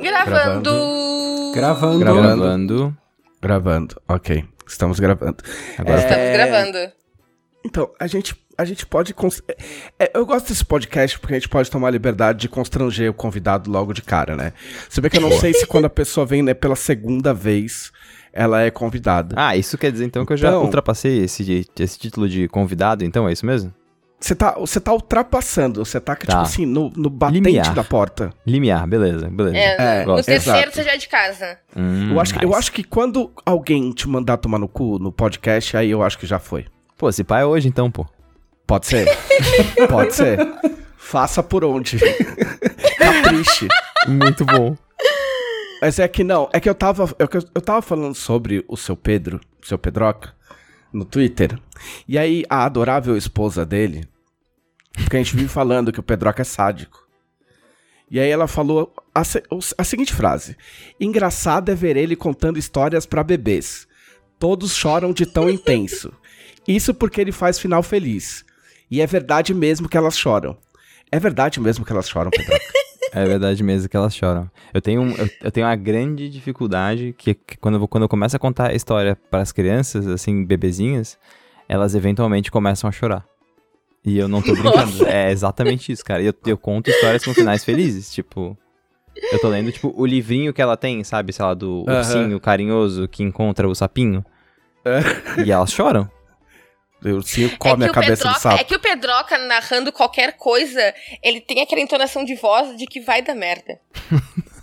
Gravando. Gravando. Gravando. Gravando. Ok. Estamos gravando. Agora Estamos É. gravando. Então, a gente, a gente pode. cons- é, eu gosto desse podcast porque a gente pode tomar a liberdade de constranger o convidado logo de cara, né? Se bem que eu não sei se quando a pessoa vem né, pela segunda vez, ela é convidada. Ah, isso quer dizer então que eu já Então- ultrapassei esse, esse título de convidado, então é isso mesmo? Você tá, você tá ultrapassando, você tá, tipo Tá. assim, no, no batente Limiar. da porta. Limiar, beleza, beleza. É, É, no terceiro exato. você já é de casa. Hum, eu, acho, que- eu acho que quando alguém te mandar tomar no cu no podcast, aí eu acho que já foi. Pô, se pá é hoje então, pô. Pode ser. Pode ser. Faça por onde. Capriche. Muito bom. Mas é que não, é que eu tava, eu, eu tava falando sobre o seu Pedro, o seu Pedroca, no Twitter. E aí a adorável esposa dele, porque a gente vive falando que o Pedroca é sádico. E aí ela falou a, a seguinte frase: Engraçado é ver ele contando histórias pra bebês. Todos choram de tão intenso. Isso porque ele faz final feliz. E é verdade mesmo que elas choram. É verdade mesmo que elas choram, Pedroca. É verdade mesmo que elas choram. Eu tenho, eu, eu tenho uma grande dificuldade que, que quando, eu, quando eu começo a contar a história para as crianças, assim, bebezinhas, elas eventualmente começam a chorar. E eu não tô brincando. É exatamente isso, cara. E eu, eu conto histórias com finais felizes. Tipo, eu tô lendo, tipo, o livrinho que ela tem, sabe? Sei lá, do Aham. ursinho carinhoso que encontra o sapinho. E elas choram. O ursinho come é a que o cabeça do Pedroca, sapo. é que o Pedroca narrando qualquer coisa, ele tem aquela entonação de voz de que vai dar merda.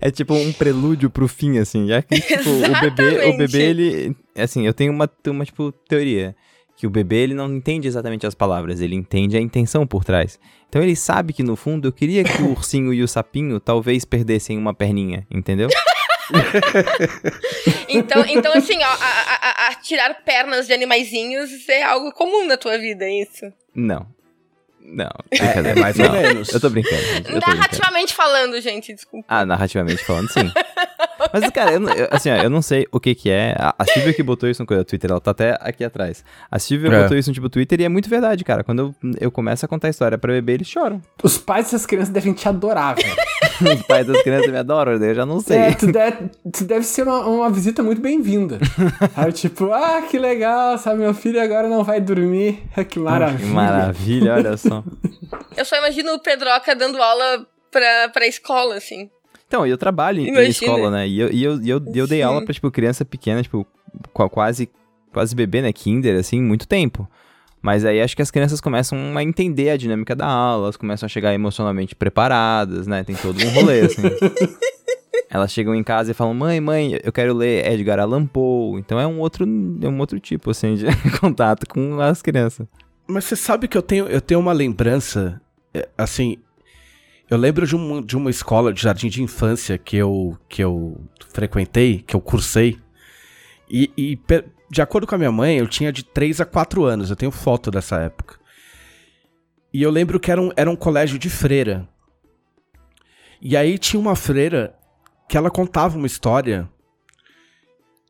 É tipo um prelúdio pro fim, assim. Já que, tipo, o bebê, o bebê, ele. Assim, eu tenho uma, uma, tipo, teoria. Que o bebê, ele não entende exatamente as palavras, ele entende a intenção por trás. Então ele sabe que, no fundo, eu queria que o ursinho e o sapinho talvez perdessem uma perninha, entendeu? Então, então assim, ó, a, a- a- tirar pernas de animaizinhos é algo comum na tua vida, é isso. Não. Não. É, brincadeira. é mais ou menos. Eu tô brincando. gente, eu tô brincando. Narrativamente falando, gente, desculpa. Ah, narrativamente falando, sim. Mas, cara, eu, eu- assim, ó, eu não sei o que que é. A, a Silvia que botou isso no Twitter, ela tá até aqui atrás. A Silvia É. botou isso no tipo Twitter e é muito verdade, cara. Quando eu, eu começo a contar a história pra bebê, eles choram. Os pais dessas crianças devem te adorar, velho. Os pais das crianças me adoram, daí eu já não sei. É, tu deve, tu deve ser uma, uma visita muito bem-vinda. Sabe, tipo, ah, que legal, sabe, meu filho agora não vai dormir. Que Que maravilha. maravilha, olha só. Eu só imagino o Pedroca dando aula pra, pra escola, assim. Então, eu trabalho em, em escola, né? E eu, e eu, eu, eu dei Sim. aula pra, tipo, criança pequena, tipo, qua- quase, quase bebê, né? Kinder, assim, muito tempo. Mas aí acho que as crianças começam a entender a dinâmica da aula, elas começam a chegar emocionalmente preparadas, né? Tem todo um rolê, assim. elas chegam em casa e falam, mãe, mãe, eu quero ler Edgar Allan Poe. Então é um outro, é um outro tipo, assim, de contato com as crianças. Mas você sabe que eu tenho, eu tenho uma lembrança, é, assim, eu lembro de, um, de uma escola de jardim de infância que eu, que eu frequentei, que eu cursei, e, e pe- de acordo com a minha mãe, eu tinha de 3 a 4 anos, eu tenho foto dessa época. E eu lembro que era um, era um colégio de freira. E aí tinha uma freira que ela contava uma história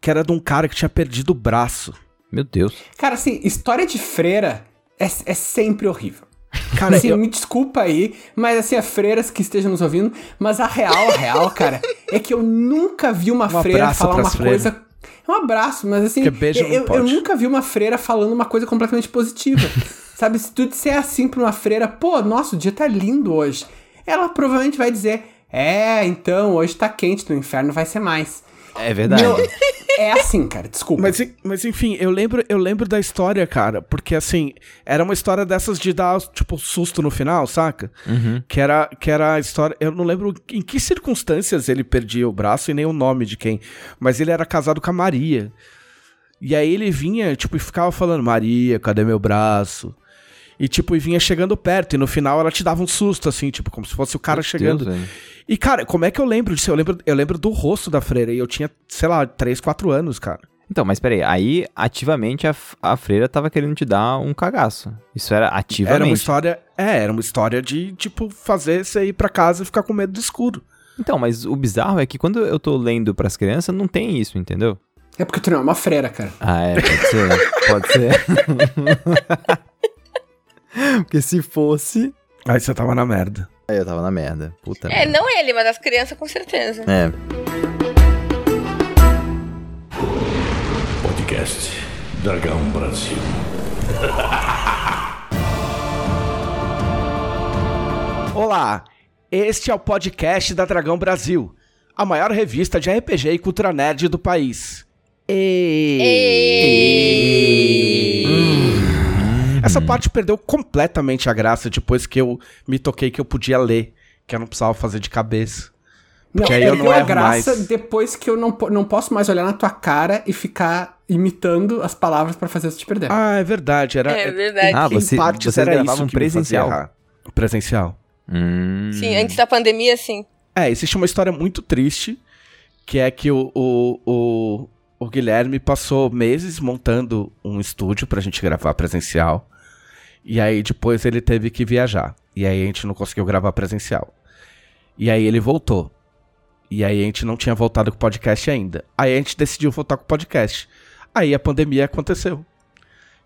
que era de um cara que tinha perdido o braço. Meu Deus. Cara, assim, história de freira é, é sempre horrível. Cara, assim, eu- me desculpa aí, mas assim, a freiras que estejam nos ouvindo, mas a real, a real, cara, é que eu nunca vi uma Um freira falar uma freiras. coisa. É um abraço, mas assim, beijo eu, eu, eu nunca vi uma freira falando uma coisa completamente positiva. Sabe, se tu disser assim pra uma freira, pô, nossa, o dia tá lindo hoje. Ela provavelmente vai dizer, é, então, hoje tá quente, no inferno vai ser mais. É verdade. Meu, é assim, cara, desculpa. Mas, mas enfim, eu lembro, eu lembro da história, cara, porque assim, era uma história dessas de dar, tipo, susto no final, saca? Uhum. Que era, que era a história. Eu não lembro em que circunstâncias ele perdia o braço e nem o nome de quem. Mas ele era casado com a Maria. E aí ele vinha, tipo, e ficava falando: Maria, cadê meu braço? E, tipo, e vinha chegando perto. E no final ela te dava um susto, assim, tipo, como se fosse o cara Meu chegando. Deus. E, cara, como é que eu lembro disso? Eu lembro, eu lembro do rosto da freira. E eu tinha, sei lá, 3, 4 anos, cara. Então, mas peraí, aí ativamente a, a freira tava querendo te dar um cagaço. Isso era ativamente. Era uma história. É, era uma história de, tipo, fazer você ir pra casa e ficar com medo do escuro. Então, mas o bizarro é que quando eu tô lendo pras crianças, não tem isso, entendeu? É porque tu não é uma freira, cara. Ah, é, pode ser. pode ser. Porque se fosse. Aí você tava na merda. Aí eu tava na merda. Puta É, merda. não ele, mas as crianças com certeza. É. Podcast Dragão Brasil. Olá, este é o podcast da Dragão Brasil, a maior revista de RPG e cultura nerd do país. E... Essa parte perdeu completamente a graça depois que eu me toquei que eu podia ler, que eu não precisava fazer de cabeça. Porque aí eu perdeu não a erro graça mais. depois que eu não, não posso mais olhar na tua cara e ficar imitando as palavras pra fazer você te perder. Ah, é verdade, era É verdade. Ah, em você- partes vocês era gravavam isso presencial? Presencial. Hum. Sim, antes da pandemia, sim. É, existe uma história muito triste, que é que o, o, o, o Guilherme passou meses montando um estúdio pra gente gravar presencial. E aí depois ele teve que viajar. E aí a gente não conseguiu gravar presencial. E aí ele voltou. E aí a gente não tinha voltado com o podcast ainda. Aí a gente decidiu voltar com o podcast. Aí a pandemia aconteceu.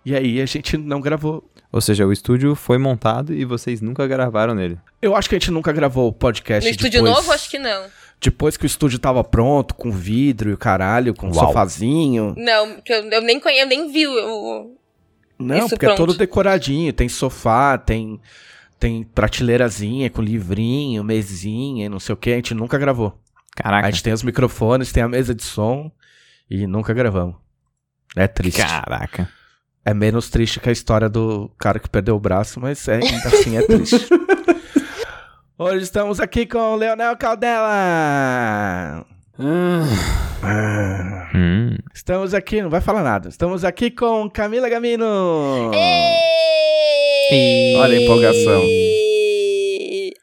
E aí a gente não gravou. Ou seja, o estúdio foi montado e vocês nunca gravaram nele. Eu acho que a gente nunca gravou o podcast No estúdio depois- novo, acho que não. Depois que o estúdio tava pronto, com vidro e o caralho, com Uau. sofazinho. Não, porque eu, eu nem eu nem vi o. Não, Isso porque é pronto. todo decoradinho. Tem sofá, tem, tem prateleirazinha com livrinho, mesinha, não sei o que. A gente nunca gravou. Caraca. A gente tem os microfones, tem a mesa de som e nunca gravamos. É triste. Caraca. É menos triste que a história do cara que perdeu o braço, mas é, ainda assim é triste. Hoje estamos aqui com o Leonel Caldela. Ah, Hum. Estamos aqui, não vai falar nada. Estamos aqui com Camila Gamino. Ei! Olha a empolgação.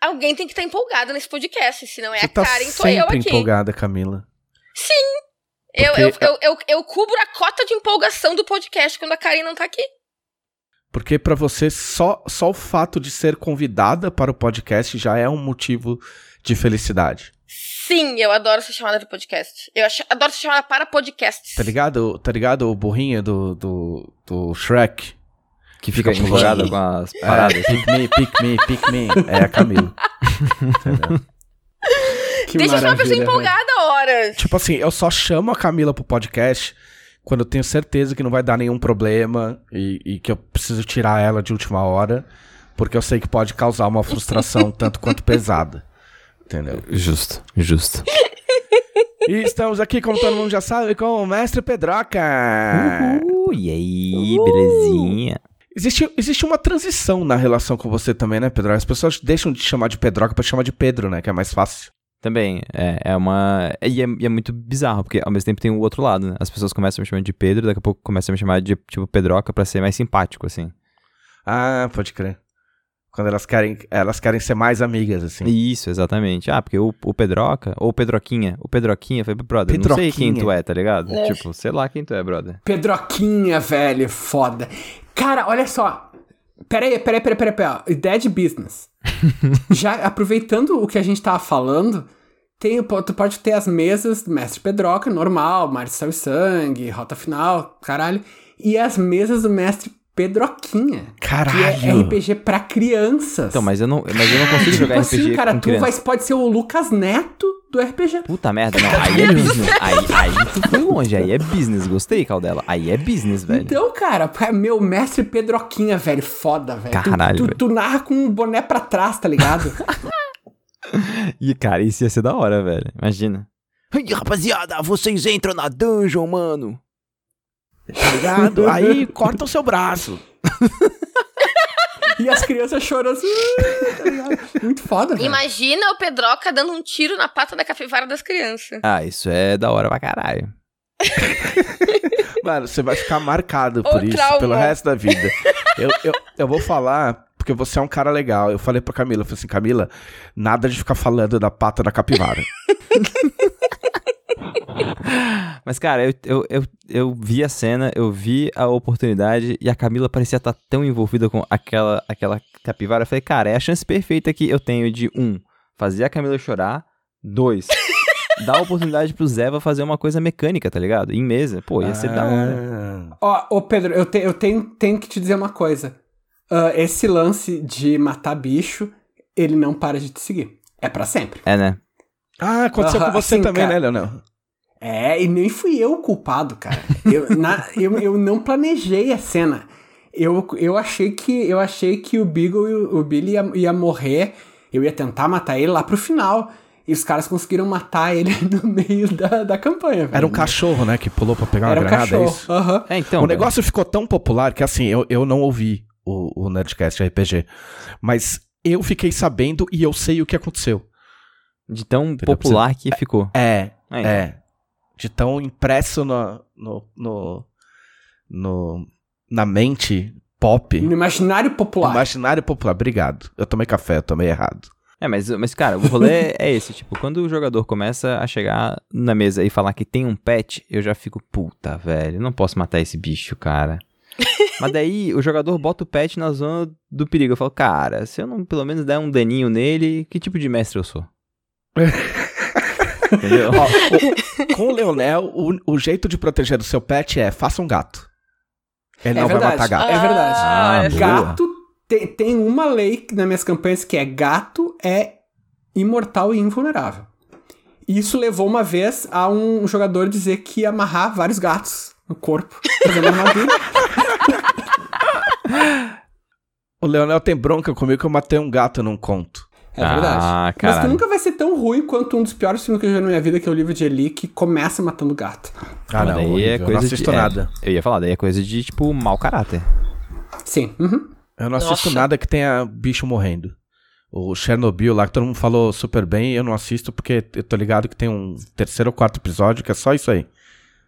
Alguém tem que estar empolgado nesse podcast, se não é Você a tá Karen, sou eu sempre aqui. empolgada, Camila. Eu, Porque- eu, eu, eu, eu cubro a cota de empolgação do podcast quando a Karen não tá aqui. Porque pra você só, só o fato de ser convidada para o podcast já é um motivo de felicidade. Sim, eu adoro ser chamada de podcast. Eu ach- adoro ser chamada para podcasts. Tá ligado? Tá ligado o burrinho do, do, do Shrek? Que fica empolgado com as paradas. É, pick me, pick me, pick me. É a Camila. Deixa eu ser uma pessoa maravilha, empolgada horas. Tipo assim, eu só chamo a Camila pro podcast quando eu tenho certeza que não vai dar nenhum problema e, e que eu preciso tirar ela de última hora, porque eu sei que pode causar uma frustração tanto quanto pesada. Entendeu? Justo, justo. E estamos aqui, como todo mundo já sabe, com o Mestre Pedroca. Uh, e aí, belezinha? Existe, existe uma transição na relação com você também, né, Pedro? As pessoas deixam de chamar de Pedroca pra chamar de Pedro, né? Que é mais fácil. Também, é, é uma... E é, e é muito bizarro, porque ao mesmo tempo tem o outro lado, né? As pessoas começam me chamando de Pedro, daqui a pouco começam a me chamar de, tipo, Pedroca pra ser mais simpático, assim. Ah, pode crer. Quando elas querem, elas querem ser mais amigas, assim. Isso, exatamente. Ah, porque o, o Pedroca, ou o Pedroquinha, o Pedroquinha foi pro brother, não sei quem Pedroquinha. tu é, tá ligado? É. Tipo, sei lá quem tu é, brother. Pedroquinha, velho, foda. Cara, olha só. Pera aí, pera aí, pera aí, pera aí, pera aí. Ideia de business. Já aproveitando o que a gente tava falando, tem, tu pode ter as mesas do Mestre Pedroca, normal, Marcel e Sangue, Rota Final, caralho. E as mesas do Mestre Pedroquinha. Que é Caralho! RPG pra crianças. Então, mas eu não, mas eu não consigo tipo jogar assim, RPG cara, com tu criança. vai, pode ser o Lucas Neto do RPG. Puta merda, não. Aí é business. Aí, aí tu foi longe. Aí é business. Gostei, Caldela. Aí é business, velho. Então, cara, meu mestre Pedroquinha, velho, foda, velho. Tu- Caralho, tu, velho. tu narra com um boné pra trás, tá ligado? E, cara, isso ia ser da hora, velho. Imagina. Rapaziada, vocês entram na dungeon, mano. Tá ligado? Aí corta o seu braço. e as crianças chorando assim, "Ah", tá? Muito foda, velho. Imagina o Pedroca dando um tiro na pata da capivara das crianças. Ah, isso é da hora pra caralho. Mano, você vai ficar marcado por isso trauma. pelo resto da vida. Eu, eu, eu vou falar porque você é um cara legal. Eu falei pra Camila, eu falei assim, Camila, nada de ficar falando da pata da capivara. Mas, cara, eu, eu, eu, eu vi a cena, eu vi a oportunidade e a Camila parecia estar tão envolvida com aquela, aquela capivara. Eu falei, cara, é a chance perfeita que eu tenho de, um, fazer a Camila chorar, dois, dar a oportunidade pro Zeva fazer uma coisa mecânica, tá ligado? Em mesa. Pô, ia ser da hora. Ah. Ó, ô Pedro, eu, te- eu tenho, tenho que te dizer uma coisa. Ah, esse lance de matar bicho ele não para de te seguir. É pra sempre. É, né? Ah, aconteceu Aham, com você assim, também, cara. né, Leonel? É, e nem fui eu o culpado, cara. Eu, na- eu, eu não planejei a cena. Eu, eu achei que eu achei que o Beagle e o, o Billy ia, ia morrer. Eu ia tentar matar ele lá pro final. E os caras conseguiram matar ele no meio da, da campanha. Era um velho. cachorro, né, que pulou pra pegar uma Era um granada, é cachorro. isso? Aham. É, então. o negócio ficou tão popular que, assim, eu, eu não ouvi o, o Nerdcast RPG. Mas eu fiquei sabendo e eu sei o que aconteceu. De tão Entendeu? popular que ficou. É, É, então. é. De tão impresso no, no, no, no- na mente pop. No imaginário popular. Imaginário popular. Obrigado. Eu tomei café, eu tomei errado. É, mas, mas cara, o rolê é esse, tipo, quando o jogador começa a chegar na mesa e falar que tem um pet, eu já fico, puta, velho, não posso matar esse bicho, cara. mas daí o jogador bota o pet na zona do perigo. Eu falo, cara, se eu não pelo menos der um daninho nele, que tipo de mestre eu sou? Entendeu? Ó, o- com o Leonel, o, o jeito de proteger o seu pet é faça um gato. Ele É não vai verdade. matar gato. É verdade. Ah, boa. só. Gato tem, tem uma lei nas minhas campanhas que é gato é imortal e invulnerável. Isso levou uma vez a um jogador dizer que ia amarrar vários gatos no corpo, fazendo armadura. O Leonel tem bronca comigo que eu matei um gato num conto. É verdade. Ah, Mas que nunca vai ser tão ruim quanto um dos piores filmes que eu já vi na minha vida, que é o livro de Eli, que começa matando gato. Ah, não, daí é eu coisa não assisto de, é, nada. eu ia falar, daí é coisa de, tipo, mau caráter. Sim. uhum. Eu não assisto Nossa. nada que tenha bicho morrendo. O Chernobyl lá, que todo mundo falou super bem, eu não assisto porque eu tô ligado que tem um terceiro ou quarto episódio que é só isso aí.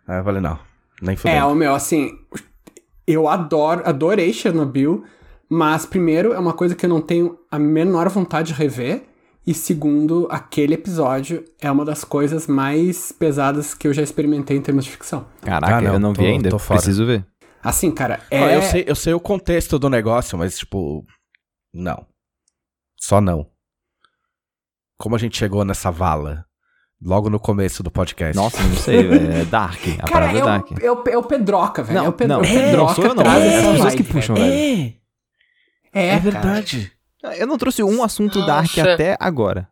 Aí eu falei, não, nem É, fudeu. o meu, assim, eu adoro, adorei Chernobyl, mas primeiro é uma coisa que eu não tenho a menor vontade de rever, e segundo, aquele episódio é uma das coisas mais pesadas que eu já experimentei em termos de ficção. Caraca, Ah, não, eu não tô- vi ainda, preciso ver. Assim, cara, é... eu, sei, eu sei o contexto do negócio, mas tipo, não. Só não. Como a gente chegou nessa vala? Logo no começo do podcast. Nossa, não sei, é dark, a Cara, parada é é dark. o, é, o, é o Pedroca, velho. Não, é o, Pedro, não, o é, Pedroca não sou eu não, é as pessoas que puxam, velho. É, É, é cara. verdade. Eu não trouxe um assunto dark Nossa. até agora.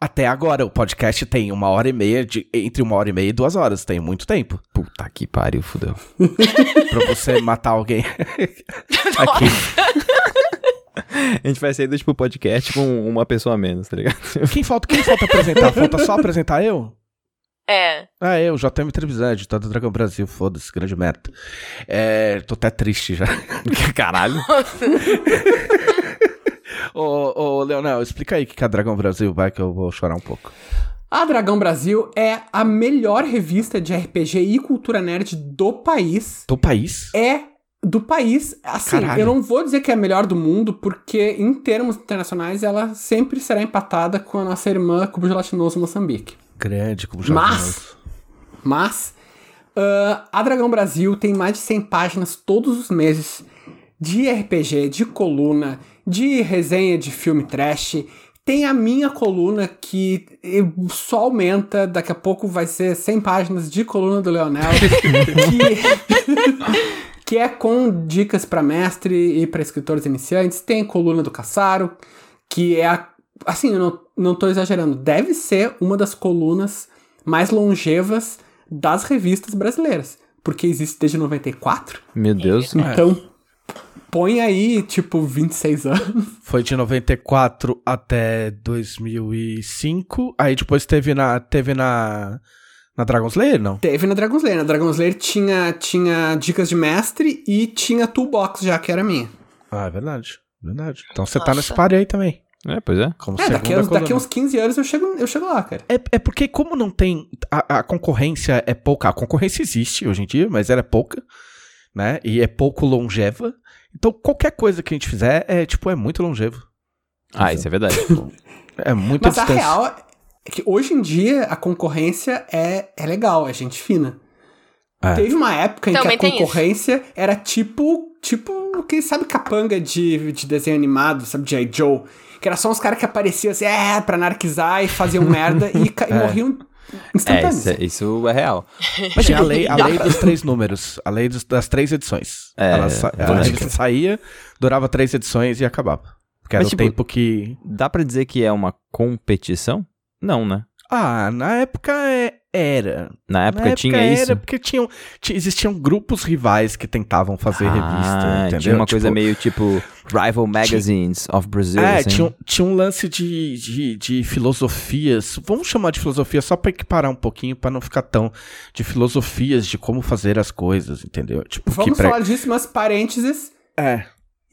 Até agora, o podcast tem uma hora e meia, de, entre uma hora e meia e duas horas. Tem muito tempo Puta que pariu, fudeu. pra você matar alguém. Aqui. A gente vai sair do tipo podcast com uma pessoa a menos, tá ligado? Quem falta, quem falta apresentar? Falta só apresentar eu? É. Ah, eu, JM Trevisan, editor do Dragão Brasil, foda-se, grande merda. É, tô até triste já. Caralho. ô, ô, Leonel, explica aí o que que é Dragão Brasil, vai que eu vou chorar um pouco. A Dragão Brasil é a melhor revista de RPG e cultura nerd do país. Do país? É do país. Assim, Caralho. eu não vou dizer que é a melhor do mundo, porque em termos internacionais ela sempre será empatada com a nossa irmã Cubo Gelatinoso Moçambique. Grande, como já Mas, mas ah, a Dragão Brasil tem mais de 100 páginas todos os meses de RPG, de coluna, de resenha de filme trash. Tem a minha coluna que só aumenta, daqui a pouco vai ser 100 páginas de coluna do Leonel, que, que é com dicas para mestre e para escritores iniciantes. Tem coluna do Caçaro, que é a. Assim, eu não, não tô exagerando, deve ser uma das colunas mais longevas das revistas brasileiras. Porque existe desde 94. Meu Deus. Então, põe aí, tipo, 26 anos. Foi de 94 até 2005. Aí depois teve na, teve na, na Dragon Slayer, não? Teve na Dragon Slayer. Na Dragon Slayer tinha, tinha dicas de mestre e tinha toolbox já, que era minha. Ah, é verdade. Verdade. Então você tá nesse páreo aí também. É, pois é. Como É, daqui, uns, daqui uns 15 anos eu chego, eu chego lá, cara. É, é porque como não tem... A, a concorrência é pouca. A concorrência existe hoje em dia, mas ela é pouca. Né? E é pouco longeva. Então qualquer coisa que a gente fizer é, tipo, é muito longevo. Ah, isso é verdade. É muita Mas a distância. real é que hoje em dia a concorrência é, é legal, é gente fina. É. Teve uma época em Também que a concorrência era tipo, tipo, quem sabe capanga de, de desenho animado, sabe, J. Joe. Que era só uns caras que apareciam assim, é, pra anarquizar e faziam merda e, ca- e morriam É, instantâneos. isso é, isso é real. Mas tinha a lei, a lei dos três números. A lei dos- das três edições. É, Ela sa- a verdade. revista saía, durava três edições e acabava. Porque era Mas, o tipo, tempo que. Dá pra dizer que é uma competição? Não, né? Ah, na época é- era. Na época na época tinha era isso. porque tinham, ti- existiam grupos rivais que tentavam fazer revista, Ah, entendeu? Tinha uma coisa Tipo, meio tipo Rival Magazines of Brazil. É, assim. tinha, um- tinha um lance de, de, de filosofias. Vamos chamar de filosofia só pra equiparar um pouquinho, pra não ficar tão. De filosofias de como fazer as coisas, entendeu? Tipo, Vamos falar disso, mas parênteses. É.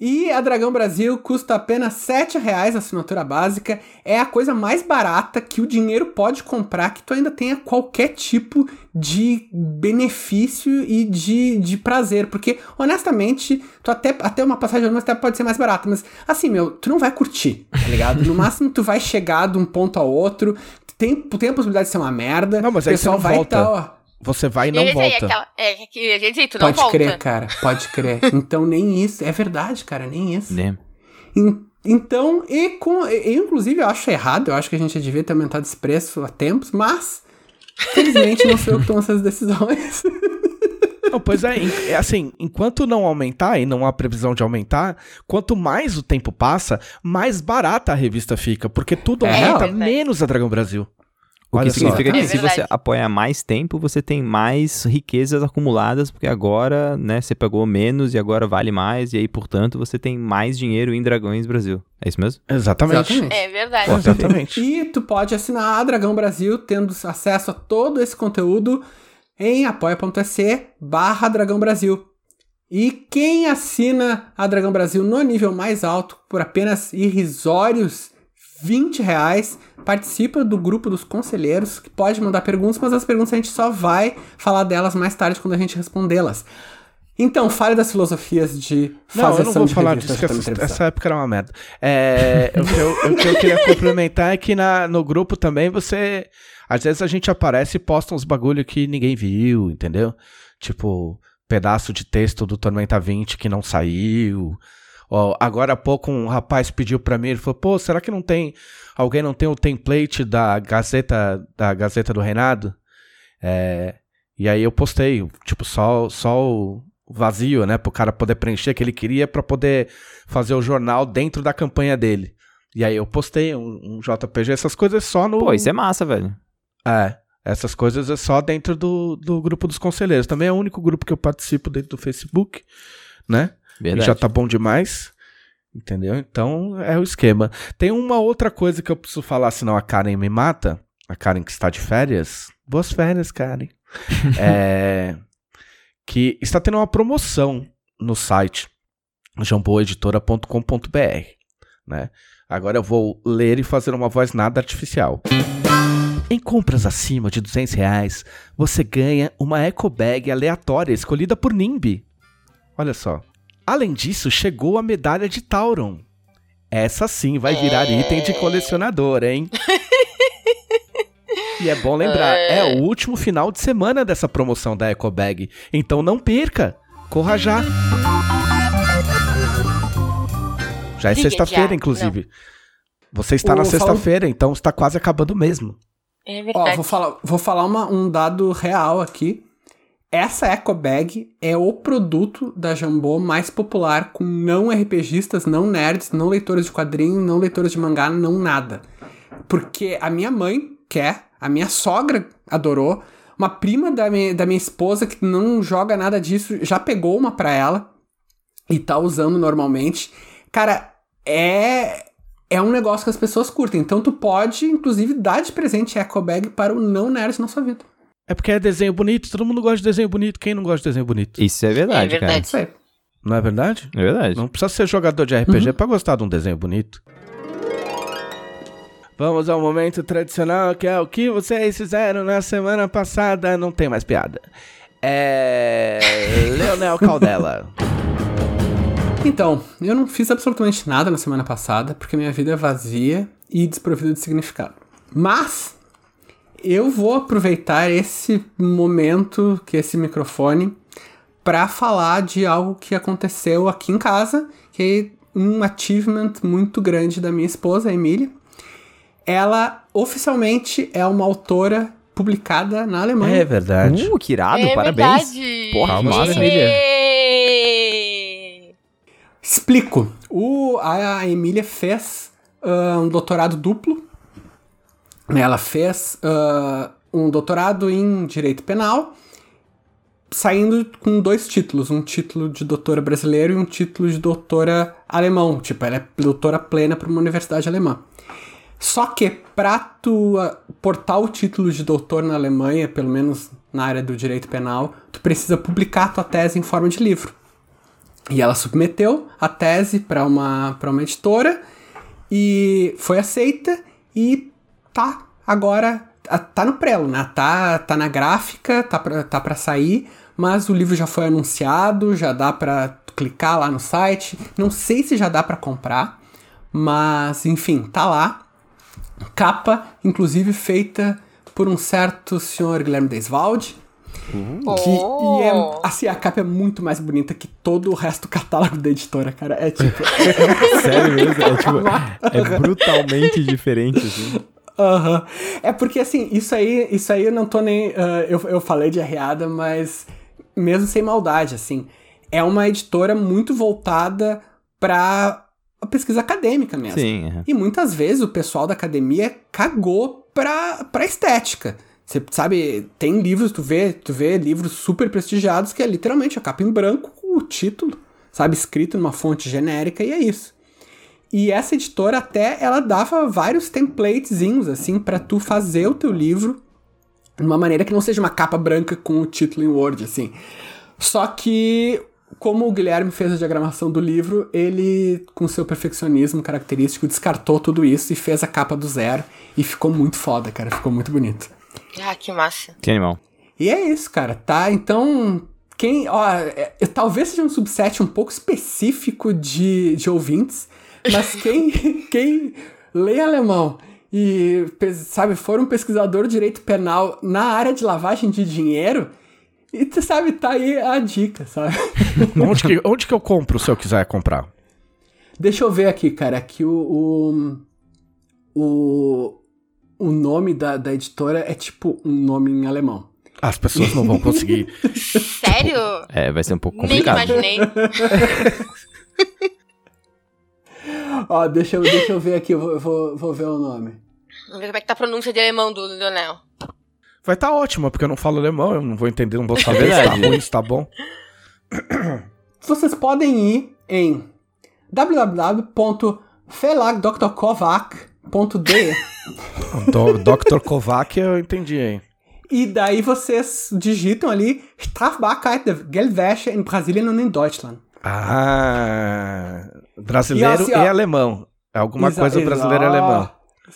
E a Dragão Brasil custa apenas 7 reais a assinatura básica. É a coisa mais barata que o dinheiro pode comprar, que tu ainda tenha qualquer tipo de benefício e de, de prazer. Porque, honestamente, tu até, até uma passagem até pode ser mais barata. Mas, assim, meu, tu não vai curtir, tá ligado? No máximo, tu vai chegar de um ponto ao outro. Tem, tem a possibilidade de ser uma merda. Não, mas o aí você pessoal não vai volta. tá, ó, Você vai e E não volta. aquela, é, que a gente diz, tu não Pode volta. crer, cara. Pode crer. Então, nem isso. É verdade, cara. Nem isso. Né? En- Então, e com. e- inclusive, eu acho errado, eu acho que a gente devia ter aumentado esse preço há tempos, mas. Felizmente não sou eu que tomo essas decisões. Não, pois é, é assim, enquanto não aumentar, e não há previsão de aumentar, quanto mais o tempo passa, mais barata a revista fica, porque tudo É aumenta real. menos a Dragão Brasil. O Olha que só. significa que É se você apoia mais tempo, você tem mais riquezas acumuladas, porque agora, né, você pagou menos e agora vale mais, e aí, portanto, você tem mais dinheiro em Dragões Brasil. É isso mesmo? Exatamente. É verdade. Exatamente. E tu pode assinar a Dragão Brasil, tendo acesso a todo esse conteúdo em apoia.se barra Dragão Brasil. E quem assina a Dragão Brasil no nível mais alto, por apenas irrisórios 20 reais, participa do grupo dos conselheiros, que pode mandar perguntas, mas as perguntas a gente só vai falar delas mais tarde quando a gente respondê-las. Então, fale das filosofias de Não, eu não fazer vou falar disso, que essa, essa época era uma merda. É, o, que eu, o que eu queria complementar é que na, no grupo também você. Às vezes a gente aparece e posta uns bagulho que ninguém viu, entendeu? Tipo, pedaço de texto do Tormenta 20 que não saiu. Ó, agora há pouco um rapaz pediu pra mim, ele falou, pô, será que não tem. Alguém não tem o template da Gazeta, da Gazeta do Reinado? É, e aí eu postei, tipo, só, só o vazio, né? Pro cara poder preencher que ele queria pra poder fazer o jornal dentro da campanha dele. E aí eu postei um, um JPG, essas coisas só no. Pô, isso é massa, velho. É, essas coisas é só dentro do, do grupo dos conselheiros. Também é o único grupo que eu participo dentro do Facebook, né? E Verdade. já tá bom demais. Entendeu? Então é o esquema. Tem uma outra coisa que eu preciso falar, senão a Karen me mata. A Karen que está de férias. Boas férias, Karen. é, que está tendo uma promoção no site jamboeditora.com.br, né? Agora eu vou ler e fazer uma voz nada artificial. Em compras acima de 200 reais, você ganha uma eco bag aleatória escolhida por NIMBY. Olha só. Além disso, chegou a medalha de Tauron. Essa sim vai virar É. item de colecionador, hein? e é bom lembrar, é o último final de semana dessa promoção da Eco Bag. Então não perca! Corra já! Já é sexta-feira, inclusive. Você está na Ô, fala- sexta-feira, então está quase acabando mesmo. É Ó, verdade. vou falar, vou falar uma- um dado real aqui. Essa Eco Bag é o produto da Jambô mais popular com não RPGistas, não nerds, não leitores de quadrinhos, não leitores de mangá, não nada. Porque a minha mãe quer, a minha sogra adorou, uma prima da minha, da minha esposa que não joga nada disso já pegou uma pra ela e tá usando normalmente. Cara, é é um negócio que as pessoas curtem. Então tu pode, inclusive, dar de presente Eco Bag para o não nerd na sua vida. É porque é desenho bonito, todo mundo gosta de desenho bonito. Quem não gosta de desenho bonito? Isso é verdade, É verdade. Isso aí. Não é verdade? cara. É verdade. Não precisa ser jogador de RPG pra gostar de um desenho bonito. Vamos ao momento tradicional, que é o que vocês fizeram na semana passada. Não tem mais piada. É. Leonel Caldela. Então, eu não fiz absolutamente nada na semana passada, porque minha vida é vazia e desprovida de significado. Mas eu vou aproveitar esse momento, que esse microfone, para falar de algo que aconteceu aqui em casa, que é um achievement muito grande da minha esposa, a Emília. Ela oficialmente é uma autora publicada na Alemanha. É verdade. Uh, que irado, é parabéns. verdade. Porra, massa. Emília. Explico. O, a Emília fez ah, um doutorado duplo. Ela fez ah, um doutorado em Direito Penal, saindo com dois títulos. Um título de doutora brasileiro e um título de doutora alemão. Tipo, ela é doutora plena para uma universidade alemã. Só que pra tu ah, portar o título de doutor na Alemanha, pelo menos na área do direito penal, tu precisa publicar tua tese em forma de livro. E ela submeteu a tese para uma, uma editora e foi aceita e tá agora a- tá no prelo, né? Tá, tá na gráfica, tá pra, tá pra sair, mas o livro já foi anunciado, já dá pra clicar lá no site. Não sei se já dá pra comprar, mas enfim, tá lá. Capa, inclusive feita por um certo senhor Guilherme Desvalde. Que, e é, Oh. assim, a capa é muito mais bonita que todo o resto do catálogo da editora, cara. É tipo. Sério mesmo? É, tipo, é brutalmente diferente, assim. Aham. É porque, assim, isso aí, isso aí eu não tô nem. ah, eu, eu falei de arreada, mas mesmo sem maldade, assim. É uma editora muito voltada pra a pesquisa acadêmica mesmo. Sim. E muitas vezes o pessoal da academia cagou pra, pra estética. Você sabe, tem livros, tu vê, tu vê livros super prestigiados que é literalmente a capa em branco com o título, sabe, escrito numa fonte genérica e é isso. E essa editora até ela dava vários templatezinhos assim pra tu fazer o teu livro de uma maneira que não seja uma capa branca com o título em Word assim. Só que como o Guilherme fez a diagramação do livro, ele com seu perfeccionismo característico descartou tudo isso e fez a capa do zero e ficou muito foda, cara, ficou muito bonito. Ah, que massa. Que animal. E é isso, cara, tá? Então, quem. Ó, é- é- talvez seja um subset um pouco específico de, de ouvintes, mas quem, quem lê alemão e, sabe, for um pesquisador de direito penal na área de lavagem de dinheiro, e tu sabe, tá aí a dica, sabe? onde, que, onde que eu compro se eu quiser comprar? Deixa eu ver aqui, cara, que o. O, o, o nome da, da editora é tipo um nome em alemão. As pessoas não vão conseguir. Sério? É, vai ser um pouco Nem complicado. imaginei. Ó, deixa eu, deixa eu ver aqui, eu vou, vou, vou ver o nome. Vamos ver como é que tá a pronúncia de alemão do Leonel. Vai estar tá ótimo, porque eu não falo alemão, eu não vou entender, não vou saber se tá ruim, se tá bom. Vocês podem ir em www.felagdrkovac.de Do, Dr. Kovac eu entendi, hein? e daí vocês digitam ali Strafbarkeit der Geldwäsche in Brasilien und in Deutschland. Ah, brasileiro E assim, ó, alemão. É alguma Exa- coisa brasileira e exa- alemã.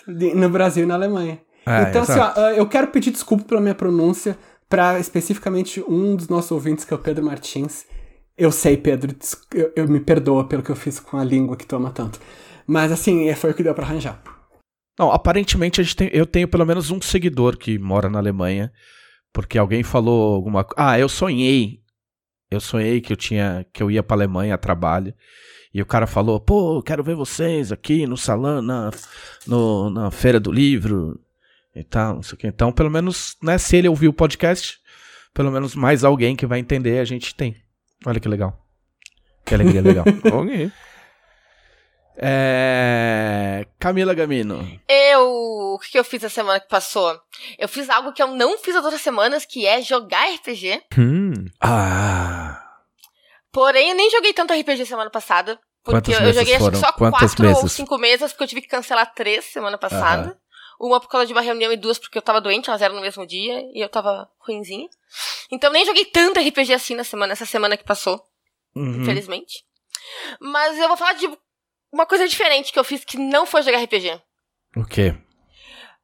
De- No Brasil e na Alemanha. É, então, assim, ó, ah, eu quero pedir desculpa pela minha pronúncia para especificamente um dos nossos ouvintes, que é o Pedro Martins. Eu sei, Pedro, eu, eu me perdoa pelo que eu fiz com a língua que toma tanto. Mas, assim, é, foi o que deu pra arranjar. Não, aparentemente tem, eu tenho pelo menos um seguidor que mora na Alemanha, porque alguém falou alguma coisa. Ah, eu sonhei. Eu sonhei que eu tinha que eu ia pra Alemanha a trabalho. E o cara falou: "Pô, quero ver vocês aqui no salão, na no, na feira do livro e tal, não sei o que. Então, pelo menos, né, se ele ouvir o podcast, pelo menos mais alguém que vai entender a gente tem. Olha que legal. Que alegria legal. Ok. É... Camila Gamino. Eu. O que que eu fiz a semana que passou? Eu fiz algo que eu não fiz as outras semanas, que é jogar RPG. Hum. Ah. Porém, eu nem joguei tanto RPG semana passada. Porque Quantos eu joguei acho foram? que só Quantas quatro ou cinco meses, porque eu tive que cancelar três semana passada. Uma por causa de uma reunião e duas porque eu tava doente, elas eram no mesmo dia e eu tava ruinzinha. Então eu nem joguei tanto RPG assim na semana, essa semana que passou, Uhum. infelizmente. Mas eu vou falar de uma coisa diferente que eu fiz que não foi jogar RPG. O quê?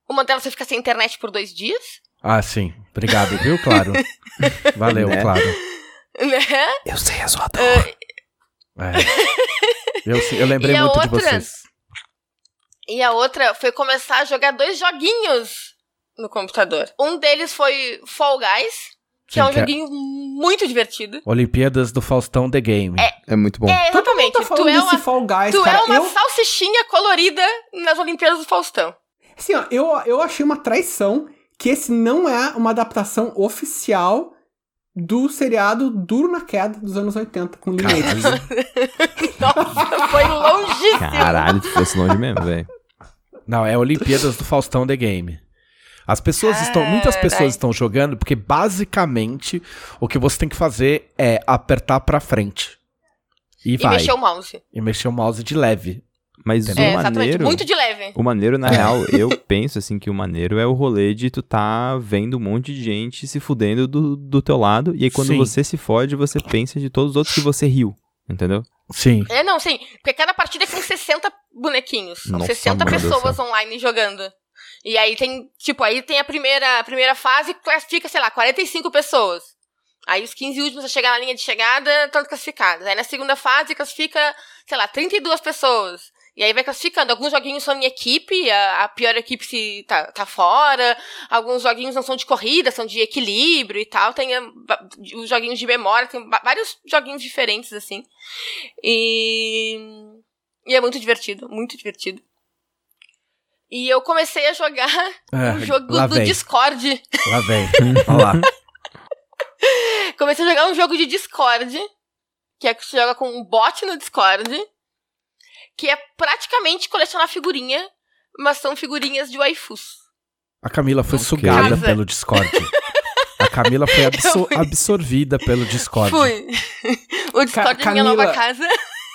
Uma delas foi ficar sem internet por dois dias, Ah, sim. Obrigado, viu? Claro. Valeu, Né? claro. Né? Eu sei a sua dor. É. Eu, eu lembrei muito de outra? vocês. E a outra foi começar a jogar dois joguinhos no computador. Um deles foi Fall Guys, que é Sim, um que é- joguinho muito divertido. Olimpíadas do Faustão The Game. É muito bom. É, Todo mundo exatamente. tá falando tu é desse uma, Fall Guys, tu cara. é uma eu, salsichinha colorida nas Olimpíadas do Faustão. assim, ó, eu, eu achei uma traição que esse não é uma adaptação oficial do seriado Duro na Queda dos anos 80, com Lineages. Nossa, foi longíssimo. Caralho, tu fosse longe mesmo, velho. Não, é Olimpíadas do Faustão The Game. As pessoas estão. Muitas Carai. pessoas estão jogando porque basicamente o que você tem que fazer é apertar pra frente. E, E vai. mexer o mouse. E mexer o mouse de leve. Mas o É, exatamente. maneiro. Muito de leve. O maneiro, na real, eu penso assim que o maneiro é o rolê de tu tá vendo um monte de gente se fudendo do, do teu lado. E aí quando Sim. você se fode, você pensa de todos os outros que você riu. Entendeu? Sim. É, não, sim. Porque cada partida tem 60 bonequinhos. São Nossa, 60 mano do pessoas céu. online jogando. E aí tem, tipo, aí tem a primeira, a primeira fase que classifica, sei lá, 45 pessoas. Aí os 15 últimos a chegar na linha de chegada estão classificados. Aí na segunda fase classifica, sei lá, 32 pessoas. E aí vai classificando. Alguns joguinhos são em equipe, a, a pior equipe se tá, tá fora. Alguns joguinhos não são de corrida, são de equilíbrio e tal. Tem va- os joguinhos de memória, tem vários joguinhos diferentes, assim. E. E é muito divertido, muito divertido. E eu comecei a jogar É, um jogo do vem. Discord. Lá vem. Olha lá. Comecei a jogar um jogo de Discord, que é que você joga com um bot no Discord, que é praticamente colecionar figurinha, mas são figurinhas de waifus. A Camila foi Ok. sugada Casa. pelo Discord. A Camila foi absor- absorvida pelo Discord. Fui. o Discord é minha Camila. nova casa.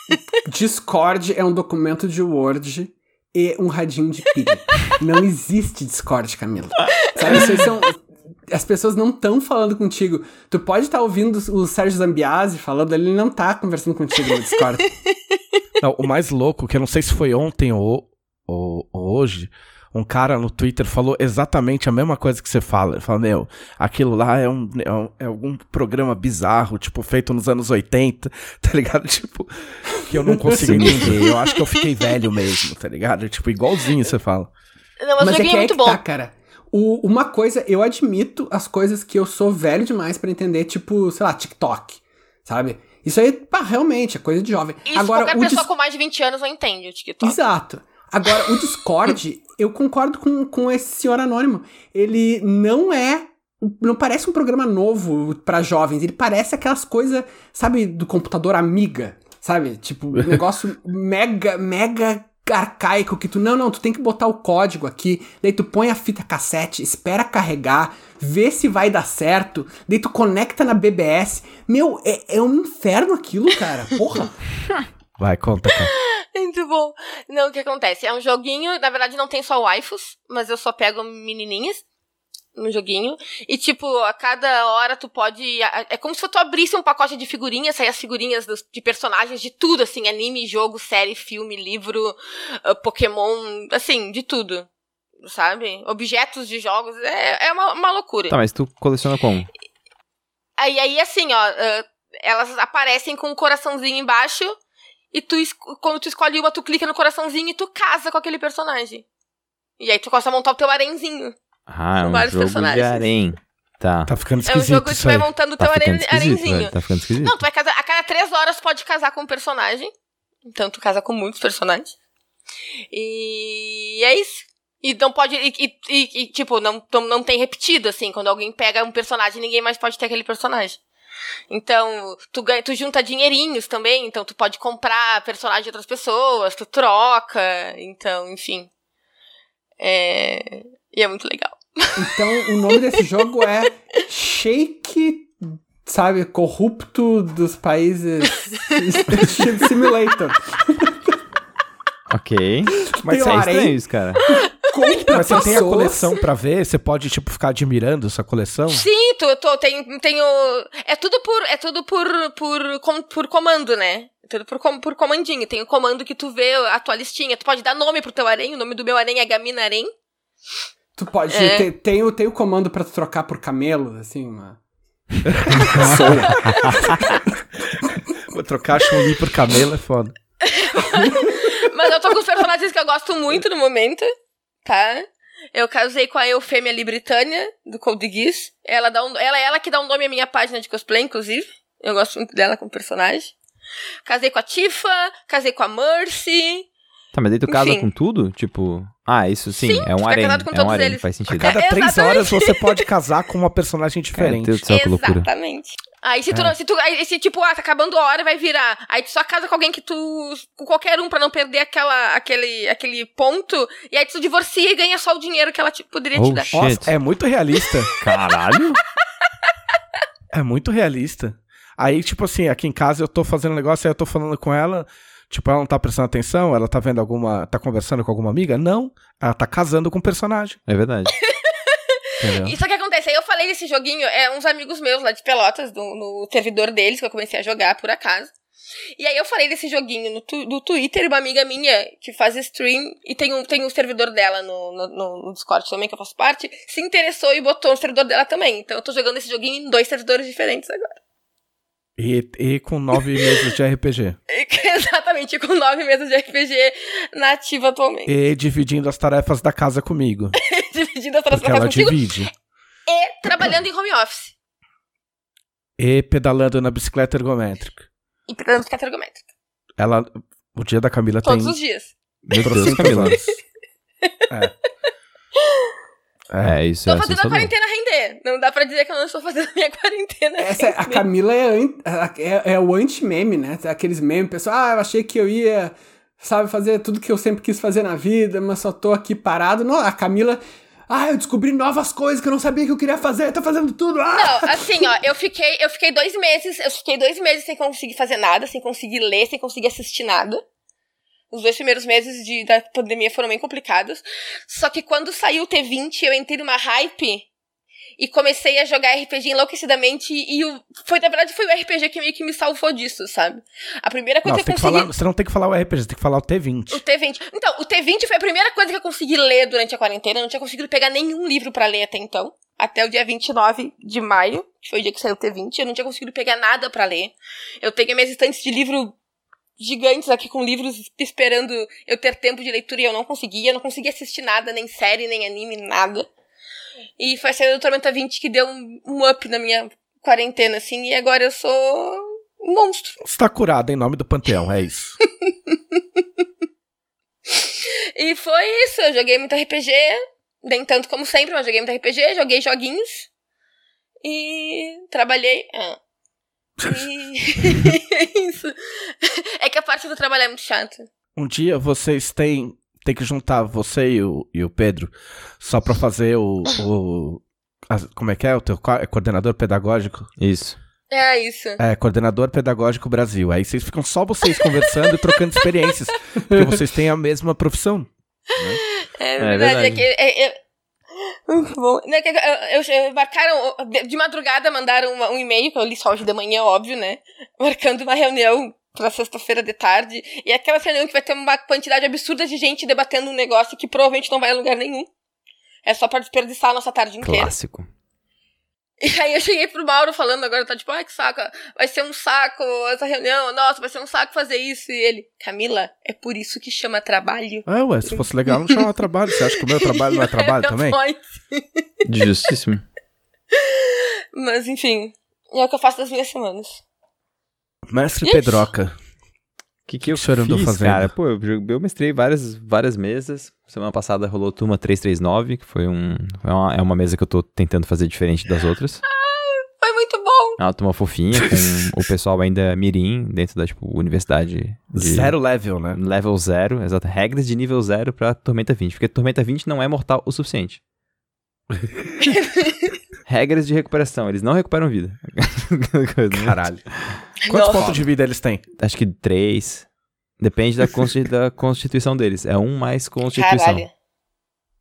Discord é um documento de Word e um radinho de pilha. não existe Discord, Camila. Sabe, vocês são... As pessoas não estão falando contigo. Tu pode estar ouvindo o Sérgio Zambiase falando, ele não tá conversando contigo no Discord. Não, o mais louco, que eu não sei se foi ontem ou, ou, ou hoje, um cara no Twitter falou exatamente a mesma coisa que você fala. Ele fala, meu, aquilo lá é, um, é, um- é algum programa bizarro, tipo, feito nos anos 80, tá ligado? Tipo, que eu não consigo entender. Eu acho que eu fiquei velho mesmo, tá ligado? Tipo, igualzinho você fala. Não, mas, o é que é é muito que bom. tá, cara. O- uma coisa, eu admito as coisas que eu sou velho demais pra entender, tipo, sei lá, TikTok, sabe? Isso aí, pá, realmente, é coisa de jovem. Isso Agora, qualquer o pessoa Dis- com mais de 20 anos não entende o TikTok. Exato. Agora, o Discord, eu concordo com, com esse senhor anônimo. Ele não é. Não parece um programa novo pra jovens. Ele parece aquelas coisas, sabe, do computador amiga. Sabe? Tipo, um negócio mega, mega arcaico que tu. Não, não, tu tem que botar o código aqui. Daí tu põe a fita cassete, espera carregar, vê se vai dar certo. Daí tu conecta na BBS. Meu, é, é um inferno aquilo, cara. Porra. Vai, conta, cara. Muito bom. Não, o que acontece? É um joguinho, na verdade não tem só waifus, mas eu só pego menininhas no joguinho. E, tipo, a cada hora tu pode. É como se tu abrisse um pacote de figurinhas, sair as figurinhas dos- de personagens de tudo, assim: anime, jogo, série, filme, livro, ah, Pokémon, assim, de tudo. Sabe? Objetos de jogos. É, é uma, uma loucura. Tá, mas tu coleciona como? Aí, aí assim, ó, ah, elas aparecem com um coraçãozinho embaixo. E tu, quando tu escolhe uma, tu clica no coraçãozinho e tu casa com aquele personagem. E aí tu começa a montar o teu arenzinho. Ah, é um vários jogo personagens. de harém. Tá. Tá ficando É um esquisito jogo que tu vai montando o Tá teu esquisito, arenzinho. Tá ficando esquisito. Não, tu vai casar. A cada três horas tu pode casar com um personagem. Então tu casa com muitos personagens. E é isso. E não pode. E, e- e- e, tipo, não, não, não tem repetido, assim. Quando alguém pega um personagem, ninguém mais pode ter aquele personagem. Então, tu, ganha, tu junta dinheirinhos também. Então, tu pode comprar personagem de outras pessoas, tu troca. Então, enfim. É. E é muito legal. Então, o nome desse jogo é Shake, sabe, corrupto dos países Simulator. Ok. Mas Tem É estranho isso, cara. Compra mas você tem a coleção pra ver? Você pode, tipo, ficar admirando essa coleção? Sim, tu, tu tem, tenho. É tudo por. É tudo por. por, com- por comando, né? É tudo por, com- por comandinho. Tem o comando que tu vê a tua listinha. Tu pode dar nome pro teu harém. O nome do meu harém é Gamina Harém. Tu pode. É. Tem, tem, o, tem o comando pra tu trocar por camelos, assim, uma. Vou trocar Chun-Li por Camelo é foda. Mas eu tô com os personagens que eu gosto muito no momento, tá? Eu casei com a Eufêmia Libritânia, do Code Geass. Ela, dá um, ela é ela que dá um nome à minha página de cosplay, inclusive. Eu gosto muito dela como personagem. Casei com a Tifa, casei com a Mercy. Tá, mas daí tu casa Enfim. com tudo? Tipo, ah, isso sim, Sim, é um fica harém. casado com É um todos harém, eles. faz A sentido. cada É, três exatamente. horas você pode casar com uma personagem Cara, diferente. Deus do céu, que loucura. Exatamente. Aí se tu, É. não, se tu, aí, se tipo, ah, tá acabando a hora, vai virar. Aí tu só casa com alguém que tu, com qualquer um pra não perder aquela, aquele, aquele ponto. E aí tu divorcia e ganha só o dinheiro que ela te, poderia te Oh, dar. shit. Nossa, é muito realista. Caralho? É muito realista. Aí, tipo assim, aqui em casa eu tô fazendo um negócio, aí eu tô falando com ela, tipo, ela não tá prestando atenção, ela tá vendo alguma. tá conversando com alguma amiga? Não. Ela tá casando com um personagem. É verdade. Entendeu? Isso que acontece. Aí eu falei desse joguinho, é uns amigos meus lá de Pelotas, no, no servidor deles, que eu comecei a jogar por acaso. E aí eu falei desse joguinho no, tu, no Twitter, e uma amiga minha que faz stream, e tem um, tem um servidor dela no, no, no- no Discord também, que eu faço parte, se interessou e botou no servidor dela também. Então eu tô jogando esse joguinho em dois servidores diferentes agora. E, e com nove meses de RPG. Exatamente, com nove meses de RPG na ativa atualmente. E dividindo as tarefas da casa comigo. Dividindo as Porque tarefas ela contigo divide. e trabalhando em home office. E pedalando na bicicleta ergométrica. E pegando bicicleta ergométrica. Ela. O dia da Camila Todos tem. os dias. Meu Deus, 300 Camila. anos. É. É, isso Tô é fazendo a quarentena render. Não dá pra dizer que eu não estou fazendo a minha quarentena Essa, a render. Camila é, an- é, é o anti-meme, né? Aqueles memes, pessoal, ah, eu achei que eu ia, sabe, fazer tudo que eu sempre quis fazer na vida, mas só tô aqui parado. Não, a Camila, ah, eu descobri novas coisas que eu não sabia que eu queria fazer, tô fazendo tudo. Ah! Não, assim, ó, eu fiquei, eu fiquei dois meses, eu fiquei dois meses sem conseguir fazer nada, sem conseguir ler, sem conseguir assistir nada. Os dois primeiros meses de, da pandemia foram bem complicados. Só que quando saiu o T20, eu entrei numa hype e comecei a jogar RPG enlouquecidamente. E o, foi, na verdade, foi o RPG que meio que me salvou disso, sabe? A primeira coisa Não, que eu tem que consegui. falar, você não tem que falar o RPG, você tem que falar o T20. O T20. Então, o T20 foi a primeira coisa que eu consegui ler durante a quarentena. Eu não tinha conseguido pegar nenhum livro pra ler até então. Até o dia 29 de maio, que foi o dia que saiu o T20. Eu não tinha conseguido pegar nada pra ler. Eu tenho minhas estantes de livro gigantes aqui com livros esperando eu ter tempo de leitura e eu não conseguia. Não conseguia assistir nada, nem série, nem anime, nada. E foi a saída do Tormenta 20 que deu um, um up na minha quarentena, assim. E agora eu sou um monstro. Você tá curado em nome do Panteão, é isso. E foi isso, eu joguei muito RPG, nem tanto como sempre, mas joguei muito RPG, joguei joguinhos e trabalhei. Ah. É isso. É que a parte do trabalho é muito chata. Um dia vocês têm, têm que juntar você e o, e o Pedro só pra fazer o. o as- como é que é? O teu é coordenador pedagógico? Isso. É isso. É, coordenador pedagógico Brasil. Aí vocês ficam só vocês conversando e trocando experiências. Porque vocês têm a mesma profissão. É É verdade. É verdade. que, é- é- Muito bom. Né, eu- eu- eu- marcaram. de- madrugada mandaram uma- um e-mail, que eu li só hoje de manhã, óbvio, né? Marcando uma reunião pra sexta-feira de tarde. E aquela reunião que vai ter uma quantidade absurda de gente debatendo um negócio que provavelmente não vai a lugar nenhum. É só pra desperdiçar a nossa tarde inteira. Clássico. E aí eu cheguei pro Mauro falando agora, tá tipo, ai que saco, vai ser um saco essa reunião, nossa, vai ser um saco fazer isso. E ele, Camila, é por isso que chama trabalho. Ah, ué, se fosse legal, não chamava trabalho. Você acha que o meu trabalho não é trabalho também? Pode. Justíssimo. Mas enfim, é o que eu faço das minhas semanas. Mestre. Pedroca. O que, que eu O senhor andou fiz, fazendo? cara? Pô, eu, eu mestrei várias, várias mesas. Semana passada rolou Turma 339, que foi um... É uma, é uma mesa que eu tô tentando fazer diferente das outras. Foi muito bom. É uma turma fofinha, com o pessoal ainda mirim, dentro da, tipo, universidade de... Zero level, né? Level zero, exato. Regras de nível zero pra Tormenta 20. Porque Tormenta 20 não é mortal o suficiente. Regras de recuperação, eles não recuperam vida. Caralho. Quantos Nossa. pontos de vida eles têm? Acho que três. Depende da, consti- da constituição deles. É um mais constituição. Caralho.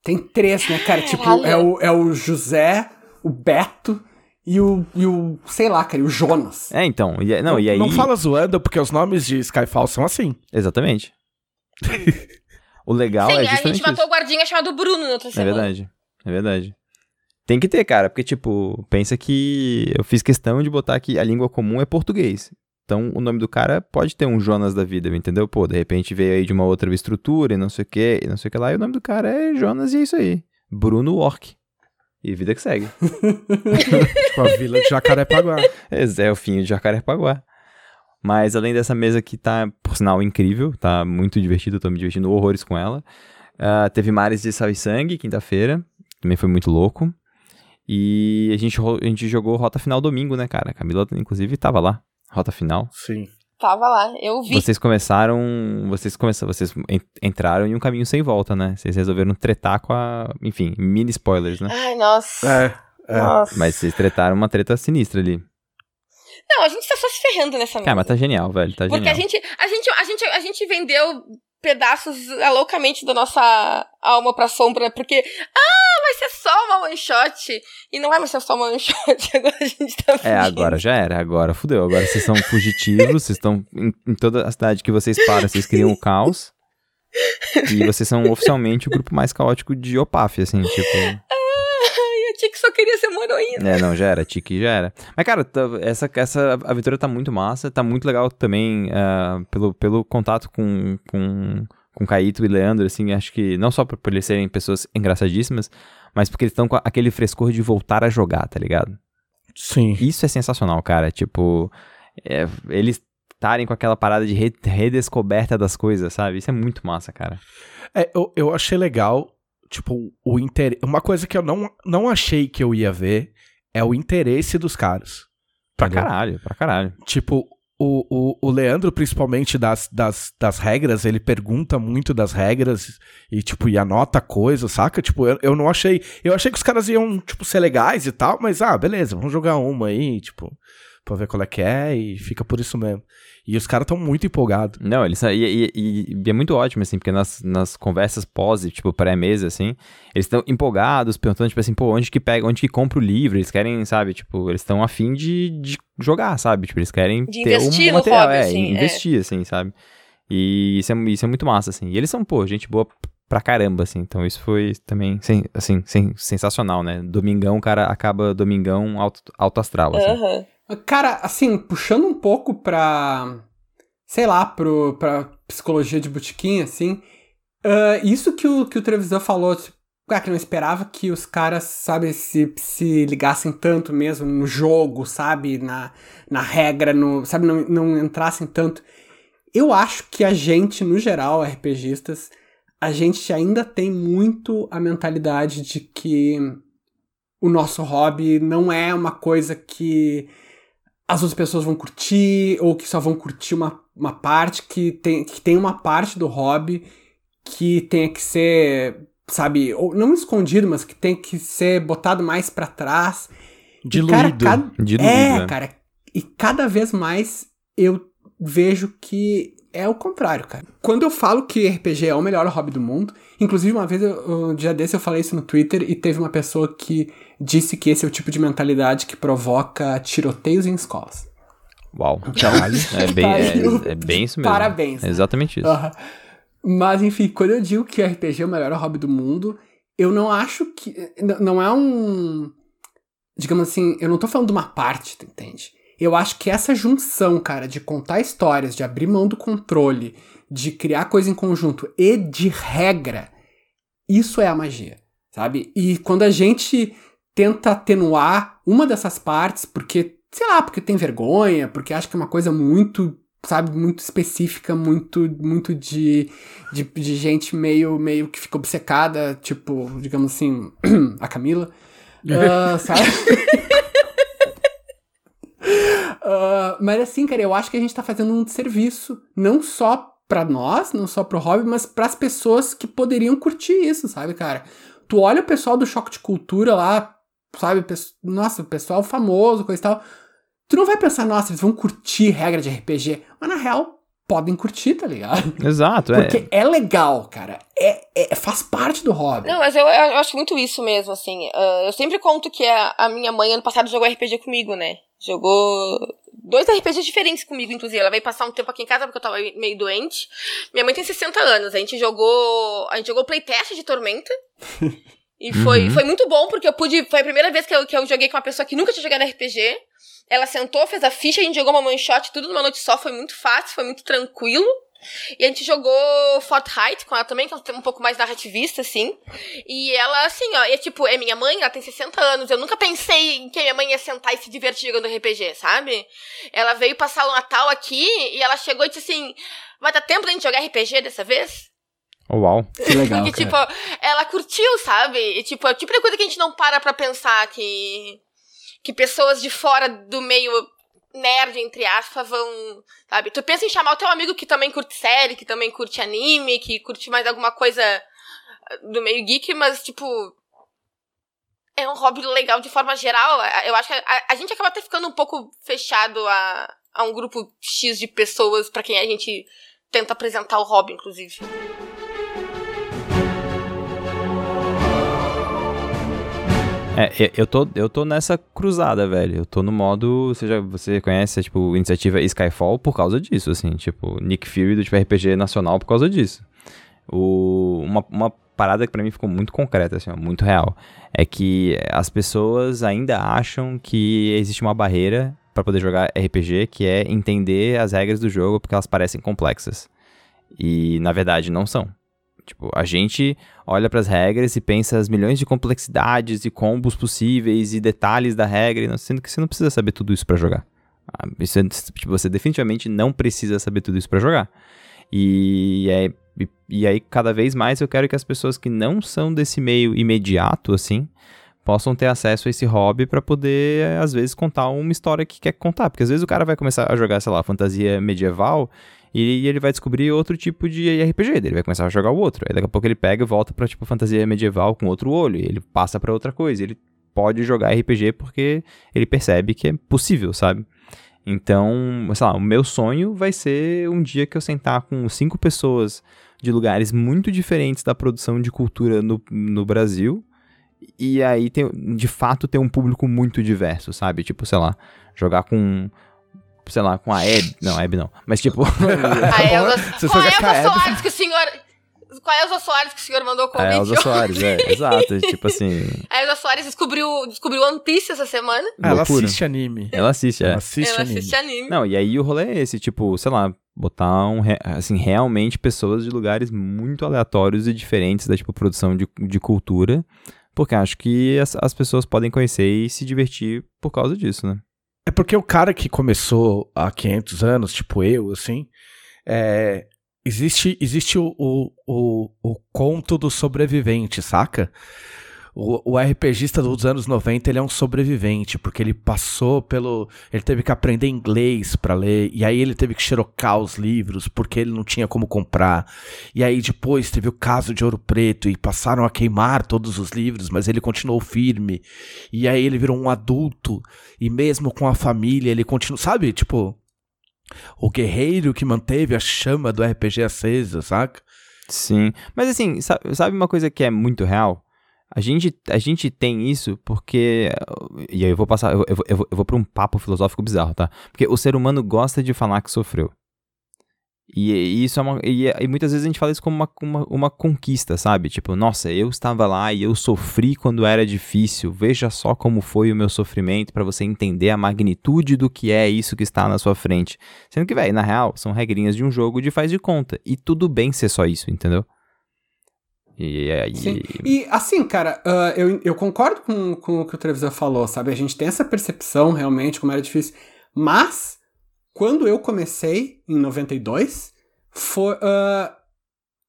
Tem três, né, cara? Tipo, Caralho. é o, é o José, o Beto e o, e o, sei lá, cara, e o Jonas. É, então. E, não, e aí. Não fala zoando, porque os nomes de Skyfall são assim. Exatamente. o legal Sim, é a justamente gente matou isso. o guardinha chamado Bruno na outra É semana. verdade. É verdade. Tem que ter, cara, porque, tipo, pensa que eu fiz questão de botar que a língua comum é português. Então, o nome do cara pode ter um Jonas da vida, entendeu? Pô, de repente veio aí de uma outra estrutura e não sei o que, e não sei o que lá, e o nome do cara é Jonas e é isso aí. Bruno Orc. E vida que segue. tipo, a vila de Jacarepaguá. É Zé Elfinho de Jacarepaguá. Mas além dessa mesa que tá, por sinal, incrível, tá muito divertido, tô me divertindo horrores com ela. Ah, teve Mares de Sal e Sangue, quinta-feira, também foi muito louco. E a gente, a gente jogou Rota Final domingo, né, cara? A Camila, inclusive, tava lá, Rota Final. Sim. Tava lá, eu vi. Vocês começaram. Vocês começaram. Vocês en- entraram em um caminho sem volta, né? Vocês resolveram tretar com a. Enfim, mini spoilers, né? Ai, nossa. É, é. Nossa. Mas vocês tretaram uma treta sinistra ali. Não, a gente tá só se ferrando nessa mesa. Cara, mas tá genial, velho. Tá Porque genial. a gente, a, gente, a, gente, a gente vendeu pedaços ah, loucamente da nossa alma pra sombra, porque, ah, vai ser só uma one shot. E não vai mais ser só uma one shot. Agora a gente tá É, fugindo. agora já era, agora fudeu. Agora vocês são fugitivos, vocês estão em, em toda a cidade que vocês param, vocês criam o caos. E vocês são oficialmente o grupo mais caótico de Opaf, assim, tipo. Ai, a Tiki só queria ser uma heroína. É, não, já era, Tiki já era. Mas, cara, tá- essa, essa aventura tá muito massa, tá muito legal também ah, pelo, pelo contato com, com, com Caíto e Leandro, assim, acho que não só por, por eles serem pessoas engraçadíssimas, mas porque eles estão com aquele frescor de voltar a jogar, tá ligado? Sim. Isso é sensacional, cara. Tipo, é, eles estarem com aquela parada de re- redescoberta das coisas, sabe? Isso é muito massa, cara. É, eu, eu achei legal, tipo, o interesse. Uma coisa que eu não, não achei que eu ia ver é o interesse dos caras. Pra Entendeu? caralho, pra caralho. Tipo, o, o, o Leandro, principalmente das, das, das regras, ele pergunta muito das regras e, tipo, e anota coisas, saca? Tipo, eu, eu não achei. Eu achei que os caras iam, tipo, ser legais e tal, mas, ah, beleza, vamos jogar uma aí, tipo, pra ver qual é que é e fica por isso mesmo. E os caras estão muito empolgados. Não, eles são- e, e- e- e é muito ótimo, assim, porque nas, nas conversas pós, tipo, pré-mesa, assim, eles estão empolgados, perguntando, tipo assim, pô, onde que pega, onde que compra o livro? Eles querem, sabe, tipo, eles estão afim de, de jogar, sabe? Tipo, eles querem De ter investir um no material, hobby, é, assim, é. investir, assim, sabe? E isso é, isso é muito massa, assim. E eles são, pô, gente boa pra caramba, assim. Então isso foi também, assim, sen- sensacional, né? Domingão, o cara acaba domingão alto, alto astral, assim. Aham. Cara, assim, puxando um pouco pra. Sei lá, pro, pra psicologia de botequim, assim. ah, isso que o, que o Trevisan falou, tipo, ah, que não esperava que os caras, sabe, se, se ligassem tanto mesmo no jogo, sabe, na, na regra, no, sabe, não, não entrassem tanto. Eu acho que a gente, no geral, RPGistas, a gente ainda tem muito a mentalidade de que o nosso hobby não é uma coisa que as outras pessoas vão curtir, ou que só vão curtir uma, uma parte, que tem, que tem uma parte do hobby que tenha que ser, sabe, ou não escondido, mas que tem que ser botado mais pra trás. E, Diluído. cara, cada- Diluído, é, né? cara, e cada vez mais eu vejo que é o contrário, cara. Quando eu falo que RPG é o melhor hobby do mundo, inclusive uma vez, eu, um dia desse eu falei isso no Twitter e teve uma pessoa que disse que esse é o tipo de mentalidade que provoca tiroteios em escolas. Uau. É bem, é, é bem isso mesmo. Parabéns. É exatamente isso. Aham. Mas, enfim, quando eu digo que RPG é o melhor hobby do mundo, eu não acho que. Não é um. Digamos assim, eu não tô falando de uma parte, tu entende? Eu acho que essa junção, cara, de contar histórias, de abrir mão do controle, de criar coisa em conjunto e de regra, isso é a magia, sabe? E quando a gente tenta atenuar uma dessas partes, porque, sei lá, porque tem vergonha, porque acha que é uma coisa muito, sabe, muito específica, muito, muito de, de, de gente meio, meio que fica obcecada, tipo, digamos assim, a Camila, ah, sabe? Ah, mas assim, cara, eu acho que a gente tá fazendo um serviço, não só pra nós, não só pro hobby, mas pras pessoas que poderiam curtir isso, sabe, cara? Tu olha o pessoal do choque de cultura lá, sabe? Nossa, o pessoal famoso, coisa e tal. Tu não vai pensar, nossa, eles vão curtir regra de RPG. Mas na real, podem curtir, tá ligado? Exato, é. Porque é, legal, cara. É, é- faz parte do hobby. Não, mas eu, eu acho muito isso mesmo, assim. Ah, eu sempre conto que a, a minha mãe, ano passado, jogou RPG comigo, né? Jogou dois RPGs diferentes comigo, inclusive. Ela veio passar um tempo aqui em casa porque eu tava meio doente. Minha mãe tem 60 anos. A gente jogou. A gente jogou playtest de Tormenta. E foi, Uhum. foi muito bom, porque eu pude. Foi a primeira vez que eu, que eu joguei com uma pessoa que nunca tinha jogado RPG. Ela sentou, fez a ficha, a gente jogou uma shot, tudo numa noite só. Foi muito fácil, foi muito tranquilo. E a gente jogou Fortnite com ela também, que ela tem um pouco mais narrativista, assim. E ela, assim, ó, é tipo, é minha mãe, ela tem 60 anos. Eu nunca pensei que a minha mãe ia sentar e se divertir jogando RPG, sabe? Ela veio passar o Natal aqui e ela chegou e disse assim: vai dar tempo da gente jogar RPG dessa vez? Oh, uau. Que legal, Porque, tipo, ela curtiu, sabe? E, tipo, é o tipo de coisa que a gente não para pra pensar que. que pessoas de fora do meio nerd, entre aspas, vão. Sabe? Tu pensa em chamar o teu amigo que também curte série, que também curte anime, que curte mais alguma coisa do meio geek, mas, tipo. É um hobby legal de forma geral. Eu acho que a, a gente acaba até ficando um pouco fechado a, a um grupo X de pessoas pra quem a gente tenta apresentar o hobby, inclusive. É, eu- tô, eu tô nessa cruzada, velho. Eu tô no modo. Você, já, você conhece, tipo, iniciativa Skyfall por causa disso, assim. Tipo, Nick Fury do tipo, RPG nacional por causa disso. O, uma, uma parada que pra mim ficou muito concreta, assim, muito real. É que as pessoas ainda acham que existe uma barreira pra poder jogar RPG, que é entender as regras do jogo porque elas parecem complexas. E na verdade não são. Tipo, a gente olha pras regras e pensa as milhões de complexidades e combos possíveis e detalhes da regra, sendo que você não precisa saber tudo isso pra jogar. Ah, isso é- tipo, você definitivamente não precisa saber tudo isso pra jogar. E, é- e, e aí, cada vez mais, eu quero que as pessoas que não são desse meio imediato, assim, possam ter acesso a esse hobby pra poder, às vezes, contar uma história que quer contar. Porque às vezes o cara vai começar a jogar, sei lá, fantasia medieval e ele vai descobrir outro tipo de RPG, ele vai começar a jogar o outro. Aí daqui a pouco ele pega e volta pra, tipo, fantasia medieval com outro olho, ele passa pra outra coisa. Ele pode jogar RPG porque ele percebe que é possível, sabe? Então, sei lá, o meu sonho vai ser um dia que eu sentar com cinco pessoas de lugares muito diferentes da produção de cultura no, no Brasil. E aí, tem, de fato, ter um público muito diverso, sabe? Tipo, sei lá, jogar com. Sei lá, com a Hebe. Não, a Hebe não. Mas tipo. A Elza, Você é a com a Elza Hebe. Soares que o senhor. Qual é a Elza Soares que o senhor mandou o a convite? Elza Soares, é, exato. Tipo assim. A Elza Soares descobriu, descobriu One Piece essa semana. Ela loucura. assiste anime. Ela assiste, é. Ela assiste Ela anime. assiste anime. Não, e aí o rolê é esse, tipo, sei lá, botar um, assim, realmente pessoas de lugares muito aleatórios e diferentes da, tipo, produção de, de cultura, porque acho que as, as pessoas podem conhecer e se divertir por causa disso, né? É porque o cara que começou há 500 anos, tipo eu, assim, é, existe, existe o, o, o, o conto do sobrevivente, saca? O, o RPGista dos anos 90, ele é um sobrevivente, porque ele passou pelo... Ele teve que aprender inglês pra ler, e aí ele teve que xerocar os livros, porque ele não tinha como comprar. E aí depois teve o caso de Ouro Preto, e passaram a queimar todos os livros, mas ele continuou firme. E aí ele virou um adulto, e mesmo com a família, ele continua. Sabe, tipo. O guerreiro que manteve a chama do RPG acesa, saca? Sim, mas assim, sabe uma coisa que é muito real? A gente, a gente tem isso porque. E aí eu vou passar. Eu, eu, vou- eu vou, vou pra um papo filosófico bizarro, tá? Porque o ser humano gosta de falar que sofreu. E, e isso é uma. E, e muitas vezes a gente fala isso como uma, uma, uma conquista, sabe? Tipo, nossa, eu estava lá e eu sofri quando era difícil. Veja só como foi o meu sofrimento pra você entender a magnitude do que é isso que está na sua frente. Sendo que, velho, na real, são regrinhas de um jogo de faz de conta. E tudo bem ser só isso, entendeu? E aí. Sim. E assim, cara, ah, eu, eu concordo com, com o que o Trevisan falou, sabe? A gente tem essa percepção realmente, como era difícil. Mas, quando eu comecei, em 92, foi, ah,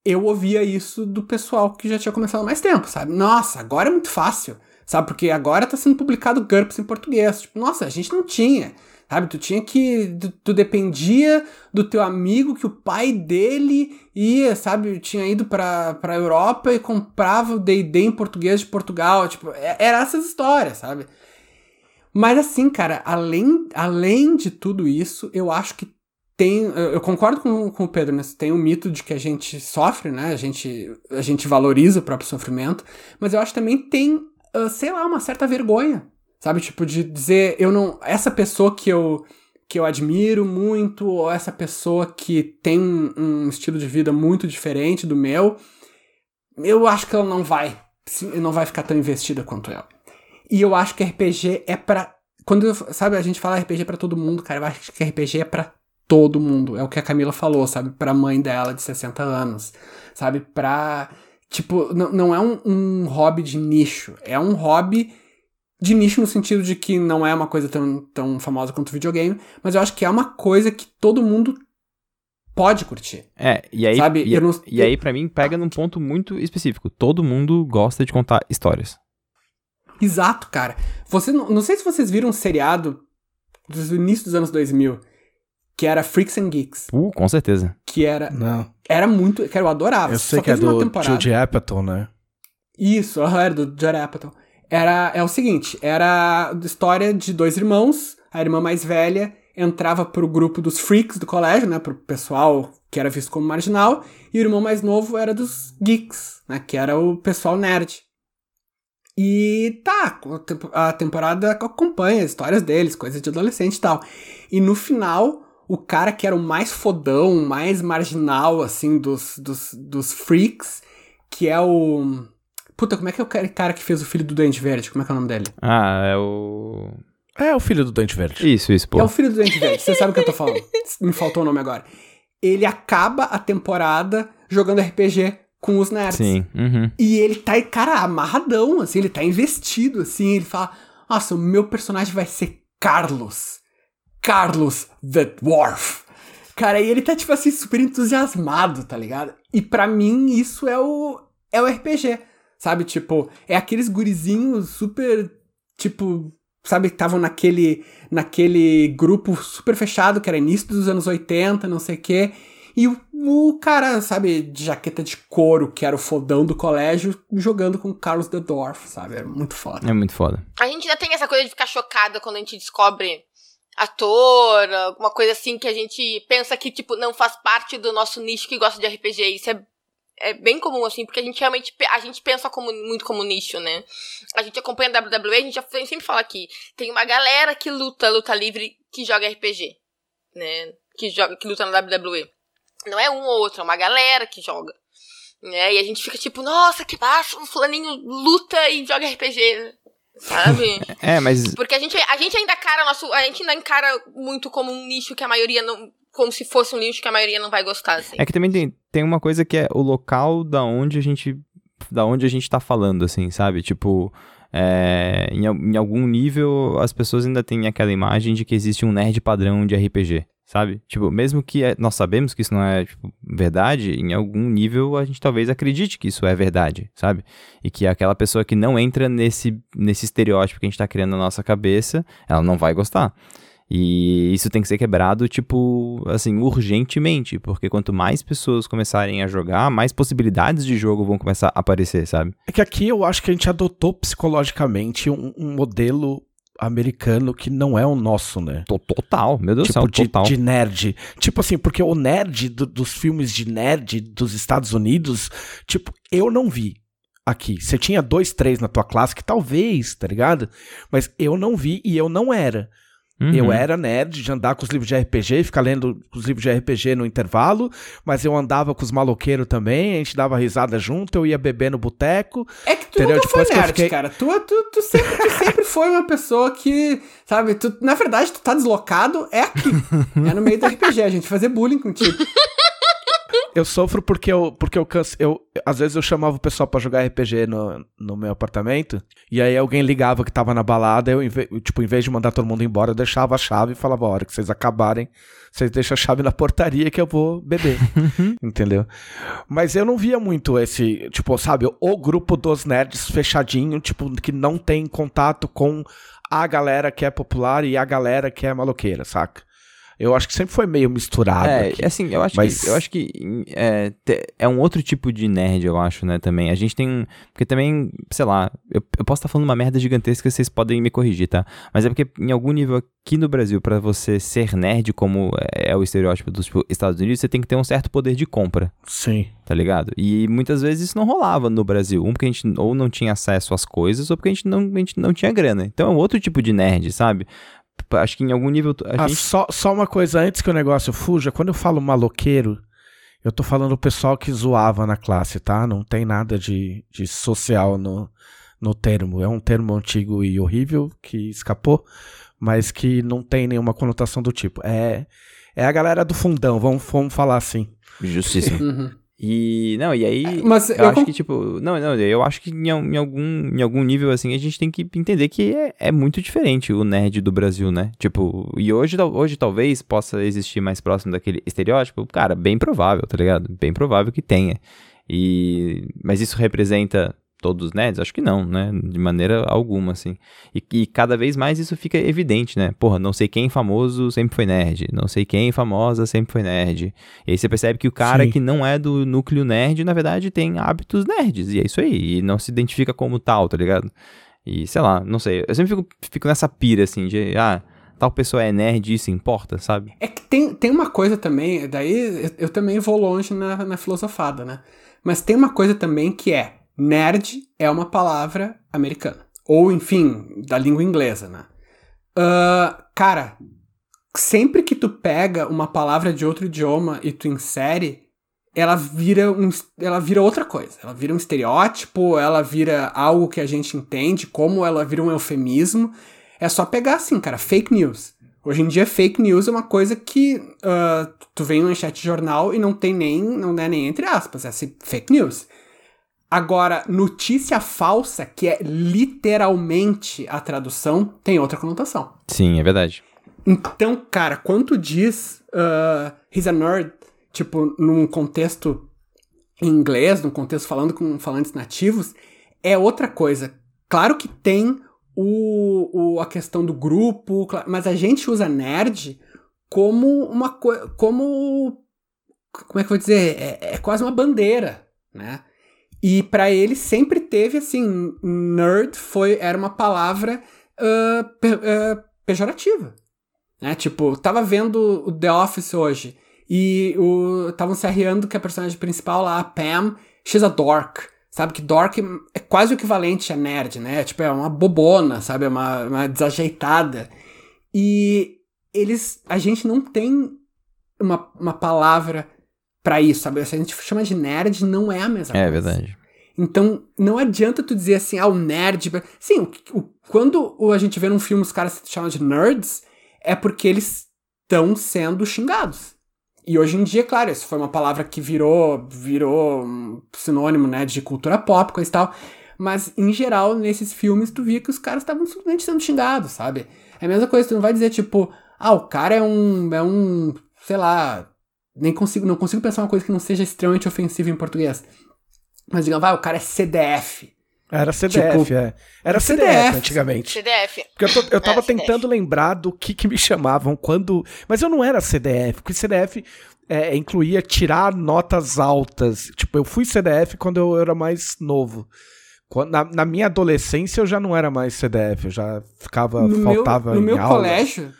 eu ouvia isso do pessoal que já tinha começado há mais tempo, sabe? Nossa, agora é muito fácil, sabe? Porque agora tá sendo publicado GURPS em português. Tipo, nossa, a gente não tinha. Sabe, tu tinha que. Tu, tu dependia do teu amigo que o pai dele ia, sabe, tinha ido pra, pra Europa e comprava o DD em português de Portugal. Tipo, é- era essas histórias, sabe? Mas assim, cara, além, além de tudo isso, eu acho que tem. Eu concordo com, com o Pedro, né? Tem o mito de que a gente sofre, né? A gente, a gente valoriza o próprio sofrimento, mas eu acho que também tem, ah, sei lá, uma certa vergonha, sabe? Tipo, de dizer, eu não. Essa pessoa que eu que eu admiro muito, ou essa pessoa que tem um, estilo de vida muito diferente do meu, eu acho que ela não vai, não vai ficar tão investida quanto eu. E eu acho que RPG é pra. Quando, sabe, a gente fala RPG pra todo mundo, cara, eu acho que RPG é pra todo mundo. É o que a Camila falou, sabe? Pra mãe dela de 60 anos, sabe? Pra. Tipo, não, não é um, um hobby de nicho. É um hobby de nicho no sentido de que não é uma coisa tão, tão famosa quanto videogame, mas eu acho que é uma coisa que todo mundo pode curtir. É, e aí, Sabe, e, não- e aí para mim pega num ponto muito específico. Todo mundo gosta de contar histórias. Exato, cara. Você, não não sei se vocês viram um seriado do início dos anos 2000, que era Freaks and Geeks, Uh, com certeza. que era Não. era muito, que eu adorava. Eu sei Só que é do temporada. Jude Apatow, né? Isso, era do Judd Apatow. Era, é o seguinte, era a história de dois irmãos, a irmã mais velha entrava pro grupo dos freaks do colégio, né, pro pessoal que era visto como marginal, e o irmão mais novo era dos geeks, né, que era o pessoal nerd. E tá, a tempo- a temporada acompanha as histórias deles, coisas de adolescente e tal. E no final, o cara que era o mais fodão, mais marginal, assim, dos, dos, dos freaks, que é o. Puta, como é que é o cara que fez o filho do Dente Verde? Como é que é o nome dele? Ah, é o. É o filho do Dente Verde. Isso, isso, pô. É o filho do Dente Verde, você sabe o que eu tô falando. Me faltou o nome agora. Ele acaba a temporada jogando RPG com os nerds. Sim. Uhum. E ele tá, cara, amarradão, assim, ele tá investido, assim, ele fala, nossa, o meu personagem vai ser Carlos. Carlos the Dwarf. Cara, e ele tá, tipo assim, super entusiasmado, tá ligado? E pra mim, isso é o, é o RPG, sabe? Tipo, é aqueles gurizinhos super, tipo, sabe, que estavam naquele, naquele grupo super fechado, que era início dos anos 80, não sei o quê. E o, o cara, sabe, de jaqueta de couro, que era o fodão do colégio, jogando com Carlos the Dwarf, sabe? Era muito foda. É muito foda. A gente ainda tem essa coisa de ficar chocada quando a gente descobre ator, alguma coisa assim que a gente pensa que, tipo, não faz parte do nosso nicho que gosta de RPG. Isso é, é bem comum, assim, porque a gente realmente a gente pensa como, muito como nicho, né? A gente acompanha a WWE, a gente já sempre fala aqui, tem uma galera que luta, luta livre, que joga RPG, né? Que, joga, que luta na WWE. Não é um ou outro, é uma galera que joga. Né? E a gente fica tipo, nossa, que massa, o fulaninho luta e joga RPG, sabe? É, mas. Porque a gente, a gente ainda encara nosso. A gente ainda encara muito como um nicho que a maioria não. Como se fosse um nicho que a maioria não vai gostar, assim. É que também tem, tem uma coisa que é o local da onde a gente. Da onde a gente tá falando, assim, sabe? Tipo. é, em, em algum nível, as pessoas ainda têm aquela imagem de que existe um nerd padrão de RPG, sabe? Tipo, mesmo que é- nós sabemos que isso não é tipo, verdade, em algum nível a gente talvez acredite que isso é verdade, sabe? E que aquela pessoa que não entra nesse, nesse estereótipo que a gente tá criando na nossa cabeça, ela não vai gostar. E isso tem que ser quebrado, tipo, assim, urgentemente, porque quanto mais pessoas começarem a jogar, mais possibilidades de jogo vão começar a aparecer, sabe? É que aqui eu acho que a gente adotou psicologicamente um, um modelo americano que não é o nosso, né? To- Total, meu Deus do tipo, céu, de, total. de nerd. Tipo assim, porque o nerd do- dos filmes de nerd dos Estados Unidos, tipo, eu não vi aqui. Você tinha dois, três na tua classe que talvez, tá ligado? Mas eu não vi e eu não era. Uhum. Eu era nerd de andar com os livros de RPG, ficar lendo os livros de RPG no intervalo, mas eu andava com os maloqueiros também, a gente dava risada junto, eu ia beber no boteco. É que tu Entendeu? nunca foi Depois eu nerd, fiquei- cara. Tu, tu, tu, sempre, tu sempre foi uma pessoa que, sabe, tu, na verdade, tu tá deslocado, é aqui. é no meio do RPG, a gente fazer bullying contigo. Eu sofro porque eu, porque eu canso. Eu, às vezes eu chamava o pessoal pra jogar RPG no, no meu apartamento, e aí alguém ligava que tava na balada, eu, tipo, em vez de mandar todo mundo embora, eu deixava a chave e falava: a hora que vocês acabarem, vocês deixam a chave na portaria que eu vou beber. Entendeu? Mas eu não via muito esse, tipo, sabe, o grupo dos nerds fechadinho, tipo, que não tem contato com a galera que é popular e a galera que é maloqueira, saca? Eu acho que sempre foi meio misturado. É, aqui. assim, eu acho Mas- que, eu acho que é, te- é um outro tipo de nerd, eu acho, né, também. A gente tem, um- porque também, sei lá, eu, eu posso estar falando uma merda gigantesca, vocês podem me corrigir, tá? Mas é porque em algum nível aqui no Brasil, pra você ser nerd, como é o estereótipo dos tipo, Estados Unidos, você tem que ter um certo poder de compra. Sim. tá ligado? E muitas vezes isso não rolava no Brasil. Um, porque a gente ou não tinha acesso às coisas, ou porque a gente não, a gente não tinha grana. Então é um outro tipo de nerd, sabe? Acho que em algum nível a Ah, gente. só, só uma coisa antes que o negócio fuja, quando eu falo maloqueiro, eu tô falando o pessoal que zoava na classe, tá? Não tem nada de, de social no, no termo. É um termo antigo e horrível que escapou, mas que não tem nenhuma conotação do tipo. É, é a galera do fundão, vamos, vamos falar assim. Justíssimo. Uhum. E, não, e aí, Mas eu, eu acho que, tipo, não, não, eu acho que em, em algum, em algum nível, assim, a gente tem que entender que é, é muito diferente o nerd do Brasil, né? Tipo, e hoje, hoje talvez possa existir mais próximo daquele estereótipo, cara, bem provável, tá ligado? Bem provável que tenha. E, mas isso representa todos os nerds? Acho que não, né? De maneira alguma, assim. E, e cada vez mais isso fica evidente, né? Porra, não sei quem famoso sempre foi nerd, não sei quem famosa sempre foi nerd. E aí você percebe que o cara Sim. que não é do núcleo nerd, na verdade, tem hábitos nerds. E é isso aí. E não se identifica como tal, tá ligado? E sei lá, não sei. Eu sempre fico, fico nessa pira, assim, de, ah, tal pessoa é nerd e isso importa, sabe? É que tem, tem uma coisa também, daí eu, eu também vou longe na, na filosofada, né? Mas tem uma coisa também que é, nerd é uma palavra americana. Ou, enfim, da língua inglesa, né? Ah, cara, sempre que tu pega uma palavra de outro idioma e tu insere, ela vira, um, ela vira outra coisa. Ela vira um estereótipo, ela vira algo que a gente entende, como ela vira um eufemismo. É só pegar assim, cara, fake news. Hoje em dia, fake news é uma coisa que ah, tu vem no chat de jornal e não tem nem, não é nem entre aspas, é assim, fake news. Agora, notícia falsa, que é literalmente a tradução, tem outra conotação. Sim, é verdade. Então, cara, quando tu diz uh, he's a nerd, tipo, num contexto em inglês, num contexto falando com falantes nativos, é outra coisa. Claro que tem o, o- a questão do grupo, mas a gente usa nerd como uma coisa. como. Como é que eu vou dizer? É, é quase uma bandeira, né? E pra ele sempre teve assim, nerd foi era uma palavra ah, pe- ah, pejorativa. Né? Tipo, tava vendo o The Office hoje e estavam se arriando que a personagem principal lá, a Pam, she's a dork. Sabe que dork é quase o equivalente a nerd, né? Tipo, é uma bobona, sabe? É uma, uma desajeitada. E eles. A gente não tem uma, uma palavra pra isso, sabe? Se a gente chama de nerd, não é a mesma É coisa. verdade. Então, não adianta tu dizer assim, ah, o nerd. Sim, o, o- quando a gente vê num filme os caras se chamam de nerds, é porque eles estão sendo xingados. E hoje em dia, claro, isso foi uma palavra que virou, virou um sinônimo, né, de cultura pop, coisa e tal. Mas, em geral, nesses filmes, tu via que os caras estavam simplesmente sendo xingados, sabe? É a mesma coisa, tu não vai dizer, tipo, ah, o cara é um, é um, sei lá, nem consigo, não consigo pensar uma coisa que não seja extremamente ofensiva em português. Mas digam, vai, o cara é CDF. Era CDF, Tipo, é. Era é CDF, CDF. antigamente. CDF. Porque eu, tô- eu tava É, tentando lembrar do que, que me chamavam quando. Mas eu não era CDF, porque CDF é, incluía tirar notas altas. Tipo, eu fui CDF quando eu era mais novo. Quando- na, na minha adolescência eu já não era mais CDF, eu já ficava. No meu, faltava no em meu aula. colégio,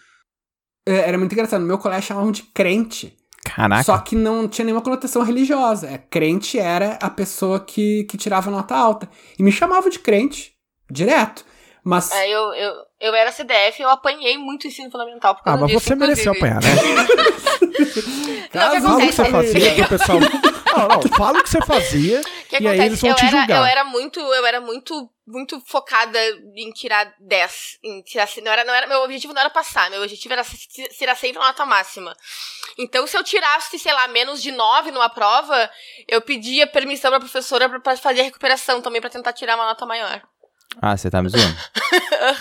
é, era muito engraçado, no meu colégio chamavam de crente. Caraca. Só que não tinha nenhuma conotação religiosa. É, crente era a pessoa que, que tirava nota alta. E me chamavam de crente, direto. Mas É, eu, eu, eu era CDF eu apanhei muito ensino fundamental por Ah, causa mas disso, você mereceu inclusive. apanhar, né? Não, o que Fala o que acontece? você fazia que o pessoal. Não, não, fala o que você fazia. O que E aí acontece? eles vão eu te era, julgar. Eu era muito, eu era muito, muito focada em tirar 10. Em tirar, não era, não era, meu objetivo não era passar, meu objetivo era se- tirar sempre a nota máxima. Então, se eu tirasse, sei lá, menos de 9 numa prova, eu pedia permissão pra professora pra, pra fazer a recuperação também, pra tentar tirar uma nota maior. Ah, você tá me zoando.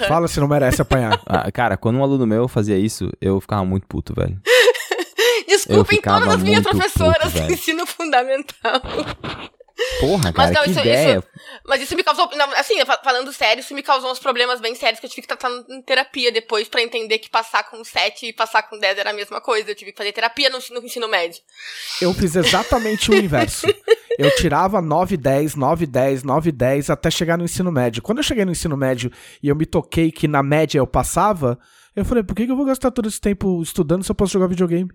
Fala se não merece apanhar. Ah, cara, quando um aluno meu fazia isso, eu ficava muito puto, velho. Desculpem ficava todas as minhas muito professoras puto, do velho. ensino fundamental. Porra, cara, não, que isso- ideia. Mas isso me causou. assim, fa- falando sério, isso me causou uns problemas bem sérios que eu tive que tratar em terapia depois pra entender que passar com 7 e passar com 10 era a mesma coisa. Eu tive que fazer terapia no, no ensino médio. Eu fiz exatamente o inverso. Eu tirava 9, 10, 9, 10, 9, 10 até chegar no ensino médio. Quando eu cheguei no ensino médio e eu me toquei que na média eu passava, eu falei, por que que eu vou gastar todo esse tempo estudando se eu posso jogar videogame?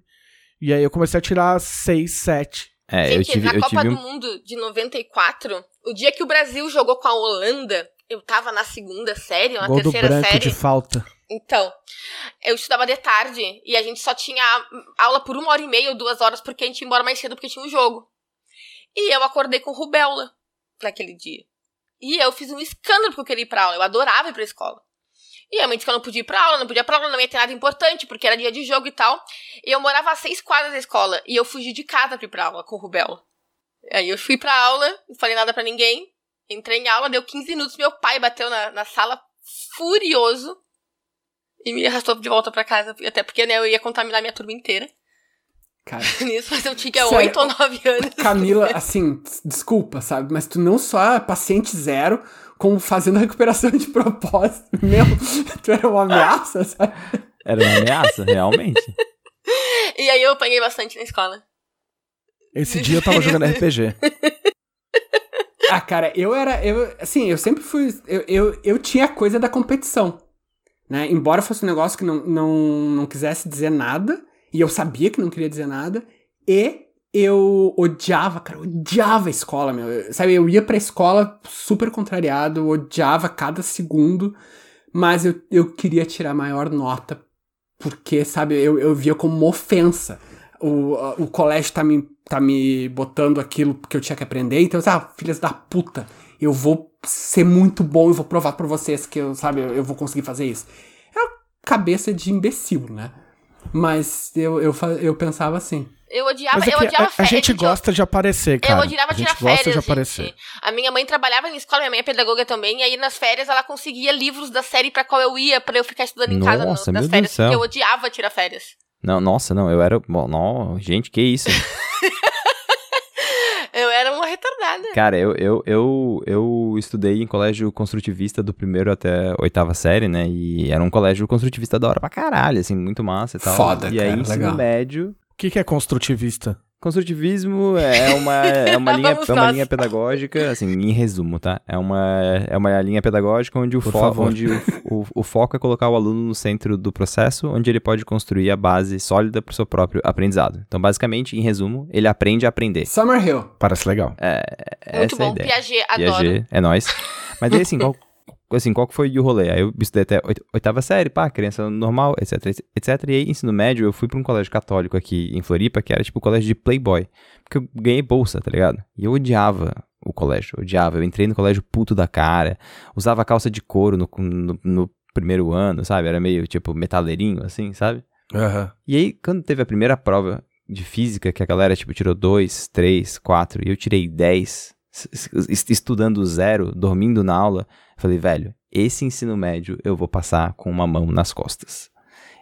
E aí eu comecei a tirar 6, 7. É, eu Gente, tive, na eu Copa tive do. Mundo de 94, o dia que o Brasil jogou com a Holanda, eu tava na segunda série, ou na Gol do terceira branco série. de falta. Então, eu estudava de tarde e a gente só tinha aula por uma hora e meia ou duas horas porque a gente ia embora mais cedo porque tinha um jogo. E eu acordei com rubéola naquele dia. E eu fiz um escândalo porque eu queria ir pra aula. Eu adorava ir pra escola. E que eu não podia ir pra aula, não podia ir pra aula, não ia ter nada importante, porque era dia de jogo e tal. E eu morava a seis quadras da escola. E eu fugi de casa pra ir pra aula com o Rubel. Aí eu fui pra aula, não falei nada pra ninguém. Entrei em aula, deu 15 minutos, meu pai bateu na, na sala furioso e me arrastou de volta pra casa. Até porque né, eu ia contaminar minha turma inteira. Cara, Nisso, mas eu tinha Sério? 8 ou 9 anos. Camila, assim, desculpa, sabe? Mas tu não só é paciente zero, como fazendo a recuperação de propósito. Meu, tu era uma ameaça, sabe? Era uma ameaça, realmente. E aí eu apanhei bastante na escola. Esse dia eu tava jogando RPG. Ah, cara, eu era. Eu, assim, eu sempre fui. Eu, eu, eu tinha a coisa da competição. Né? Embora fosse um negócio que não, não, não quisesse dizer nada, e eu sabia que não queria dizer nada, e eu odiava, cara, odiava a escola, meu. Eu- Sabe, eu ia pra escola super contrariado, odiava cada segundo, mas eu, eu queria tirar maior nota, porque, sabe, eu, eu via como uma ofensa. O, o colégio tá me, tá me botando aquilo que eu tinha que aprender, então, disse, ah, filhas da puta, eu vou ser muito bom e vou provar pra vocês que eu, sabe, eu, vou conseguir fazer isso. É uma cabeça de imbecil, né? Mas eu, eu, eu pensava assim. Eu odiava, Mas é eu que odiava a, a gente gosta de aparecer, cara. Eu odiava a gente tirar gosta férias, de aparecer. gente. A minha mãe trabalhava em escola, minha mãe é pedagoga também, e aí nas férias ela conseguia livros da série pra qual eu ia, pra eu ficar estudando em casa no- Nossa, nas meu Deus férias, porque eu odiava tirar férias. Não, nossa, não, eu era. Bom, não, gente, que isso? Eu era uma retardada. Cara, eu, eu, eu, eu estudei em colégio construtivista do primeiro até oitava série, né? E era um colégio construtivista da hora pra caralho, assim, muito massa e tal. Foda, E aí, cara, ensino legal. médio. O que, que é construtivista? Construtivismo é uma, é uma, linha, Vamos é uma linha pedagógica, assim, em resumo, tá? É uma, é uma linha pedagógica onde, o, fo onde o, o, o foco é colocar o aluno no centro do processo, onde ele pode construir a base sólida para o seu próprio aprendizado. Então, basicamente, em resumo, ele aprende a aprender. Summerhill. Parece legal. Muito Essa é a bom. ideia. Piaget, adoro. Piaget, é nóis. Mas aí, assim, qual, assim, qual que foi o rolê? Aí eu estudei até oit- oitava série, pá, criança normal, etc, etc. E aí, ensino médio, eu fui pra um colégio católico aqui em Floripa, que era tipo o colégio de playboy. Porque eu ganhei bolsa, tá ligado? E eu odiava o colégio, eu odiava. Eu entrei no colégio puto da cara, usava calça de couro no, no, no primeiro ano, sabe? Era meio, tipo, metaleirinho, assim, sabe? Aham. E aí, quando teve a primeira prova de física, que a galera, tipo, tirou 2, 3, 4, e eu tirei 10, estudando zero, dormindo na aula, eu falei, velho, esse ensino médio eu vou passar com uma mão nas costas.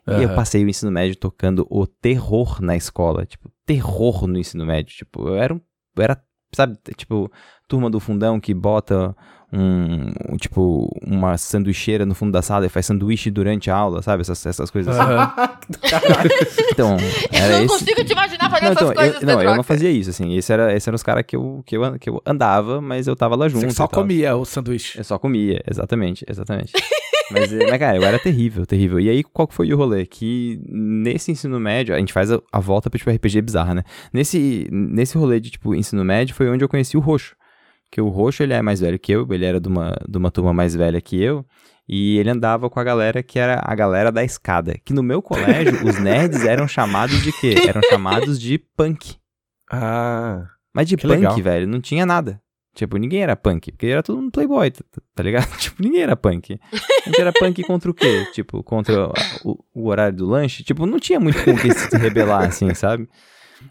E eu passei o ensino médio tocando o terror na escola, tipo, terror no ensino médio. Tipo, eu era um, eu era, sabe, tipo, turma do fundão que bota um, um, tipo, uma sanduicheira no fundo da sala e faz sanduíche durante a aula, sabe? Essas, essas coisas assim. Então, Eu era não esse... consigo te imaginar fazendo Não, essas então, coisas, eu, não, eu não fazia isso, assim. Esse era, esses eram os caras que eu, que, eu, que eu andava, mas eu tava lá junto. Você só comia o sanduíche. Eu só comia, exatamente, exatamente. mas, eh, mas, cara, eu era terrível, terrível. E aí, qual que foi o rolê? Que nesse ensino médio, a gente faz a, a volta pra, tipo, RPG bizarra, né? Nesse, nesse rolê de, tipo, ensino médio, foi onde eu conheci o Roxo. Porque o Roxo, ele é mais velho que eu, ele era de uma, de uma turma mais velha que eu. E ele andava com a galera que era a galera da escada. Que no meu colégio, os nerds eram chamados de quê? Eram chamados de punk. Ah. Mas de punk, legal. velho, não tinha nada. Tipo, ninguém era punk, porque era todo mundo playboy, tá, tá ligado? Tipo, ninguém era punk. A gente era punk contra o quê? Tipo, contra o, o horário do lanche? Tipo, não tinha muito com o que se rebelar, assim, sabe?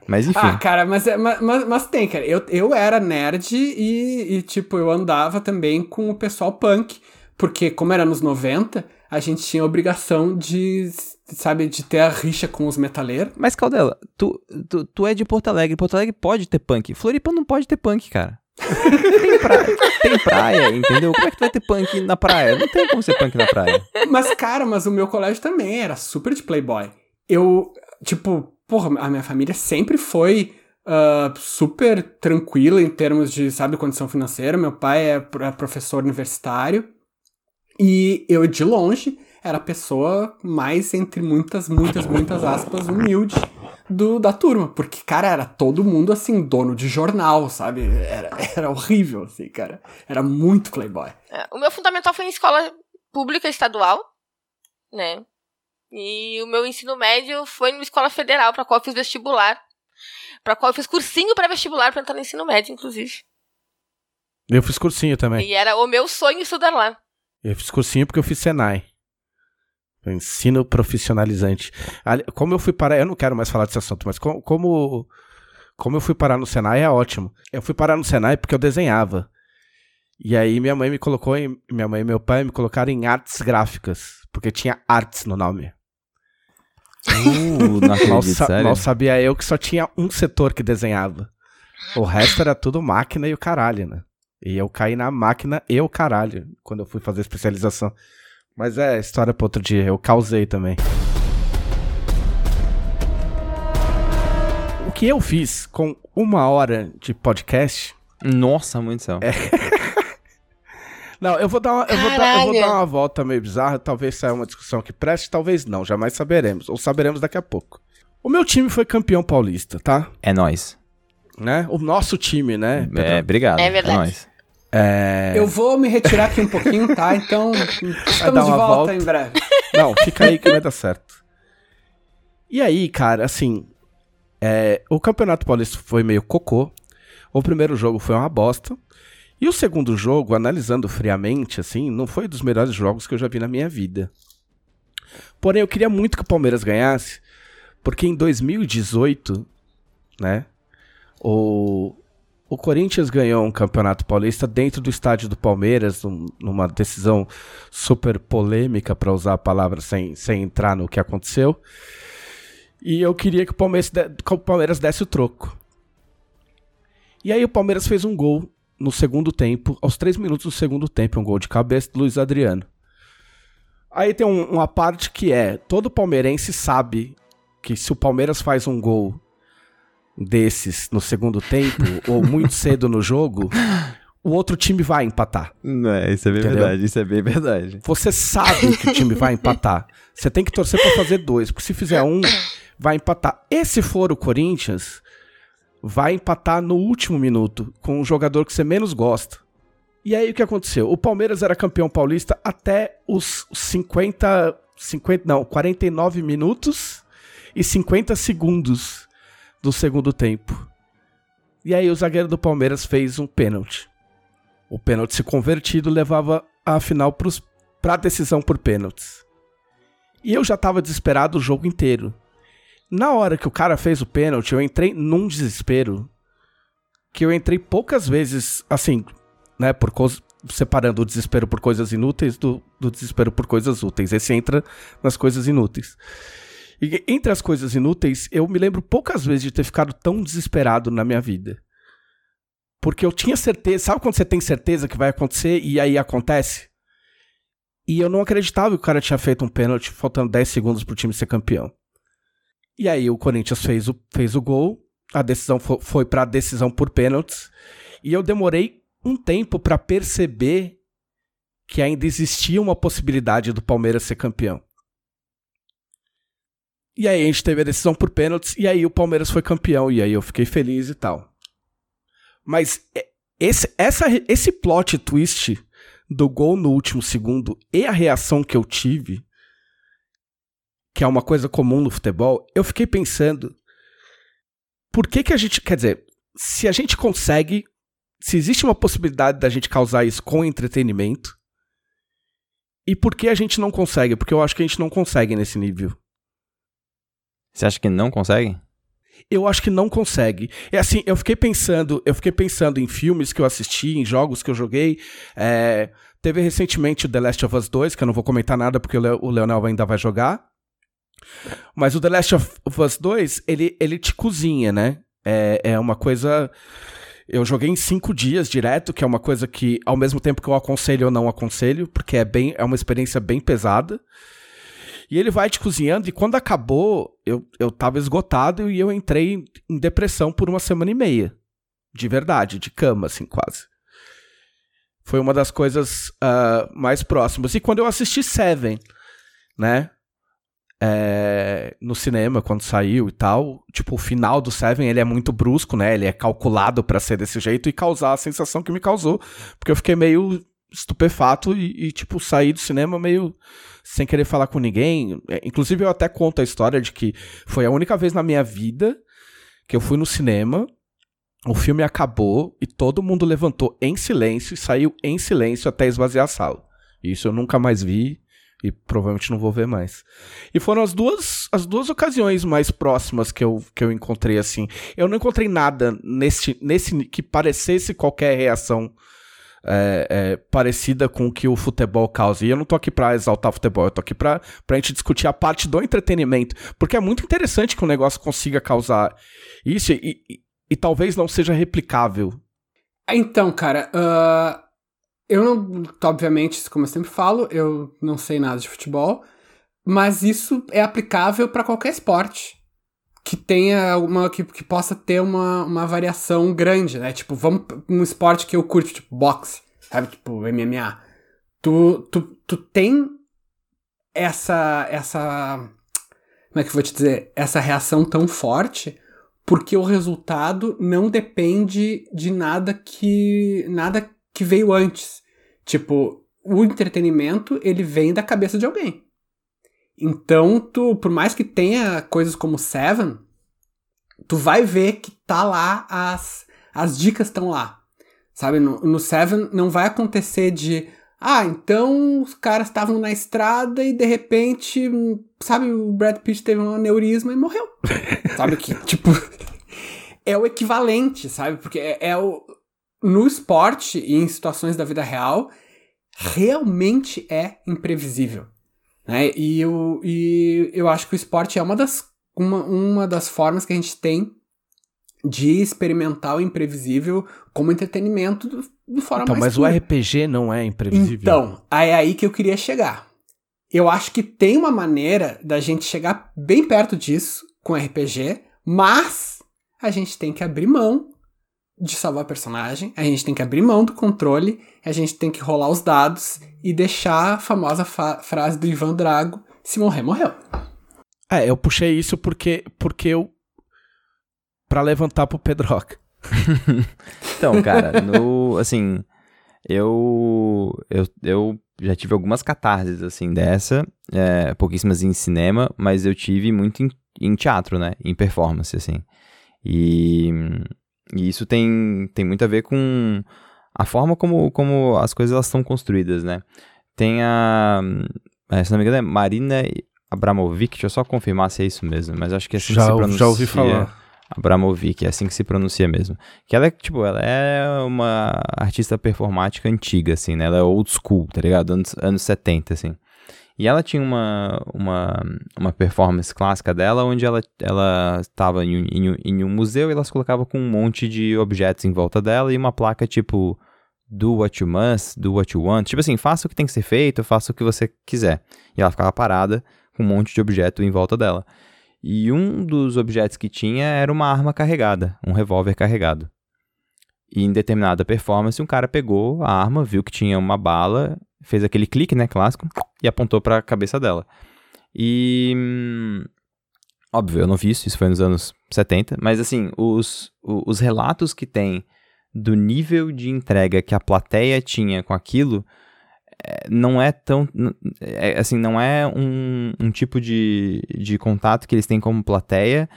Mas enfim. Ah, cara, mas, é- mas, mas, mas tem, cara. Eu, eu era nerd e, e, tipo, eu andava também com o pessoal punk. Porque, como era nos 90, a gente tinha a obrigação de, sabe, de ter a rixa com os metaleiros. Mas, Caldela, tu, tu, tu é de Porto Alegre. Porto Alegre pode ter punk. Floripa não pode ter punk, cara. Tem, praia, tem praia, entendeu? Como é que tu vai ter punk na praia? Não tem como ser punk na praia. Mas, cara, mas o meu colégio também era super de playboy. Eu, tipo, porra, a minha família sempre foi ah, super tranquila em termos de, sabe, condição financeira. Meu pai é, é professor universitário. E eu, de longe, era a pessoa mais, entre muitas, muitas, muitas aspas, humilde do, da turma. Porque, cara, era todo mundo, assim, dono de jornal, sabe? Era, era horrível, assim, cara. Era muito playboy. É, O meu fundamental foi em escola pública estadual, né? E o meu ensino médio foi numa escola federal, pra qual eu fiz vestibular. Pra qual eu fiz cursinho pré-vestibular pra entrar no ensino médio, inclusive. Eu fiz cursinho também. E era o meu sonho estudar lá. Eu fiz cursinho porque eu fiz Senai. Ensino profissionalizante. Ali- Como eu fui parar, eu não quero mais falar desse assunto, mas co- como, como eu fui parar no Senai é ótimo. Eu fui parar no Senai porque eu desenhava. E aí minha mãe me colocou em. Minha mãe e meu pai me colocaram em artes gráficas. Porque tinha artes no nome. Uh, não Mal, acredito, sa- sério? mal sabia eu que só tinha um setor que desenhava. O resto era tudo máquina e o caralho, né? E eu caí na máquina e o caralho quando eu fui fazer especialização. Mas é história pra outro dia, eu causei também. O que eu fiz com uma hora de podcast. Nossa, muito céu. É. Não, eu vou dar uma, eu vou dar, eu vou dar uma volta meio bizarra, talvez saia uma discussão que preste, talvez não, jamais saberemos, ou saberemos daqui a pouco. O meu time foi campeão paulista, tá? É nóis. Né? O nosso time, né? É, obrigado. É verdade. nóis. É... Eu vou me retirar aqui um pouquinho, tá? Então, estamos de volta volta. em breve. Não, fica aí que vai dar certo. E aí, cara, assim, é, o Campeonato Paulista foi meio cocô. O primeiro jogo foi uma bosta. E o segundo jogo, analisando friamente, assim, não foi dos melhores jogos que eu já vi na minha vida. Porém, eu queria muito que o Palmeiras ganhasse, porque em 2018, né, o, o Corinthians ganhou um Campeonato Paulista dentro do estádio do Palmeiras, num- numa decisão super polêmica, para usar a palavra sem, sem entrar no que aconteceu. E eu queria que o Palmeiras, de- que o Palmeiras desse o troco. E aí o Palmeiras fez um gol no segundo tempo, aos três minutos do segundo tempo, um gol de cabeça do Luiz Adriano. Aí tem um- uma parte que é, todo palmeirense sabe que se o Palmeiras faz um gol desses no segundo tempo, ou muito cedo no jogo, o outro time vai empatar. Não, é, isso é bem Entendeu? verdade, isso é bem verdade. Você sabe que o time vai empatar. Você tem que torcer pra fazer dois, porque se fizer um, vai empatar. E se for o Corinthians, vai empatar no último minuto, com o jogador que você menos gosta. E aí o que aconteceu? O Palmeiras era campeão paulista até os 50, 50, não, 49 minutos e 50 segundos do segundo tempo. E aí o zagueiro do Palmeiras fez um pênalti. O pênalti se convertido levava a final pros, pra decisão por pênaltis. E eu já tava desesperado o jogo inteiro. Na hora que o cara fez o pênalti, eu entrei num desespero que eu entrei poucas vezes, assim, né, por coisa, separando o desespero por coisas inúteis do, do desespero por coisas úteis. Esse entra nas coisas inúteis. E entre as coisas inúteis, eu me lembro poucas vezes de ter ficado tão desesperado na minha vida. Porque eu tinha certeza, sabe quando você tem certeza que vai acontecer e aí acontece? E eu não acreditava que o cara tinha feito um pênalti faltando 10 segundos pro time ser campeão. E aí o Corinthians fez o, fez o gol, a decisão fo- foi pra decisão por pênaltis, e eu demorei um tempo pra perceber que ainda existia uma possibilidade do Palmeiras ser campeão. E aí a gente teve a decisão por pênaltis, e aí o Palmeiras foi campeão, e aí eu fiquei feliz e tal. Mas é, esse, essa, esse plot twist do gol no último segundo e a reação que eu tive, que é uma coisa comum no futebol, eu fiquei pensando, por que que a gente, quer dizer, se a gente consegue, se existe uma possibilidade da gente causar isso com entretenimento, e por que a gente não consegue? Porque eu acho que a gente não consegue nesse nível. Você acha que não consegue? Eu acho que não consegue. É assim, eu fiquei pensando, eu fiquei pensando em filmes que eu assisti, em jogos que eu joguei. É, teve recentemente o The Last of Us 2, que eu não vou comentar nada porque o, Le- o Leonel ainda vai jogar. Mas o The Last of Us 2, ele, ele te cozinha, né? É, é uma coisa. Eu joguei em cinco dias direto, que é uma coisa que, ao mesmo tempo que eu aconselho, eu não aconselho, porque é, bem, é uma experiência bem pesada. E ele vai te cozinhando, e quando acabou, eu, eu tava esgotado e eu entrei em depressão por uma semana e meia. De verdade, de cama, assim, quase. Foi uma das coisas ah, mais próximas. E quando eu assisti Seven, né? é, no cinema, quando saiu e tal, tipo, o final do Seven, ele é muito brusco, né? Ele é calculado pra ser desse jeito e causar a sensação que me causou. Porque eu fiquei meio estupefato e, e, tipo, saí do cinema meio sem querer falar com ninguém. É, Inclusive, eu até conto a história de que foi a única vez na minha vida que eu fui no cinema O filme acabou e todo mundo levantou em silêncio e saiu em silêncio até esvaziar a sala. Isso eu nunca mais vi e provavelmente não vou ver mais. E foram as duas, as duas ocasiões mais próximas que eu, que eu encontrei assim. Eu não encontrei nada nesse, nesse que parecesse qualquer reação é, é, parecida com o que o futebol causa. E eu não tô aqui pra exaltar o futebol, eu tô aqui pra, pra gente discutir a parte do entretenimento. Porque é muito interessante que um negócio consiga causar isso e, e, e talvez não seja replicável. Então, cara, uh, eu não. Obviamente, como eu sempre falo, eu não sei nada de futebol, mas isso é aplicável para qualquer esporte que tenha uma. Que, que possa ter uma, uma variação grande, né? Tipo, vamos. Um esporte que eu curto, tipo, boxe, sabe? Tipo, MMA. Tu, tu, tu tem essa. essa. Como é que eu vou te dizer? Essa reação tão forte porque o resultado não depende de nada que nada que veio antes. Tipo, o entretenimento, ele vem da cabeça de alguém. Então, tu, por mais que tenha coisas como Seven, tu vai ver que tá lá as as dicas estão lá. Sabe, no, no Seven não vai acontecer de ah, então os caras estavam na estrada e de repente, sabe, o Brad Pitt teve um aneurisma e morreu. sabe que, tipo, é o equivalente, sabe? Porque é, é o. No esporte e em situações da vida real, realmente é imprevisível. Né? E, eu, e eu acho que o esporte é uma das, uma, uma das formas que a gente tem de experimentar o imprevisível como entretenimento de forma então, mais mas o RPG não é imprevisível. Então, é aí que eu queria chegar. Eu acho que tem uma maneira da gente chegar bem perto disso com RPG, mas a gente tem que abrir mão de salvar personagem, a gente tem que abrir mão do controle, a gente tem que rolar os dados e deixar a famosa fa frase do Ivan Drago: se morrer, morreu. É, eu puxei isso porque, porque eu. pra levantar pro Pedroca. então, cara, no. Assim. Eu, eu. Eu já tive algumas catarses, assim, dessa. É, pouquíssimas em cinema, mas eu tive muito em, em teatro, né? Em performance, assim. E, e, isso tem, tem muito a ver com a forma como, como as coisas elas são construídas, né? Tem a, é, se não me engano, é Marina Abramovic, deixa eu só confirmar se é isso mesmo, mas acho que é assim já, que se pronuncia. Já ouvi falar. Abramovic, é assim que se pronuncia mesmo. Que ela é, tipo, ela é uma artista performática antiga, assim, né? Ela é old school, tá ligado? Anos, anos 70, assim. E ela tinha uma, uma, uma performance clássica dela, onde ela estava em, em, em, um museu e ela se colocava com um monte de objetos em volta dela e uma placa tipo do what you must, do what you want. Tipo assim, faça o que tem que ser feito, faça o que você quiser. E ela ficava parada com um monte de objeto em volta dela. E um dos objetos que tinha era uma arma carregada, um revólver carregado. E em determinada performance, um cara pegou a arma, viu que tinha uma bala fez aquele clique, né, clássico, e apontou para a cabeça dela. E hum, óbvio, eu não vi isso, isso foi nos anos 70, mas assim, os, os relatos que tem do nível de entrega que a plateia tinha com aquilo é, não é tão. É, assim, não é um, um tipo de, de contato que eles têm como plateia,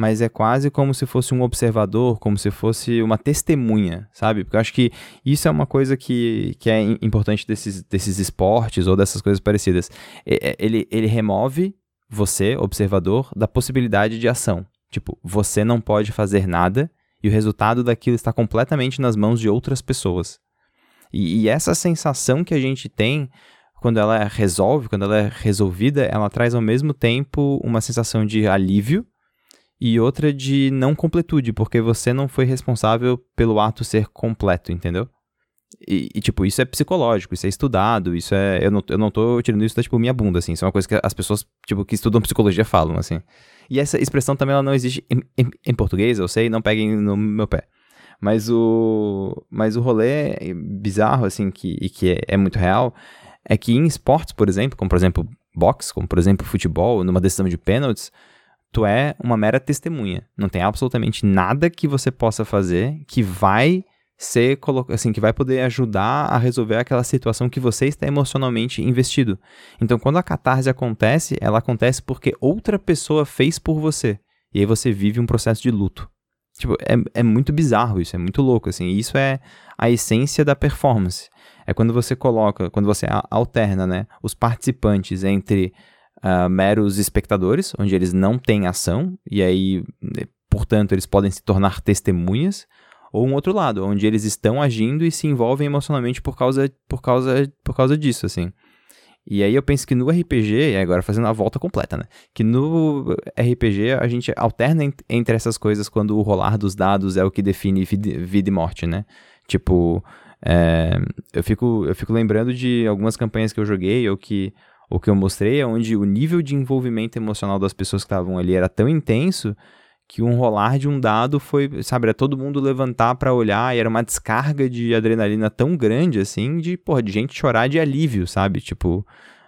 mas é quase como se fosse um observador, como se fosse uma testemunha, sabe? Porque eu acho que isso é uma coisa que, que é importante desses, desses esportes ou dessas coisas parecidas. Ele, ele remove você, observador, da possibilidade de ação. Tipo, você não pode fazer nada e o resultado daquilo está completamente nas mãos de outras pessoas. E, e essa sensação que a gente tem quando ela resolve, quando ela é resolvida, ela traz ao mesmo tempo uma sensação de alívio e outra de não completude, porque você não foi responsável pelo ato ser completo, entendeu? E, e, tipo, isso é psicológico, isso é estudado, isso é. Eu não, eu não tô tirando isso da, tipo, minha bunda, assim. Isso é uma coisa que as pessoas, tipo, que estudam psicologia falam, assim. E essa expressão também ela não existe em, em, em português, eu sei, não peguem no meu pé. Mas o. Mas o rolê bizarro, assim, que, e que é, é muito real, é que em esportes, por exemplo, como por exemplo boxe, como por exemplo futebol, numa decisão de pênaltis, tu é uma mera testemunha. Não tem absolutamente nada que você possa fazer que vai ser assim, que vai poder ajudar a resolver aquela situação que você está emocionalmente investido. Então, quando a catarse acontece, ela acontece porque outra pessoa fez por você. E aí você vive um processo de luto. Tipo, é, é muito bizarro isso, é muito louco, assim. Isso é a essência da performance. É quando você coloca, quando você alterna, né, os participantes entre ah, meros espectadores, onde eles não têm ação, e aí, né, portanto, eles podem se tornar testemunhas, ou um outro lado, onde eles estão agindo e se envolvem emocionalmente por causa, por causa, por causa disso, assim. E aí eu penso que no RPG, agora fazendo a volta completa, né? Que no RPG a gente alterna en- entre essas coisas quando o rolar dos dados é o que define vid- vida e morte, né? Tipo, é, eu, fico, eu fico lembrando de algumas campanhas que eu joguei ou que, ou que eu mostrei, onde o nível de envolvimento emocional das pessoas que estavam ali era tão intenso que um rolar de um dado foi, sabe, era todo mundo levantar pra olhar e era uma descarga de adrenalina tão grande assim, de, porra, de gente chorar de alívio, sabe? Tipo,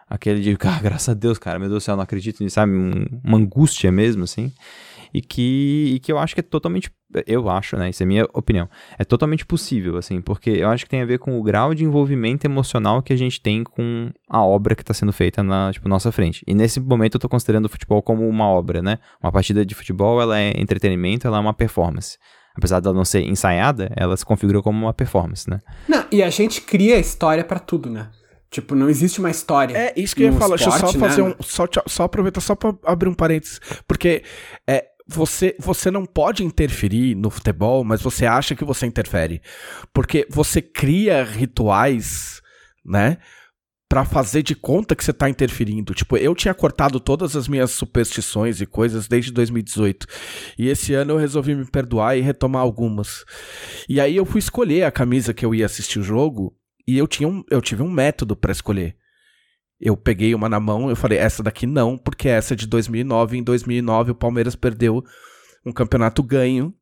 aquele de, ah, graças a Deus, cara, meu Deus do céu, não acredito nisso, sabe? Um- uma angústia mesmo, assim. E que, e que eu acho que é totalmente, eu acho, né, isso é minha opinião, é totalmente possível, assim, porque eu acho que tem a ver com o grau de envolvimento emocional que a gente tem com a obra que está sendo feita na, tipo, nossa frente. E nesse momento eu tô considerando o futebol como uma obra, né? Uma partida de futebol, ela é entretenimento, ela é uma performance. Apesar dela não ser ensaiada, ela se configura como uma performance, né? Não, e a gente cria história pra tudo, né? Tipo, não existe uma história. É, isso que eu ia falar. Deixa eu só esporte, fazer né? um. Só, só aproveitar só pra abrir um parênteses. Porque é, você, você não pode interferir no futebol, mas você acha que você interfere. Porque você cria rituais, né? Pra fazer de conta que você tá interferindo. Tipo, eu tinha cortado todas as minhas superstições e coisas desde 2018. E esse ano eu resolvi me perdoar e retomar algumas. E aí eu fui escolher a camisa que eu ia assistir o jogo. E eu, tinha um, eu tive um método pra escolher. Eu peguei uma na mão eu falei, essa daqui não, porque essa é de 2009. Em 2009 o Palmeiras perdeu um campeonato ganho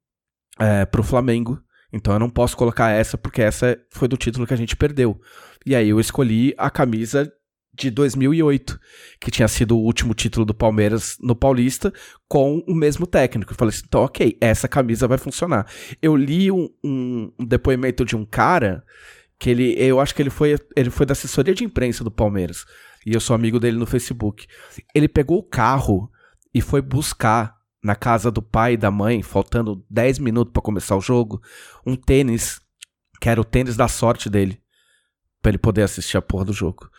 é, pro Flamengo. Então eu não posso colocar essa, porque essa foi do título que a gente perdeu. E aí eu escolhi a camisa de 2008, que tinha sido o último título do Palmeiras no Paulista, com o mesmo técnico. Eu falei assim, então ok, essa camisa vai funcionar. Eu li um, um- um depoimento de um cara que ele, eu acho que ele foi, ele foi da assessoria de imprensa do Palmeiras. E eu sou amigo dele no Facebook. Ele pegou o carro e foi buscar na casa do pai e da mãe, faltando 10 minutos pra começar o jogo, um tênis, que era o tênis da sorte dele, Pra ele poder assistir a porra do jogo.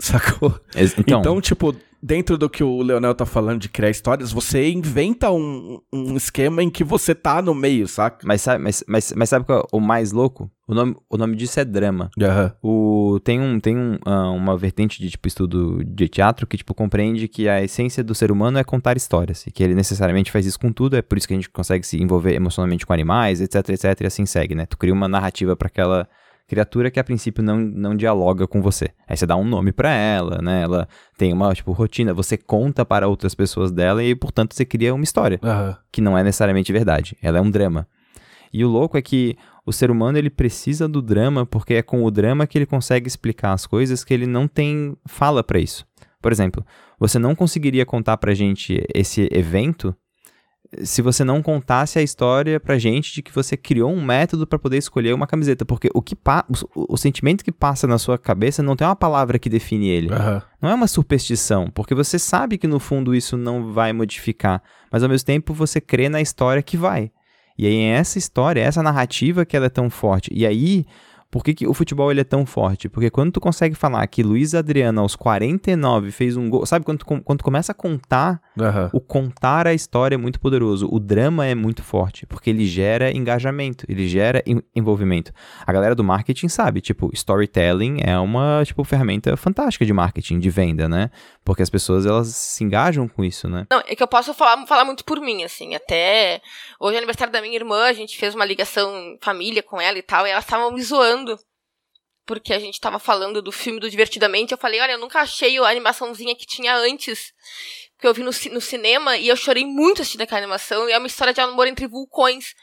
Sacou? Então, Então, tipo, dentro do que o Leonel tá falando de criar histórias, você inventa um, um esquema em que você tá no meio, saca? mas sabe, mas, mas, mas sabe qual é o mais louco? O nome, o nome disso é drama. Aham. O, tem um, tem um, ah, uma vertente de tipo, estudo de teatro que tipo, compreende que a essência do ser humano é contar histórias. E que ele necessariamente faz isso com tudo, é por isso que a gente consegue se envolver emocionalmente com animais, etc, etc, e assim segue, né? Tu cria uma narrativa pra aquela criatura que a princípio não, não dialoga com você. Aí você dá um nome pra ela, né? Ela tem uma, tipo, rotina, você conta para outras pessoas dela e, portanto, você cria uma história Aham. que não é necessariamente verdade. Ela é um drama. E o louco é que o ser humano ele precisa do drama porque é com o drama que ele consegue explicar as coisas que ele não tem fala pra isso. Por exemplo, você não conseguiria contar pra gente esse evento se você não contasse a história pra gente de que você criou um método pra poder escolher uma camiseta, porque o que o, o sentimento que passa na sua cabeça não tem uma palavra que define ele. Aham. Não é uma superstição, porque você sabe que no fundo isso não vai modificar, mas ao mesmo tempo você crê na história que vai. E aí é essa história, é essa narrativa que ela é tão forte. E aí, por que, que o futebol ele é tão forte? Porque quando tu consegue falar que Luiz Adriano aos 49 fez um gol, sabe quando tu, quando tu começa a contar Aham. o contar a história é muito poderoso. O drama é muito forte, porque ele gera engajamento, ele gera en- envolvimento. A galera do marketing sabe, tipo, storytelling é uma, tipo, ferramenta fantástica de marketing, de venda, né? Porque as pessoas, elas se engajam com isso, né? Não, é que eu posso falar, falar muito por mim, assim. Até hoje é aniversário da minha irmã, a gente fez uma ligação família com ela e tal, e elas estavam me zoando. Porque a gente tava falando do filme do Divertidamente. Eu falei, olha, eu nunca achei a animaçãozinha que tinha antes. Que eu vi no, no cinema e eu chorei muito assistindo aquela animação. E é uma história de amor entre vulcões.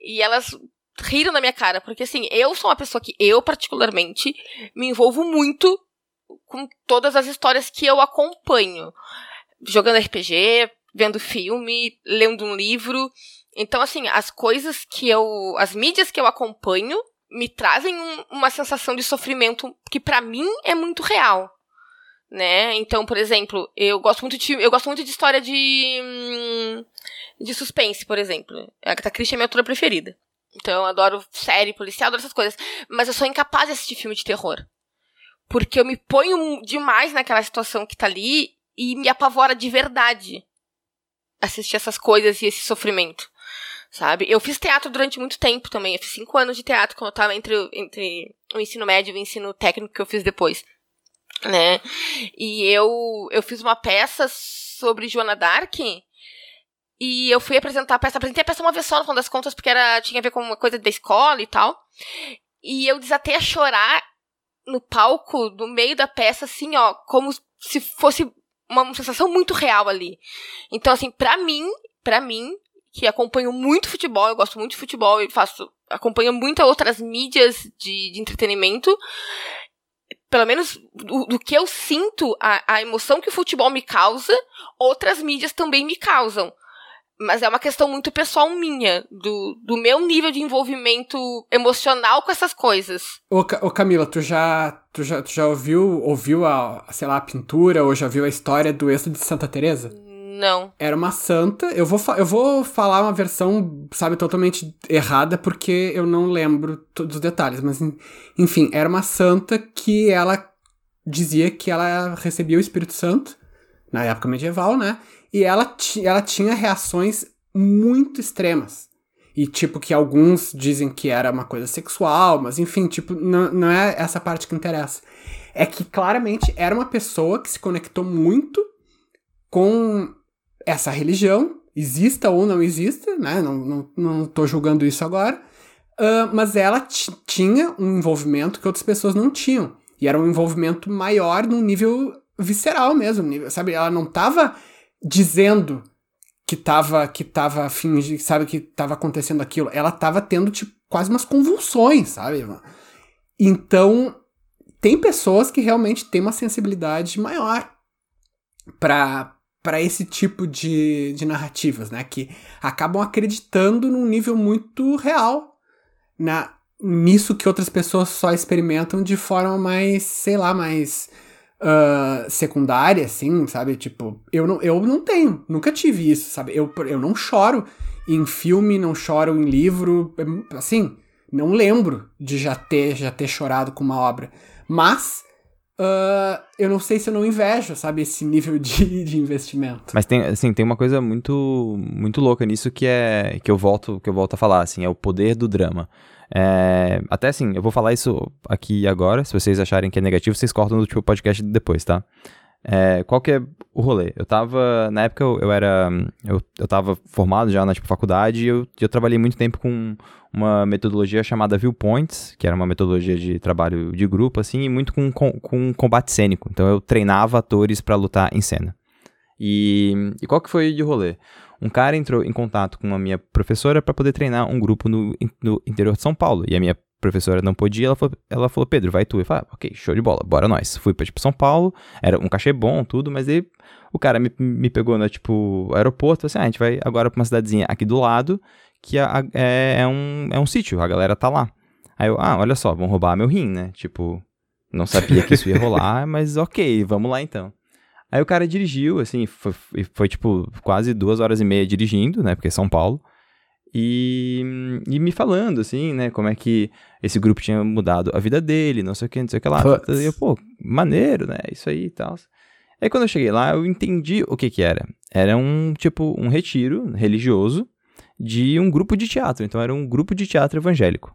E elas riram na minha cara. Porque assim, eu sou uma pessoa que eu, particularmente, me envolvo muito com todas as histórias que eu acompanho jogando RPG, vendo filme, lendo um livro. Então, assim, as coisas que eu. As mídias que eu acompanho me trazem um- uma sensação de sofrimento que pra mim é muito real. Né? Então, por exemplo, eu gosto muito de eu gosto muito de história de hum, de suspense, por exemplo. A Agatha Christie é minha autora preferida. Então eu adoro série policial, adoro essas coisas. Mas eu sou incapaz de assistir filme de terror. Porque eu me ponho demais naquela situação que tá ali e me apavora de verdade assistir essas coisas e esse sofrimento. Sabe? Eu fiz teatro durante muito tempo também. Eu fiz cinco anos de teatro quando eu tava entre, entre o ensino médio e o ensino técnico que eu fiz depois. Né? E eu, eu fiz uma peça sobre Joana Dark. E eu fui apresentar a peça. Apresentei a peça uma vez só, no final das contas, porque era, tinha a ver com uma coisa da escola e tal. E eu desatei a chorar no palco, no meio da peça, assim, ó, como se fosse uma sensação muito real ali. Então, assim, pra mim, pra mim, que acompanho muito futebol, eu gosto muito de futebol e faço, acompanho muitas outras mídias de, de entretenimento, pelo menos do, do, que eu sinto, a, a emoção que o futebol me causa, outras mídias também me causam. Mas é uma questão muito pessoal minha, do, do meu nível de envolvimento emocional com essas coisas. Ô, ô Camila, tu já, tu já, tu já ouviu, ouviu a, sei lá, a pintura ou já viu a história do êxodo de Santa Teresa? Não. Era uma santa. Eu vou, eu vou falar uma versão, sabe, totalmente errada, porque eu não lembro todos os detalhes. Mas, enfim, era uma santa que ela dizia que ela recebia o Espírito Santo, na época medieval, né? E ela, ela tinha reações muito extremas. E, tipo, que alguns dizem que era uma coisa sexual, mas enfim, tipo, não, não é essa parte que interessa. É que claramente era uma pessoa que se conectou muito com essa religião, exista ou não exista, né? Não, não, não tô julgando isso agora. Uh, mas ela tinha um envolvimento que outras pessoas não tinham. E era um envolvimento maior num nível visceral mesmo, nível, sabe? Ela não tava dizendo que tava, que tava fingindo, sabe, que tava acontecendo aquilo. Ela tava tendo, tipo, quase umas convulsões, sabe? Então, tem pessoas que realmente têm uma sensibilidade maior para para esse tipo de, de narrativas, né? Que acabam acreditando num nível muito real na, nisso que outras pessoas só experimentam de forma mais, sei lá, mais uh, secundária, assim, sabe? Tipo, eu não, eu não tenho, nunca tive isso, sabe? Eu, eu não choro em filme, não choro em livro, assim, não lembro de já ter, já ter chorado com uma obra. Mas Uh, eu não sei se eu não invejo, sabe, esse nível de, de investimento. Mas tem, assim, tem uma coisa muito, muito louca nisso que é que eu volto, que eu volto a falar, assim, é o poder do drama. É, até assim, eu vou falar isso aqui agora. Se vocês acharem que é negativo, vocês cortam no tipo podcast depois, tá? É, qual que é o rolê? Eu tava, na época eu, eu era, eu, eu tava formado já na tipo, faculdade e eu, eu trabalhei muito tempo com uma metodologia chamada Viewpoints, que era uma metodologia de trabalho de grupo, assim, e muito com, com, com combate cênico. Então eu treinava atores para lutar em cena. E, e qual que foi o rolê? Um cara entrou em contato com a minha professora para poder treinar um grupo no, no interior de São Paulo. E a minha professora não podia, ela falou, ela falou Pedro, vai tu. Eu falei, ah, ok, show de bola, bora nós. Fui pra, tipo, São Paulo, era um cachê bom, tudo, mas aí o cara me, me pegou no, tipo, aeroporto, assim, ah, a gente vai agora pra uma cidadezinha aqui do lado, que é, é, é um, é um sítio, a galera tá lá. Aí eu, ah, olha só, vão roubar meu rim, né? Tipo, não sabia que isso ia rolar, mas ok, vamos lá então. Aí o cara dirigiu, assim, foi, foi, tipo quase duas horas e meia dirigindo, né? Porque é São Paulo. E, e me falando, assim, né? Como é que esse grupo tinha mudado a vida dele, não sei o que, não sei o que lá. E eu, pô, maneiro, né? Isso aí e tal. Aí quando eu cheguei lá, eu entendi o que que era. Era um, tipo, um retiro religioso de um grupo de teatro. Então era um grupo de teatro evangélico.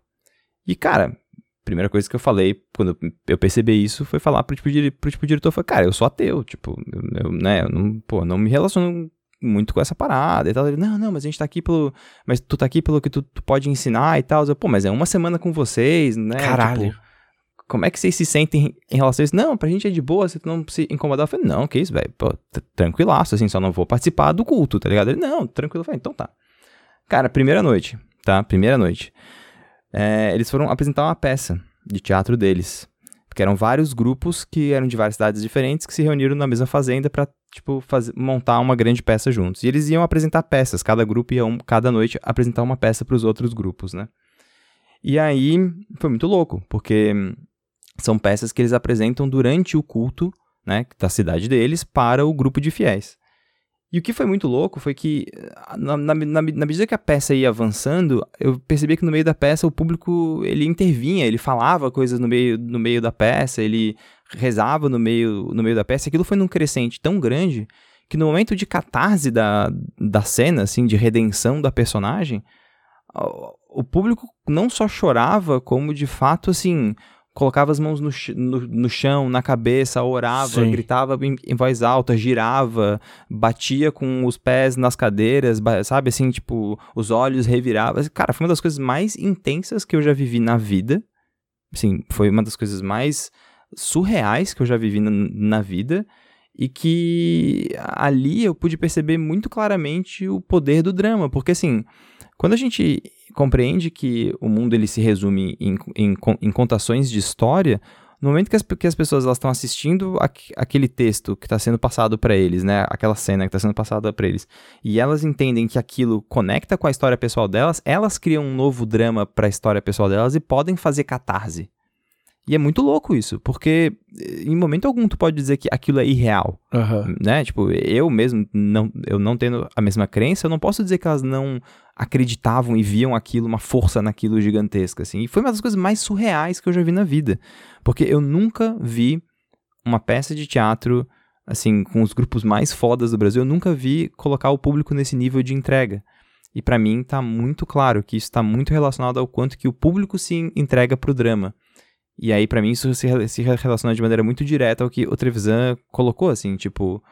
E, cara, primeira coisa que eu falei quando eu percebi isso foi falar pro tipo, pro tipo diretor, foi, cara, eu sou ateu, tipo, eu, eu né, eu não, pô, não me relaciono muito com essa parada e tal. Ele, não, não, mas a gente tá aqui pelo, mas tu tá aqui pelo que tu, tu pode ensinar e tal. Eu, pô, mas é uma semana com vocês, né? Caralho. Tipo, como é que vocês se sentem em relação a isso? Não, pra gente é de boa, você não se incomodar. Eu falei, não, que isso, velho, tranquilaço, assim, só não vou participar do culto, tá ligado? Ele, não, tranquilo. Eu falei, então tá. Cara, primeira noite, tá? Primeira noite é, eles foram apresentar uma peça de teatro deles. Porque eram vários grupos que eram de várias cidades diferentes que se reuniram na mesma fazenda para tipo, fazer, montar uma grande peça juntos. E eles iam apresentar peças, cada grupo ia, um, cada noite, apresentar uma peça para os outros grupos, né? E aí foi muito louco, porque são peças que eles apresentam durante o culto, né, da cidade deles, para o grupo de fiéis. E o que foi muito louco foi que, na, na, na, na, medida que a peça ia avançando, eu percebi que no meio da peça o público, ele intervinha, ele falava coisas no meio, no meio da peça, ele rezava no meio, no meio da peça. Aquilo foi num crescente tão grande que no momento de catarse da, da cena, assim, de redenção da personagem, o público não só chorava, como de fato, assim, colocava as mãos no, no, no chão, na cabeça, orava, Sim. gritava em, em, voz alta, girava, batia com os pés nas cadeiras, sabe, assim, tipo, os olhos reviravam. Cara, foi uma das coisas mais intensas que eu já vivi na vida. Assim, foi uma das coisas mais surreais que eu já vivi na, na vida e que ali eu pude perceber muito claramente o poder do drama, porque assim, quando a gente compreende que o mundo ele se resume em, em, em contações de história, no momento que as, que as pessoas estão assistindo aquele texto que está sendo passado para eles, né, aquela cena que está sendo passada para eles, e elas entendem que aquilo conecta com a história pessoal delas, elas criam um novo drama para a história pessoal delas e podem fazer catarse. E é muito louco isso, porque eh, em momento algum tu pode dizer que aquilo é irreal, uhum. né? Tipo, eu mesmo, não, eu não tendo a mesma crença, eu não posso dizer que elas não acreditavam e viam aquilo, uma força naquilo gigantesca, assim. E foi uma das coisas mais surreais que eu já vi na vida, porque eu nunca vi uma peça de teatro, assim, com os grupos mais fodas do Brasil, eu nunca vi colocar o público nesse nível de entrega. E para mim tá muito claro que isso está muito relacionado ao quanto que o público se entrega pro drama. E aí, para mim, isso se, se relaciona de maneira muito direta ao que o Trevisan colocou, assim, tipo,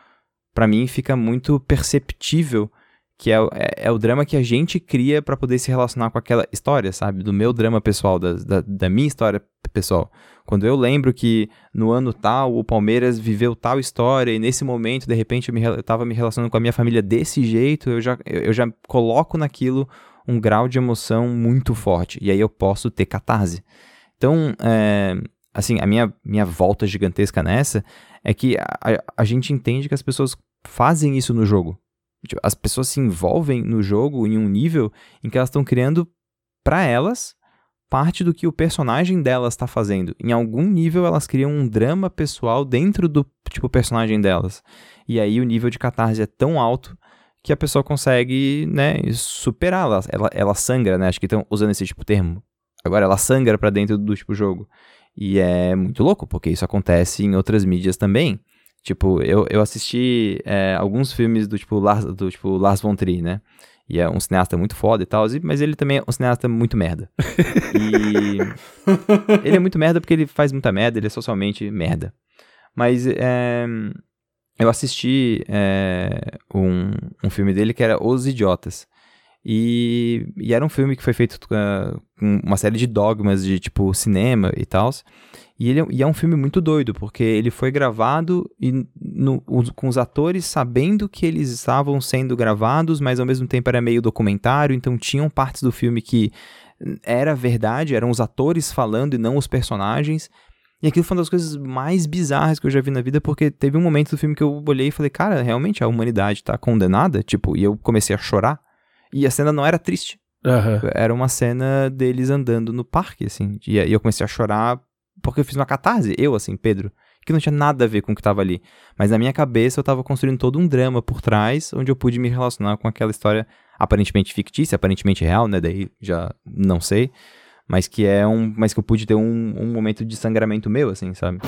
para mim fica muito perceptível que é, é, é, o drama que a gente cria para poder se relacionar com aquela história, sabe? Do meu drama pessoal, da, da, da, minha história pessoal. Quando eu lembro que no ano tal o Palmeiras viveu tal história e nesse momento, de repente, eu, me, eu tava me relacionando com a minha família desse jeito, eu já, eu já coloco naquilo um grau de emoção muito forte. E aí eu posso ter catarse. Então, é, assim, a minha, minha volta gigantesca nessa é que a, a gente entende que as pessoas fazem isso no jogo. Tipo, as pessoas se envolvem no jogo em um nível em que elas estão criando para elas parte do que o personagem delas está fazendo. Em algum nível elas criam um drama pessoal dentro do tipo personagem delas. E aí o nível de catarse é tão alto que a pessoa consegue, né, superá-la. Ela, ela sangra, né? Acho que estão usando esse tipo de termo Agora ela sangra para dentro do tipo jogo. E é muito louco, porque isso acontece em outras mídias também. Tipo, eu, eu assisti é, alguns filmes do tipo, Lars, do tipo Lars von Trier, né? E é um cineasta muito foda e tal, mas ele também é um cineasta muito merda. E ele é muito merda porque ele faz muita merda, ele é socialmente merda. Mas é, eu assisti é, um, um filme dele que era Os Idiotas. E, e, era um filme que foi feito uh, com uma série de dogmas de tipo cinema e tal. E, ele, é e é um filme muito doido, porque ele foi gravado e no, com os atores sabendo que eles estavam sendo gravados, mas ao mesmo tempo era meio documentário, então tinham partes do filme que era verdade, eram os atores falando e não os personagens. E aquilo foi uma das coisas mais bizarras que eu já vi na vida, porque teve um momento do filme que eu olhei e falei, cara, realmente a humanidade tá condenada? Tipo, e eu comecei a chorar. E a cena não era triste. Uhum. Era uma cena deles andando no parque, assim. E, eu comecei a chorar porque eu fiz uma catarse, eu, assim, Pedro, que não tinha nada a ver com o que estava ali. Mas na minha cabeça eu estava construindo todo um drama por trás, onde eu pude me relacionar com aquela história aparentemente fictícia, aparentemente real, né? Daí já não sei. Mas que é um. Mas que eu pude ter um, um momento de sangramento meu, assim, sabe?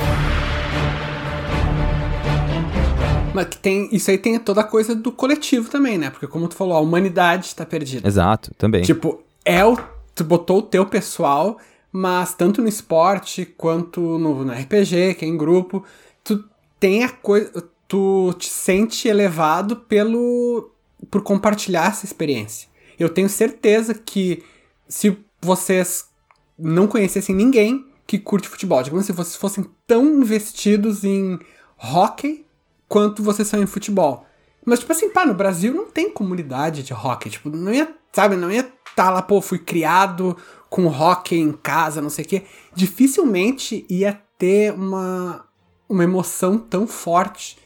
Mas que tem, isso aí tem toda a coisa do coletivo também, né? Porque como tu falou, a humanidade tá perdida. Exato, também. Tipo, é o, tu botou o teu pessoal, mas tanto no esporte quanto no, no RPG, que é em grupo, tu tem a coisa, tu te sente elevado pelo por compartilhar essa experiência. Eu tenho certeza que se vocês não conhecessem ninguém que curte futebol, digamos se vocês fossem tão investidos em hockey quanto vocês são em futebol. Mas, tipo assim, pá, no Brasil não tem comunidade de hockey. Tipo, não ia, sabe, não ia estar tá lá, pô, fui criado com hockey em casa, não sei o quê. Dificilmente ia ter uma, uma emoção tão forte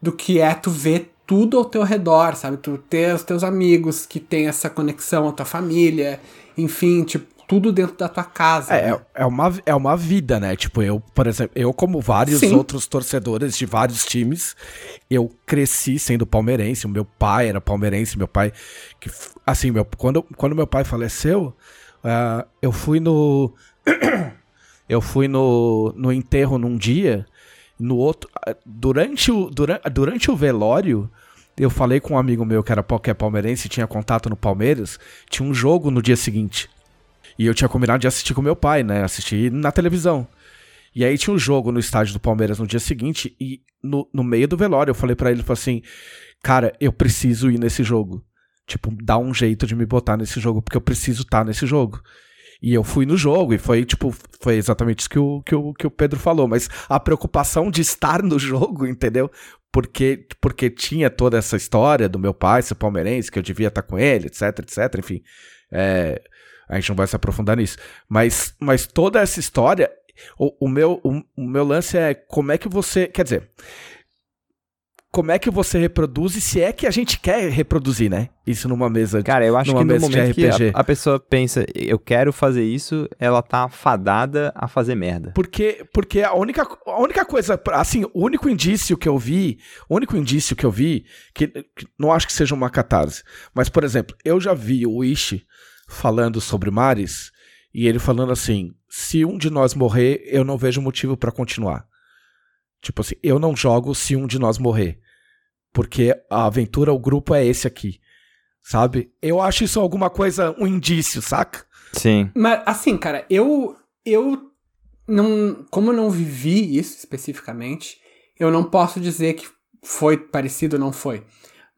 do que é tu ver tudo ao teu redor, sabe? Tu ter os teus amigos que tem essa conexão, a tua família, enfim, tipo, tudo dentro da tua casa. É, né? é, uma, é uma vida, né? Tipo, eu, por exemplo, eu, como vários Sim. outros torcedores de vários times, eu cresci sendo palmeirense. O meu pai era palmeirense, meu pai. Que, assim, meu, quando, quando meu pai faleceu, ah, eu fui no. eu fui no, no enterro num dia. No outro. ah, Durante o, durante, durante o velório. Eu falei com um amigo meu que era pal- que é palmeirense e tinha contato no Palmeiras. Tinha um jogo no dia seguinte. E eu tinha combinado de assistir com meu pai, né? Assistir na televisão. E aí tinha um jogo no estádio do Palmeiras no dia seguinte, e no, no meio do velório eu falei pra ele, falei assim, cara, eu preciso ir nesse jogo. Tipo, dá um jeito de me botar nesse jogo, porque eu preciso estar nesse jogo. E eu fui no jogo, e foi, tipo, foi exatamente isso que o, que o, que o Pedro falou. Mas a preocupação de estar no jogo, entendeu? Porque, porque tinha toda essa história do meu pai ser palmeirense, que eu devia estar com ele, etc, etc, enfim. É, a gente não vai se aprofundar nisso. Mas, mas toda essa história, o, o meu, o, o meu lance é como é que você. Quer dizer. Como é que você reproduz e se é que a gente quer reproduzir, né? Isso numa mesa. Cara, eu acho que no de momento que a, a pessoa pensa, eu quero fazer isso, ela tá fadada a fazer merda. Porque, porque a única, a única coisa, assim, o único indício que eu vi, o único indício que eu vi, que, que não acho que seja uma catarse, mas, por exemplo, eu já vi o Ishi falando sobre Mares, e ele falando assim, se um de nós morrer, eu não vejo motivo pra continuar. Tipo assim, eu não jogo se um de nós morrer. Porque a aventura, o grupo é esse aqui. Sabe? Eu acho isso alguma coisa, um indício, saca? Sim. Mas, assim, cara, eu. Eu não. Como eu não vivi isso especificamente, eu não posso dizer que foi parecido ou não foi.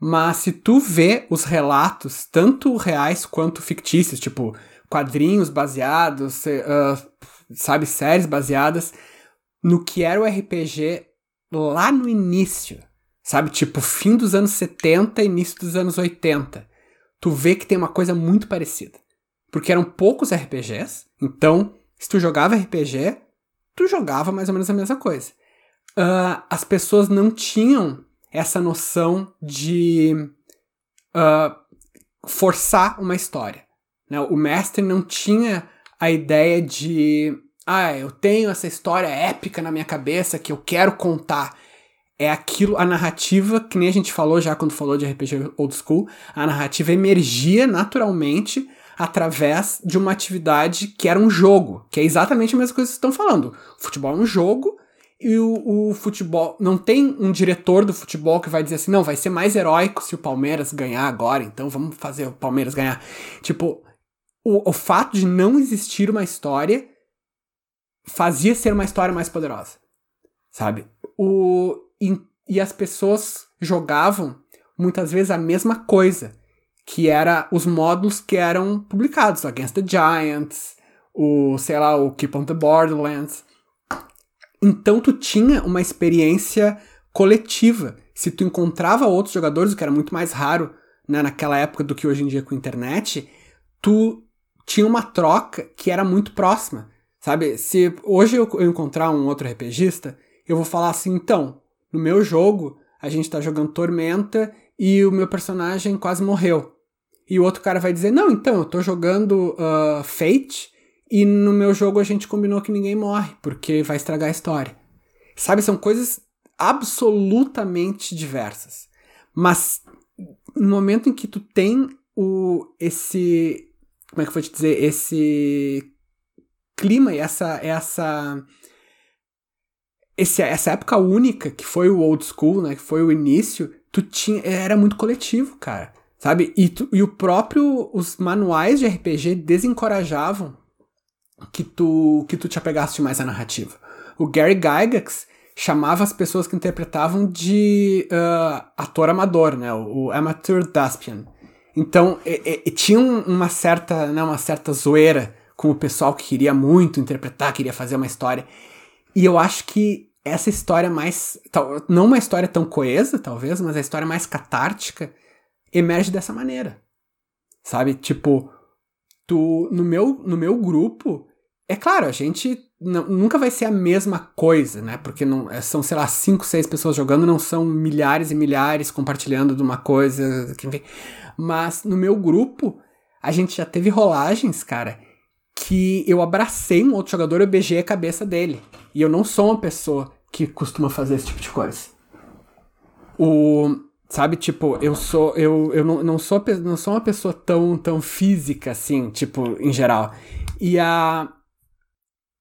Mas se tu vê os relatos, tanto reais quanto fictícios, tipo quadrinhos baseados, ah, sabe, séries baseadas no que era o RPG lá no início, sabe, tipo fim dos anos 70, início dos anos 80, tu vê que tem uma coisa muito parecida. Porque eram poucos RPGs, então, se tu jogava RPG, tu jogava mais ou menos a mesma coisa. Ah, as pessoas não tinham essa noção de ah, forçar uma história. né? O mestre não tinha a ideia de ah, eu tenho essa história épica na minha cabeça que eu quero contar. É aquilo, a narrativa, que nem a gente falou já quando falou de RPG Old School, a narrativa emergia naturalmente através de uma atividade que era um jogo, que é exatamente a mesma coisa que vocês estão falando. O futebol é um jogo e o, o futebol. Não tem um diretor do futebol que vai dizer assim, não, vai ser mais heróico se o Palmeiras ganhar agora, então vamos fazer o Palmeiras ganhar. Tipo, o, o fato de não existir uma história fazia ser uma história mais poderosa. Sabe? O, e, e as pessoas jogavam muitas vezes a mesma coisa, que era os módulos que eram publicados, Against the Giants, o, sei lá, o Keep on the Borderlands. Então tu tinha uma experiência coletiva. Se tu encontrava outros jogadores, o que era muito mais raro né, naquela época do que hoje em dia com a internet, tu tinha uma troca que era muito próxima. Sabe, se hoje eu, encontrar um outro RPGista, eu vou falar assim, então, no meu jogo, a gente tá jogando Tormenta e o meu personagem quase morreu. E o outro cara vai dizer, não, então, eu tô jogando uh, Fate e no meu jogo a gente combinou que ninguém morre, porque vai estragar a história. Sabe, são coisas absolutamente diversas. Mas no momento em que tu tem o esse como é que eu vou te dizer esse clima e essa essa esse, essa época única que foi o old school, né, que foi o início, tu tinha era muito coletivo, cara. Sabe? E, tu, e o próprio os manuais de RPG desencorajavam que tu que tu te apegasse mais à narrativa. O Gary Gygax chamava as pessoas que interpretavam de uh, ator amador, né? O, o amateur thespian. Então, e, e, tinha uma certa, né, uma certa zoeira com o pessoal que queria muito interpretar, queria fazer uma história. E eu acho que essa história mais, tal, não uma história tão coesa, talvez, mas a história mais catártica emerge dessa maneira. Sabe? Tipo, tu no meu no meu grupo, é claro, a gente nunca vai ser a mesma coisa, né? Porque não, são, sei lá, cinco, seis pessoas jogando, não são milhares e milhares compartilhando de uma coisa. Enfim. Mas no meu grupo, a gente já teve rolagens, cara, que eu abracei um outro jogador, eu beijei a cabeça dele. E eu não sou uma pessoa que costuma fazer esse tipo de coisa. O, sabe, tipo, eu sou eu, eu não, não sou não sou uma pessoa tão tão física assim, tipo, em geral. E a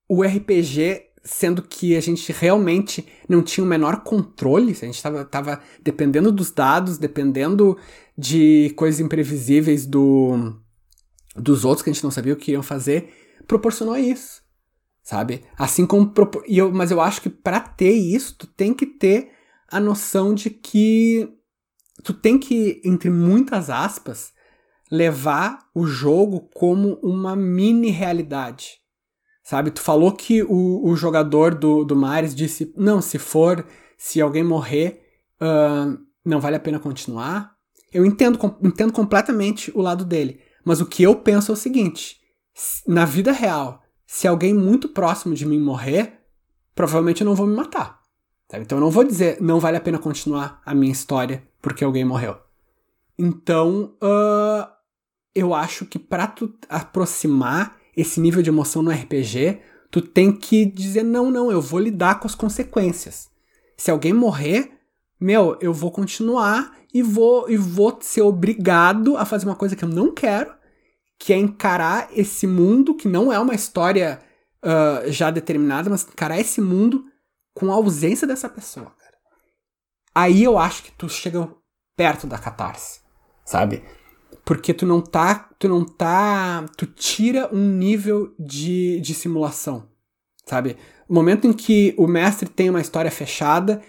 o RPG sendo que a gente realmente não tinha o menor controle, a gente estava tava dependendo dos dados, dependendo de coisas imprevisíveis do dos outros que a gente não sabia o que iam fazer, proporcionou isso, sabe? Assim como e eu, mas eu acho que para ter isso, tu tem que ter a noção de que tu tem que entre muitas aspas levar o jogo como uma mini realidade. Sabe, tu falou que o, o jogador do, do Mares disse: não, se for, se alguém morrer, uh, não vale a pena continuar. Eu entendo, entendo completamente o lado dele. Mas o que eu penso é o seguinte: na vida real, se alguém muito próximo de mim morrer, provavelmente eu não vou me matar. Sabe? Então eu não vou dizer não vale a pena continuar a minha história porque alguém morreu. Então, uh, eu acho que para tu aproximar esse nível de emoção no RPG, tu tem que dizer não, não, eu vou lidar com as consequências. Se alguém morrer, meu, eu vou continuar e vou e vou ser obrigado a fazer uma coisa que eu não quero, que é encarar esse mundo que não é uma história uh, já determinada, mas encarar esse mundo com a ausência dessa pessoa. Aí eu acho que tu chega perto da catarse, sabe? Porque tu não tá. Tu não tá. Tu tira um nível de, de simulação. Sabe? O momento em que o mestre tem uma história fechada,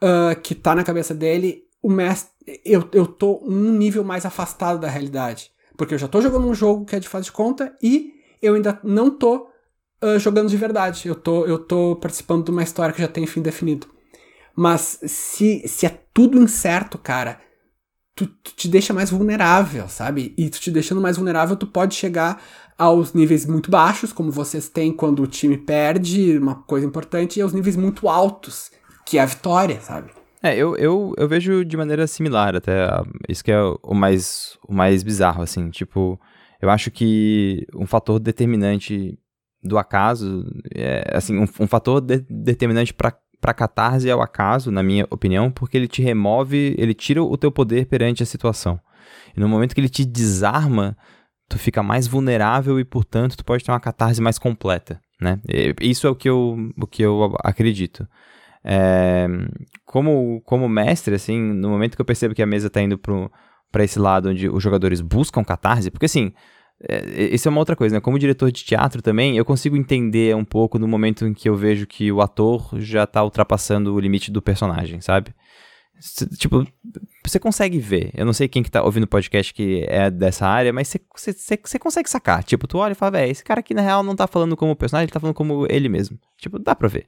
uh, que tá na cabeça dele, o mestre. Eu, eu tô um nível mais afastado da realidade. Porque eu já tô jogando um jogo que é de fase de conta e eu ainda não tô uh, jogando de verdade. Eu tô, eu tô participando de uma história que já tem fim definido. Mas se, se é tudo incerto, cara, tu, tu, te deixa mais vulnerável, sabe? E tu te deixando mais vulnerável, tu pode chegar aos níveis muito baixos, como vocês têm quando o time perde, uma coisa importante, e aos níveis muito altos, que é a vitória, sabe? É, eu, eu, eu vejo de maneira similar até. Isso que é o mais, o mais bizarro, assim. Tipo, eu acho que um fator determinante do acaso, é, assim, um, um fator de, determinante para para catarse é o acaso, na minha opinião, porque ele te remove, ele tira o teu poder perante a situação. E no momento que ele te desarma, tu fica mais vulnerável e, portanto, tu pode ter uma catarse mais completa, né? Isso é o que eu, o que eu acredito. É, como, como mestre, assim, no momento que eu percebo que a mesa tá indo para esse lado onde os jogadores buscam catarse, porque assim, é, isso é uma outra coisa, né? Como diretor de teatro também, eu consigo entender um pouco no momento em que eu vejo que o ator já tá ultrapassando o limite do personagem, sabe? Tipo, você consegue ver. Eu não sei quem que tá ouvindo o podcast que é dessa área, mas você, consegue sacar. Tipo, tu olha e fala, velho, esse cara aqui na real não tá falando como personagem, ele tá falando como ele mesmo. Tipo, dá pra ver.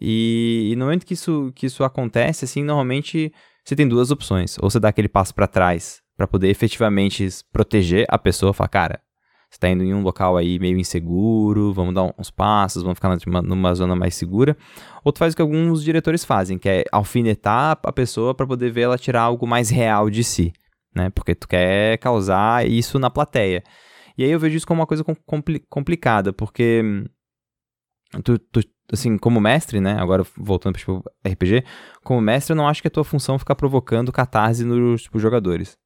E, e no momento que isso, que isso acontece, assim, normalmente você tem duas opções. Ou você dá aquele passo para trás para poder efetivamente proteger a pessoa, falar, cara, você tá indo em um local aí meio inseguro, vamos dar uns passos, vamos ficar numa, numa zona mais segura. Ou tu faz o que alguns diretores fazem, que é alfinetar a pessoa para poder ver ela tirar algo mais real de si, né? Porque tu quer causar isso na plateia. E aí eu vejo isso como uma coisa compli complicada, porque tu, tu, assim, como mestre, né? Agora voltando para tipo, RPG, como mestre, eu não acho que a tua função é ficar provocando catarse nos tipo, jogadores.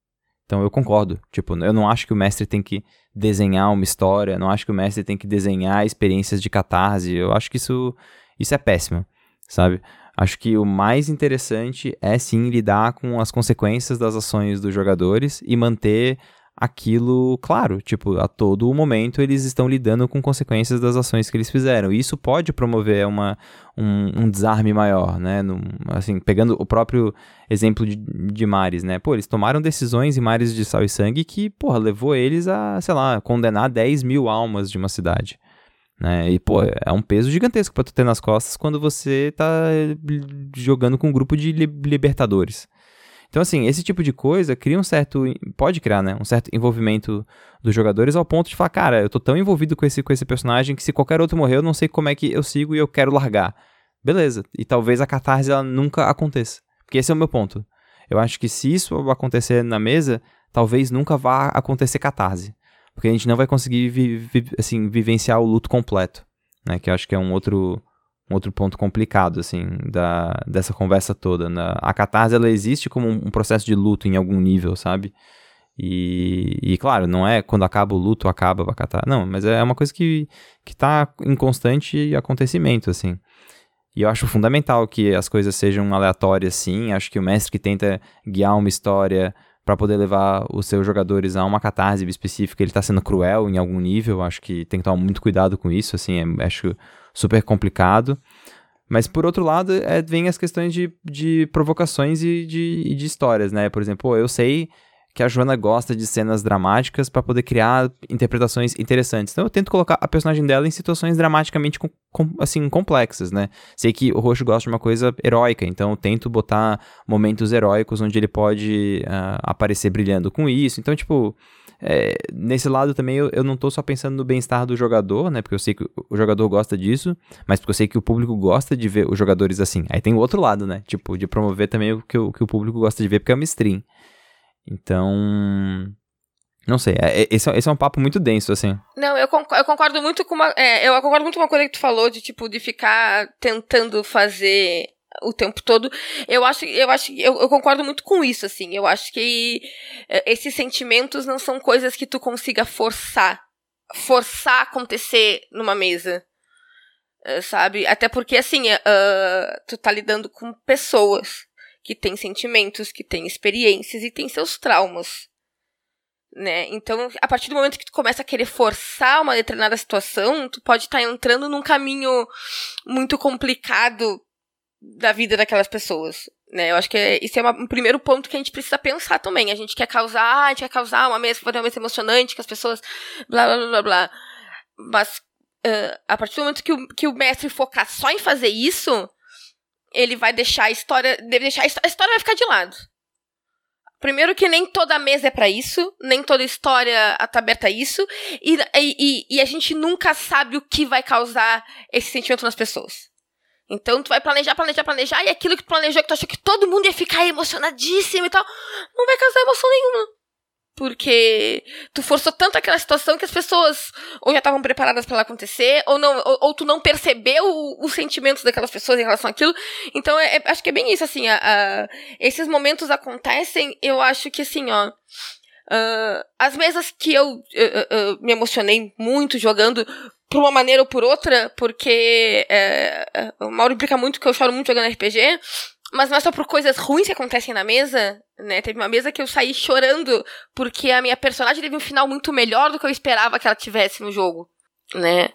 Então eu concordo. Tipo, eu não acho que o mestre tem que desenhar uma história, não acho que o mestre tem que desenhar experiências de catarse. Eu acho que isso, isso é péssimo, sabe? Acho que o mais interessante é sim lidar com as consequências das ações dos jogadores e manter aquilo claro. Tipo, a todo momento eles estão lidando com consequências das ações que eles fizeram. E isso pode promover uma, um, um desarme maior, né? Num, assim, pegando o próprio exemplo de, de Mares, né? Pô, eles tomaram decisões em Mares de Sal e Sangue que, porra, levou eles a, sei lá, condenar 10 mil almas de uma cidade. Né? E, pô, é um peso gigantesco para tu ter nas costas quando você tá jogando com um grupo de libertadores. Então, assim, esse tipo de coisa cria um certo. Pode criar, né? Um certo envolvimento dos jogadores ao ponto de falar, cara, eu tô tão envolvido com esse, com esse personagem que se qualquer outro morrer, eu não sei como é que eu sigo e eu quero largar. Beleza. E talvez a catarse ela nunca aconteça. Porque esse é o meu ponto. Eu acho que se isso acontecer na mesa, talvez nunca vá acontecer catarse. porque a gente não vai conseguir vi, vi, assim, vivenciar o luto completo, né? Que eu acho que é um outro, um outro ponto complicado, assim, da, dessa conversa toda. Né? A catarse, ela existe como um processo de luto em algum nível, sabe? E, e, claro, não é quando acaba o luto, acaba a catarse. Não, mas é uma coisa que, que tá em constante acontecimento, assim. E eu acho fundamental que as coisas sejam aleatórias, sim. Acho que o mestre que tenta guiar uma história para poder levar os seus jogadores a uma catarse específica, ele tá sendo cruel em algum nível, acho que tem que tomar muito cuidado com isso, assim, é, acho super complicado. Mas por outro lado, é, vem as questões de, de provocações e de, de histórias, né? Por exemplo, eu sei que a Joana gosta de cenas dramáticas para poder criar interpretações interessantes. Então eu tento colocar a personagem dela em situações dramaticamente com, com, assim complexas, né? Sei que o Roxo gosta de uma coisa heróica, então eu tento botar momentos heróicos onde ele pode uh, aparecer brilhando com isso. Então, tipo, é, nesse lado também eu, eu não tô só pensando no bem-estar do jogador, né? Porque eu sei que o jogador gosta disso, mas porque eu sei que o público gosta de ver os jogadores assim. Aí tem o outro lado, né? Tipo, de promover também o que o, que o público gosta de ver, porque é uma stream. Então. Não sei, é, é, esse, é, esse é um papo muito denso, assim. Não, eu concordo, eu concordo muito com uma. É, eu concordo muito com uma coisa que tu falou de, tipo, de ficar tentando fazer o tempo todo. Eu acho, eu acho, eu, eu concordo muito com isso, assim. Eu acho que é, esses sentimentos não são coisas que tu consiga forçar. Forçar acontecer numa mesa. É, sabe? Até porque, assim, uh, tu tá lidando com pessoas que tem sentimentos, que tem experiências e tem seus traumas. Né? Então, a partir do momento que tu começa a querer forçar uma determinada situação, tu pode estar tá entrando num caminho muito complicado da vida daquelas pessoas. Né? Eu acho que é, isso é uma, um primeiro ponto que a gente precisa pensar também. A gente quer causar, a gente quer causar uma mesa, uma mesa emocionante, que as pessoas. blá blá blá blá. Mas uh, a partir do momento que o, que o mestre focar só em fazer isso, ele vai deixar a história. Deve deixar a história vai ficar de lado. Primeiro que nem toda mesa é para isso, nem toda história tá aberta a isso, e, e, e, a gente nunca sabe o que vai causar esse sentimento nas pessoas. Então tu vai planejar, planejar, planejar, e aquilo que tu planejou que tu achou que todo mundo ia ficar emocionadíssimo e tal, não vai causar emoção nenhuma. Porque tu forçou tanto aquela situação que as pessoas ou já estavam preparadas para ela acontecer, ou não, ou, ou, tu não percebeu os sentimentos daquelas pessoas em relação àquilo. Então, é, é, acho que é bem isso, assim, a, a, esses momentos acontecem, eu acho que assim, ó. Uh, as mesas que eu uh, uh, me emocionei muito jogando, por uma maneira ou por outra, porque uh, o Mauro implica muito que eu choro muito jogando RPG, mas não é só por coisas ruins que acontecem na mesa, né? Teve uma mesa que eu saí chorando porque a minha personagem teve um final muito melhor do que eu esperava que ela tivesse no jogo, né?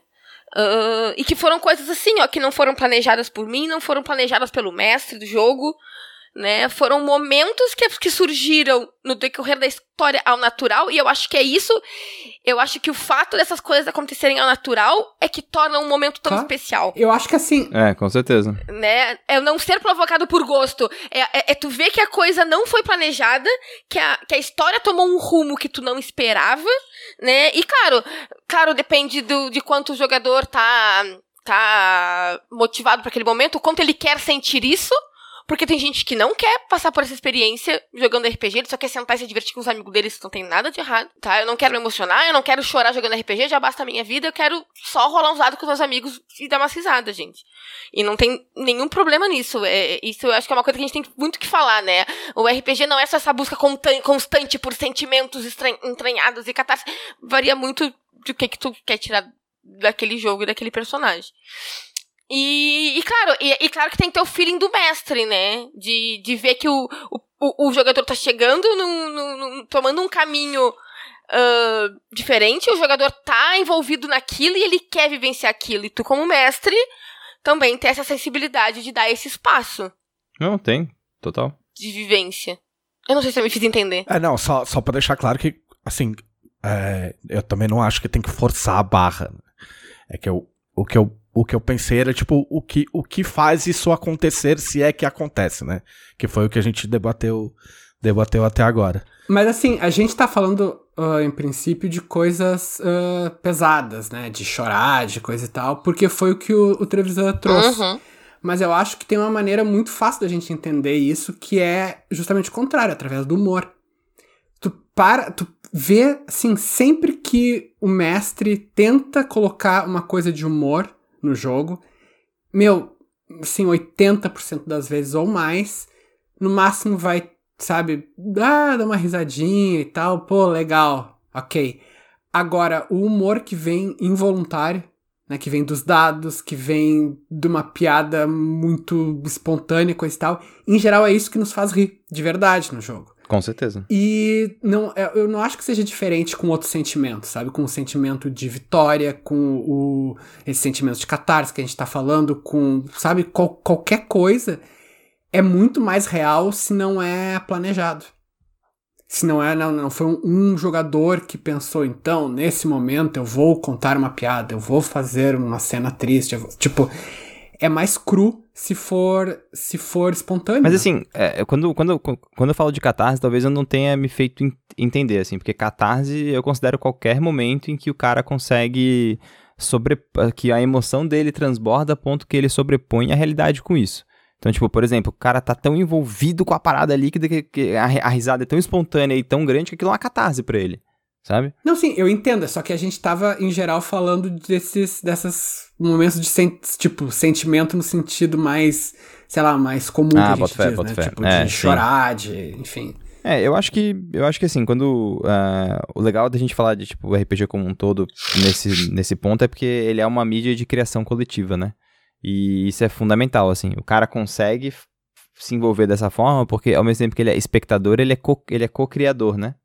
Uh, e que foram coisas assim, ó, que não foram planejadas por mim, não foram planejadas pelo mestre do jogo, né? Foram momentos que, que surgiram no decorrer da história ao natural, e eu acho que é isso. Eu acho que o fato dessas coisas acontecerem ao natural é que torna um momento tão especial. Eu acho que assim. É, com certeza. Né? É não ser provocado por gosto. É, é, é, tu ver que a coisa não foi planejada, que a, que a história tomou um rumo que tu não esperava, né? E claro, claro, depende do, de quanto o jogador tá tá motivado para aquele momento, o quanto ele quer sentir isso, porque tem gente que não quer passar por essa experiência jogando RPG, ele só quer sentar e se divertir com os amigos deles, não tem nada de errado, tá? Eu não quero me emocionar, eu não quero chorar jogando RPG, já basta a minha vida, eu quero só rolar uns lados com os meus amigos e dar uma risada, gente. E não tem nenhum problema nisso. É, isso eu acho que é uma coisa que a gente tem muito que falar, né? O RPG não é só essa busca constante por sentimentos entranhados e catarse. Varia muito do que, que tu quer tirar daquele jogo e daquele personagem. E, e claro, e, e, claro que tem que ter o feeling do mestre, né? De, de ver que o, o, o jogador tá chegando, no, no, no, tomando um caminho uh, diferente, o jogador tá envolvido naquilo e ele quer vivenciar aquilo. E tu, como mestre, também tem essa sensibilidade de dar esse espaço. Não, tem, total. De vivência. Eu não sei se eu me fiz entender. É, não, só, só pra deixar claro que, assim, é, eu também não acho que tem que forçar a barra. Né? É que eu, o que eu o que eu pensei era, tipo, o que, o que faz isso acontecer, se é que acontece, né? Que foi o que a gente debateu, debateu até agora. Mas assim, a gente tá falando, uh, em princípio, de coisas uh, pesadas, né? De chorar, de coisa e tal, porque foi o que o, o Trevisan trouxe. Uhum. Mas eu acho que tem uma maneira muito fácil da gente entender isso, que é justamente o contrário, através do humor. Tu para, tu ver, assim, sempre que o mestre tenta colocar uma coisa de humor no jogo, meu, assim, 80% das vezes ou mais, no máximo vai, sabe, ah, dar uma risadinha e tal, pô, legal, ok. Agora, o humor que vem involuntário, né, que vem dos dados, que vem de uma piada muito espontânea, coisa e tal, em geral é isso que nos faz rir, de verdade, no jogo. Com certeza. E não, é, eu não acho que seja diferente com outros sentimentos, sabe? Com o sentimento de vitória, com o, esse sentimento de catarse que a gente tá falando, com, sabe, qual, qualquer coisa é muito mais real se não é planejado. Se não é, não, não foi um, um jogador que pensou, então, nesse momento eu vou contar uma piada, eu vou fazer uma cena triste, tipo, é mais cru se for se for espontâneo. Mas assim, é, quando, quando, quando eu falo de catarse, talvez eu não tenha me feito entender, assim, porque catarse eu considero qualquer momento em que o cara consegue sobre que a emoção dele transborda a ponto que ele sobrepõe a realidade com isso. Então, tipo, por exemplo, o cara tá tão envolvido com a parada líquida que, que a, a, risada é tão espontânea e tão grande que aquilo é uma catarse pra ele, sabe? Não, sim, eu entendo, só que a gente tava, em geral, falando desses, dessas momentos de, sen tipo, sentimento no sentido mais, sei lá, mais comum ah, que a gente fé, diz, né? Fé. Tipo, é, de sim. chorar, de, enfim... É, eu acho que eu acho que assim, quando uh, o legal da gente falar de tipo RPG como um todo nesse, nesse ponto é porque ele é uma mídia de criação coletiva, né? E isso é fundamental, assim. O cara consegue se envolver dessa forma porque, ao mesmo tempo que ele é espectador, ele é co, ele é co-criador, né?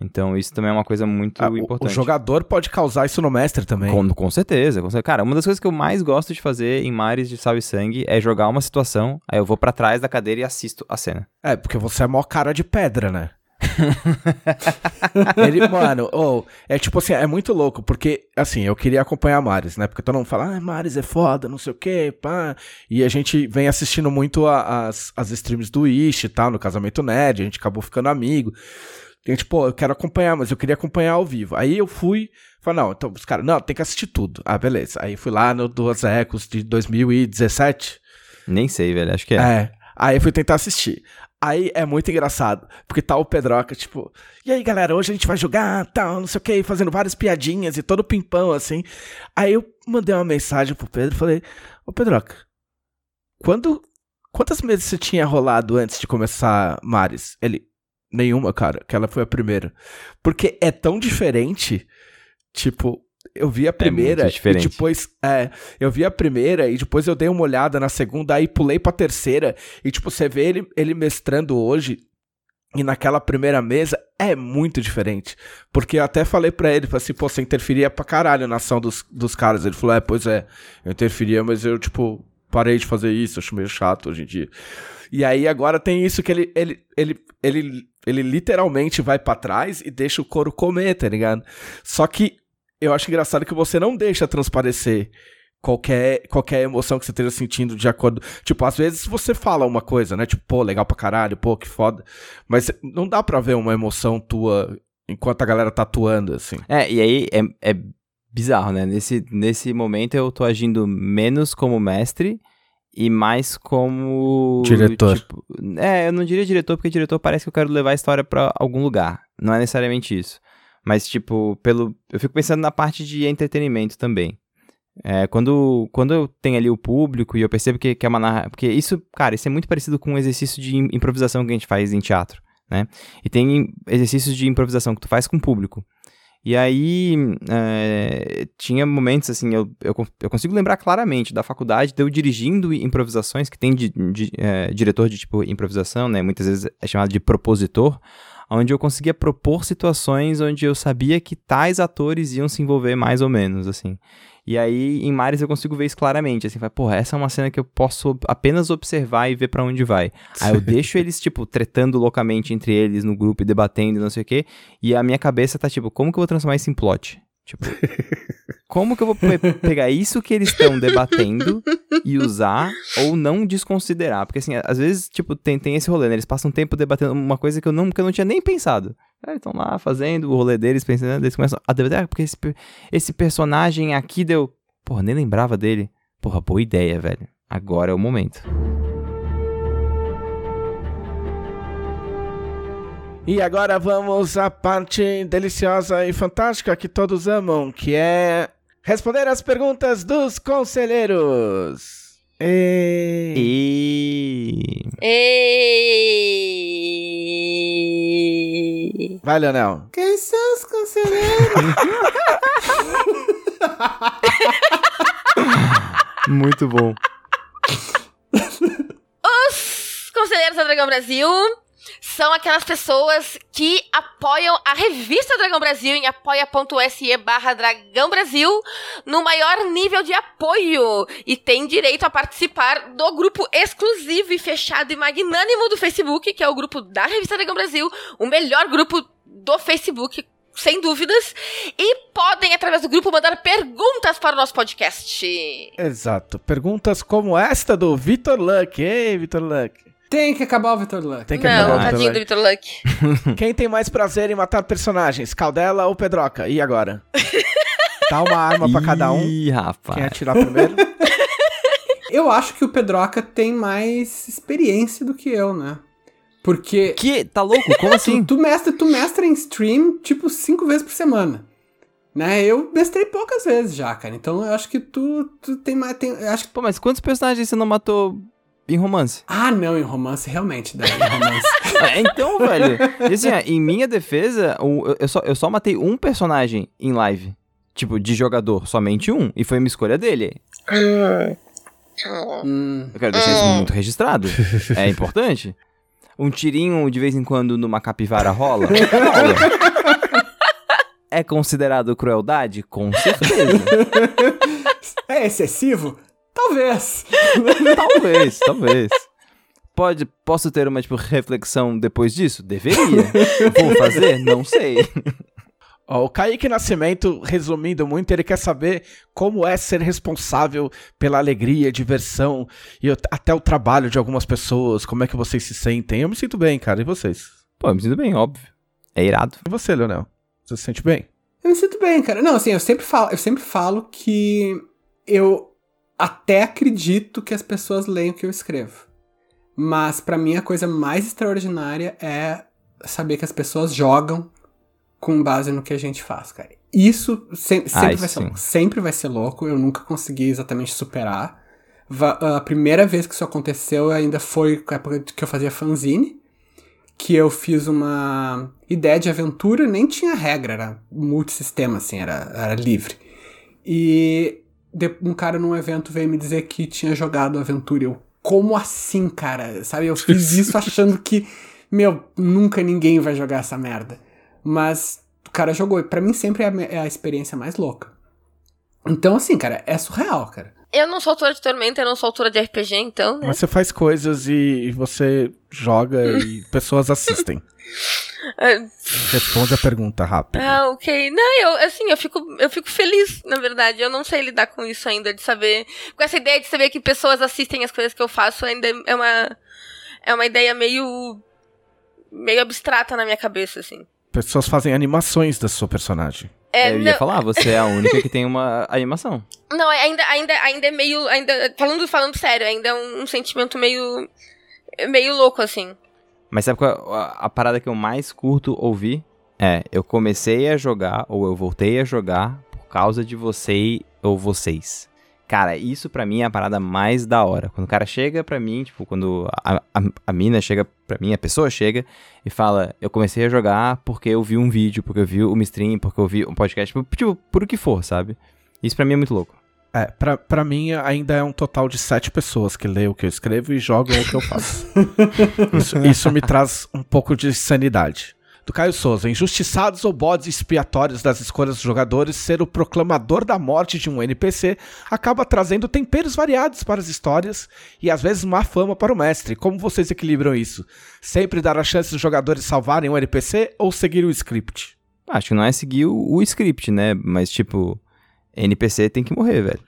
Então, isso também é uma coisa muito ah, importante. O jogador pode causar isso no mestre também. Com, com, certeza, com certeza. Cara, uma das coisas que eu mais gosto de fazer em Mares de Sal e Sangue é jogar uma situação, aí eu vou para trás da cadeira e assisto a cena. É, porque você é mó cara de pedra, né? ele, mano, oh, é tipo assim, é muito louco, porque, assim, eu queria acompanhar Maris, né? Porque todo mundo fala, ah, Maris é foda, não sei o quê, pá. E a gente vem assistindo muito a, as, as streams do Ish e tal, no Casamento Nerd, a gente acabou ficando amigo. A gente, pô, eu quero acompanhar, mas eu queria acompanhar ao vivo. Aí eu fui, falei, não, então os caras, não, tem que assistir tudo. Ah, beleza. Aí fui lá no Duas Ecos de 2017. Nem sei, velho, acho que é. É. Aí eu fui tentar assistir. Aí é muito engraçado, porque tá o Pedroca, tipo, e aí galera, hoje a gente vai jogar, tal, não sei o que, fazendo várias piadinhas e todo pimpão, assim. Aí eu mandei uma mensagem pro Pedro e falei, ô Pedroca, quando. Quantas meses você tinha rolado antes de começar Mares? Ele, nenhuma, cara, aquela foi a primeira. Porque é tão diferente, tipo, eu vi a é primeira é e depois. É, eu vi a primeira e depois eu dei uma olhada na segunda, aí pulei pra terceira. E, tipo, você vê ele, ele mestrando hoje. E naquela primeira mesa é muito diferente. Porque eu até falei pra ele, assim, pô, você interferia pra caralho na ação dos, dos caras. Ele falou, é, pois é, eu interferia, mas eu, tipo, parei de fazer isso, acho meio chato hoje em dia. E aí agora tem isso que ele, ele, ele, ele, ele literalmente vai para trás e deixa o couro comer, tá ligado? Só que eu acho engraçado que você não deixa transparecer qualquer, qualquer emoção que você esteja sentindo de acordo. Tipo, às vezes você fala uma coisa, né? Tipo, pô, legal pra caralho, pô, que foda. Mas não dá pra ver uma emoção tua enquanto a galera tá atuando, assim. É, e aí é, é bizarro, né? Nesse, nesse momento eu tô agindo menos como mestre e mais como. Diretor. Tipo, é, eu não diria diretor, porque diretor parece que eu quero levar a história para algum lugar. Não é necessariamente isso. Mas, tipo, pelo. Eu fico pensando na parte de entretenimento também. É, quando, quando eu tenho ali o público e eu percebo que, que é uma narra... Porque isso, cara, isso é muito parecido com um exercício de improvisação que a gente faz em teatro, né? E tem exercícios de improvisação que tu faz com o público. E aí, é, tinha momentos assim, eu, eu, eu, consigo lembrar claramente da faculdade de eu dirigindo improvisações, que tem é, diretor de tipo improvisação, né? Muitas vezes é chamado de propositor, onde eu conseguia propor situações onde eu sabia que tais atores iam se envolver mais ou menos, assim. E aí, em Mares, eu consigo ver isso claramente, assim, vai, porra, essa é uma cena que eu posso apenas observar e ver para onde vai. Aí eu deixo eles, tipo, tretando loucamente entre eles no grupo e debatendo e não sei o quê, e a minha cabeça tá, tipo, como que eu vou transformar isso em plot? Tipo, como que eu vou pe pegar isso que eles estão debatendo e usar ou não desconsiderar? Porque, assim, às vezes, tipo, tem, tem esse rolê, né? Eles passam tempo debatendo uma coisa que eu não, que eu não tinha nem pensado. Eles estão lá fazendo o rolê deles, pensando, eles começam a debater, ah, porque esse, esse personagem aqui deu... Porra, nem lembrava dele. Porra, boa ideia, velho. Agora é o momento. E agora vamos à parte deliciosa e fantástica que todos amam, que é responder as perguntas dos conselheiros. E... E... E... Vai, Leonel. Quem são os conselheiros? Muito bom. Os conselheiros da Dragão Brasil são aquelas pessoas que apoiam a revista Dragão Brasil em apoia.se barra Dragão Brasil no maior nível de apoio e tem direito a participar do grupo exclusivo e fechado e magnânimo do Facebook, que é o grupo da revista Dragão Brasil, o melhor grupo do Facebook sem dúvidas, e podem, através do grupo, mandar perguntas para o nosso podcast. Exato. Perguntas como esta do Vitor Luck. Ei, Vitor Luck. Tem que acabar o Vitor Luck. Tem que Não, acabar o Vitor tadinho do Luck. Vitor Luck. Quem tem mais prazer em matar personagens, Caldela ou Pedroca? E agora? Dá uma arma pra cada um. Ih, rapaz. Quem atirar primeiro? Eu acho que o Pedroca tem mais experiência do que eu, né? Porque Que? Tá louco? Como assim? tu, tu, mestra, tu mestra em stream, tipo, cinco vezes por semana. Né? Eu mestrei poucas vezes já, cara. Então eu acho que tu, tu tem mais. Tem, eu acho que... Pô, mas quantos personagens você não matou em romance? Ah, não, em romance, realmente, dá em romance. É, então, velho. E assim, ó, em minha defesa, o- eu- eu só, eu só matei um personagem em live. Tipo, de jogador, somente um. E foi uma escolha dele. hum. Eu quero deixar isso muito registrado. É importante. Um tirinho de vez em quando numa capivara rola? Rola. É considerado crueldade? Com certeza. É excessivo? Talvez. talvez, talvez. Pode, posso ter uma tipo, reflexão depois disso? Deveria. Vou fazer? Não sei. Ó, o Kaique Nascimento, resumindo muito, ele quer saber como é ser responsável pela alegria, diversão e até o trabalho de algumas pessoas, como é que vocês se sentem. Eu me sinto bem, cara, e vocês? Pô, eu me sinto bem, óbvio. É irado. E você, Leonel? Você se sente bem? Eu me sinto bem, cara. Não, assim, eu sempre falo, eu sempre falo que eu até acredito que as pessoas leem o que eu escrevo. Mas pra mim a coisa mais extraordinária é saber que as pessoas jogam com base no que a gente faz, cara. Isso se- sempre, isso vai ser louco. Sempre vai ser louco. Eu nunca consegui exatamente superar. A primeira vez que isso aconteceu ainda foi na época que eu fazia fanzine que eu fiz uma ideia de aventura, nem tinha regra, era multissistema, assim, era, era livre. E um cara num evento veio me dizer que tinha jogado aventura. Eu, como assim, cara? Sabe, eu fiz isso achando que, meu, nunca ninguém vai jogar essa merda. Mas o cara jogou, e pra mim sempre é a, é a experiência mais louca. Então, assim, cara, é surreal, cara. Eu não sou autora de Tormenta, eu não sou autora de RPG, então, né? Mas você faz coisas e, e você joga e pessoas assistem. Responde a pergunta rápido. Ah, ok. Não, eu, assim, eu fico, eu fico feliz, na verdade. Eu não sei lidar com isso ainda, de saber. Com essa ideia de saber que pessoas assistem as coisas que eu faço ainda é uma. É uma ideia meio. meio abstrata na minha cabeça, assim. Pessoas fazem animações da sua personagem. É, eu não, ia falar, você é a única que tem uma animação. não, ainda, ainda, ainda é meio. Ainda, falando, falando sério, ainda é um, um sentimento meio. meio louco, assim. Mas sabe qual a, a parada que eu mais curto ouvir? É, eu comecei a jogar, ou eu voltei a jogar, por causa de você ou vocês. Cara, isso pra mim é a parada mais da hora. Quando o cara chega pra mim, tipo, quando a, a, a mina chega pra mim, a pessoa chega e fala, eu comecei a jogar porque eu vi um vídeo, porque eu vi uma stream, porque eu vi um podcast, tipo, tipo por o que for, sabe? Isso pra mim é muito louco. É, pra, pra mim ainda é um total de sete pessoas que lêem o que eu escrevo e jogam o que eu faço. isso, isso me traz um pouco de sanidade. Do Caio Souza, injustiçados ou bodes expiatórios das escolhas dos jogadores, ser o proclamador da morte de um NPC acaba trazendo temperos variados para as histórias e às vezes má fama para o mestre. Como vocês equilibram isso? Sempre dar a chance dos jogadores salvarem um NPC ou seguir o script? Acho que não é seguir o, o script, né? Mas, tipo, NPC tem que morrer, velho.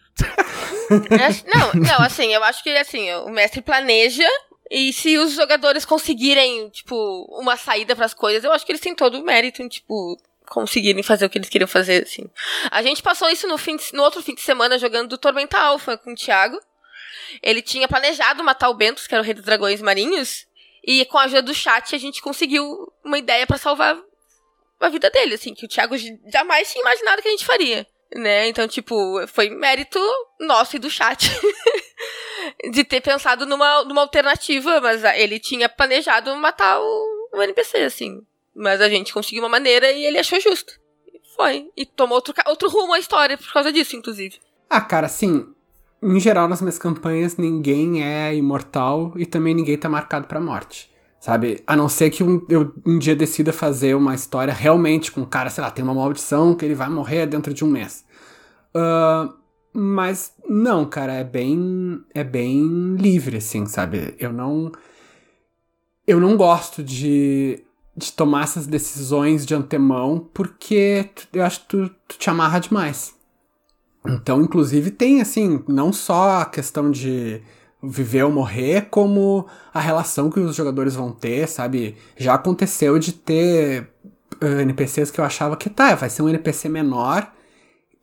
Acho- não, não, assim, eu acho que assim, o mestre planeja e se os jogadores conseguirem, tipo, uma saída pras coisas, eu acho que eles têm todo o mérito em, tipo, conseguirem fazer o que eles queriam fazer, assim. A gente passou isso no, fim de- no outro fim de semana jogando Tormenta Alpha com o Thiago. Ele tinha planejado matar o Bentos, que era o rei dos dragões marinhos, e com a ajuda do chat a gente conseguiu uma ideia pra salvar a vida dele, assim, que o Thiago jamais tinha imaginado que a gente faria. Né? Então, tipo, foi mérito nosso e do chat de ter pensado numa, numa alternativa, mas ele tinha planejado matar o, o NPC, assim. Mas a gente conseguiu uma maneira e ele achou justo. Foi. E tomou outro, outro rumo à história por causa disso, inclusive. Ah, cara, assim, em geral nas minhas campanhas ninguém é imortal e também ninguém tá marcado pra morte. Sabe? A não ser que um, eu um dia decida fazer uma história realmente com um cara, sei lá, tem uma maldição que ele vai morrer dentro de um mês. Uh, mas não, cara, é bem. É bem livre, assim, sabe? Eu não. Eu não gosto de, de tomar essas decisões de antemão porque eu acho que tu, tu te amarra demais. Então, inclusive, tem, assim, não só a questão de viver ou morrer, como a relação que os jogadores vão ter, sabe? Já aconteceu de ter eh, NPCs que eu achava que tá, vai ser um NPC menor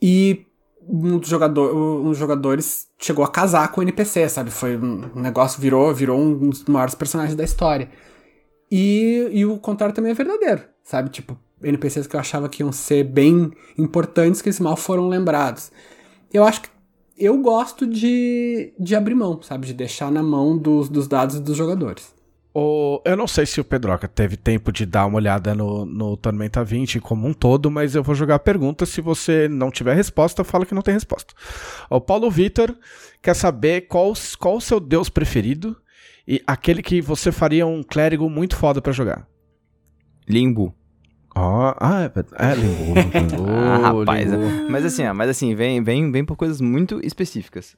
e um dos, jogador, um dos jogadores chegou a casar com o NPC, sabe? Foi um negócio, virou, virou um dos maiores personagens da história. E, e o contrário também é verdadeiro, sabe? Tipo, NPCs que eu achava que iam ser bem importantes, que eles mal foram lembrados. Eu acho que eu gosto de, de abrir mão, sabe? De deixar na mão dos, dos dados dos jogadores. O, eu não sei se o Pedroca teve tempo de dar uma olhada no, no Tormenta 20 como um todo, mas eu vou jogar a pergunta. Se você não tiver resposta, fala que não tem resposta. O Paulo Vitor quer saber qual, qual o seu deus preferido e aquele que você faria um clérigo muito foda para jogar. Limbo. Oh, ah, é, é limbo, limbo, ah, rapaz. Limbo. Mas assim, ó, mas assim, vem, vem, vem por coisas muito específicas.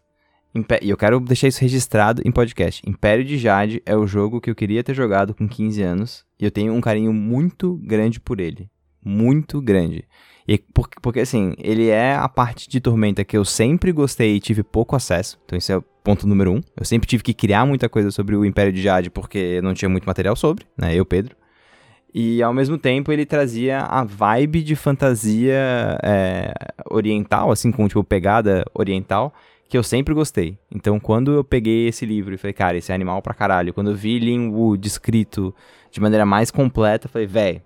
E eu quero deixar isso registrado em podcast. Império de Jade é o jogo que eu queria ter jogado com 15 anos. E eu tenho um carinho muito grande por ele. Muito grande. E porque, porque, assim, ele é a parte de Tormenta que eu sempre gostei e tive pouco acesso. Então, esse é o ponto número um. Eu sempre tive que criar muita coisa sobre o Império de Jade porque não tinha muito material sobre, né? Eu, Pedro. E ao mesmo tempo ele trazia a vibe de fantasia é, oriental, assim, com tipo pegada oriental, que eu sempre gostei. Então quando eu peguei esse livro e falei, cara, esse é animal pra caralho. Quando eu vi Lin Wu descrito de maneira mais completa, falei, velho,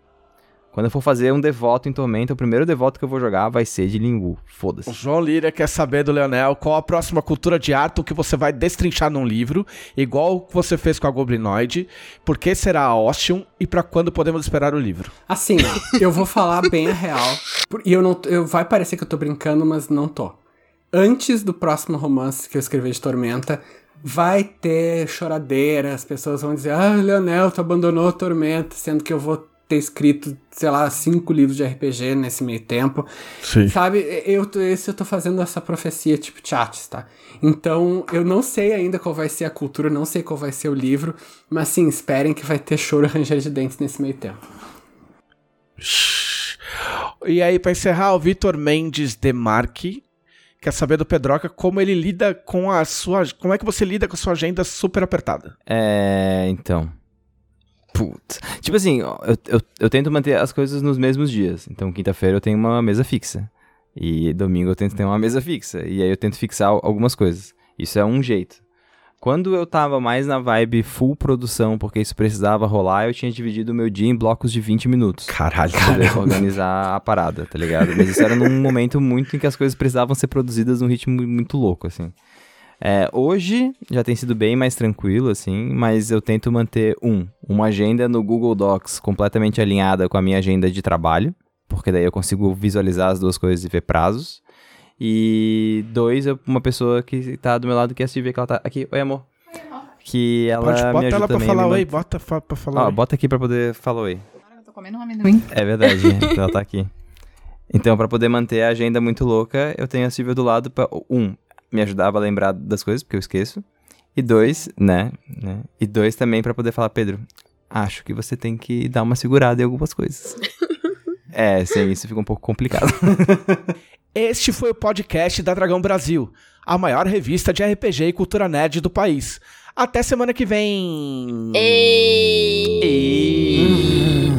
quando eu for fazer um devoto em Tormenta, o primeiro devoto que eu vou jogar vai ser de Lingu. Foda-se. O João Lira quer saber do Leonel qual a próxima cultura de Arthur que você vai destrinchar num livro, igual você fez com a Goblinoid. Por que será a Ostium e para quando podemos esperar o livro? Assim, ó, eu vou falar bem a real. E eu não. Eu, vai parecer que eu tô brincando, mas não tô. Antes do próximo romance que eu escrevi de Tormenta, vai ter choradeira, as pessoas vão dizer, ah, Leonel, tu abandonou a Tormenta, sendo que eu vou ter escrito, sei lá, cinco livros de RPG nesse meio tempo. Sim. Sabe, eu, esse eu tô fazendo essa profecia tipo chats, tá? Então, eu não sei ainda qual vai ser a cultura, não sei qual vai ser o livro, mas sim, esperem que vai ter choro ranger de dentes nesse meio tempo. E aí, pra encerrar, o Vitor Mendes Demarque quer saber do Pedroca como ele lida com a sua. Como é que você lida com a sua agenda super apertada? É, então. Putz. Tipo assim, eu, eu, eu tento manter as coisas nos mesmos dias. Então, quinta-feira eu tenho uma mesa fixa. E domingo eu tento ter uma mesa fixa. E aí eu tento fixar algumas coisas. Isso é um jeito. Quando eu tava mais na vibe full produção, porque isso precisava rolar, eu tinha dividido o meu dia em blocos de 20 minutos. Caralho, pra poder organizar a parada, tá ligado? Mas isso era num momento muito em que as coisas precisavam ser produzidas num ritmo muito louco, assim. É, hoje já tem sido bem mais tranquilo, assim, mas eu tento manter, um, uma agenda no Google Docs completamente alinhada com a minha agenda de trabalho, porque daí eu consigo visualizar as duas coisas e ver prazos. E dois, uma pessoa que tá do meu lado que é a Silvia, que ela tá aqui. Oi, amor. Que ela Pode, me bota ajuda ela pra também falar me oi, bota fa- pra falar Ó, oi. bota aqui pra poder falar oi. Eu tô comendo um amendoim. É verdade, então ela tá aqui. Então, pra poder manter a agenda muito louca, eu tenho a Silvia do lado pra, um, me ajudava a lembrar das coisas, porque eu esqueço. E dois, né, né? E dois também pra poder falar, Pedro, acho que você tem que dar uma segurada em algumas coisas. é, sem isso fica um pouco complicado. Este foi o podcast da Dragão Brasil, a maior revista de RPG e cultura nerd do país. Até semana que vem. Ei. E...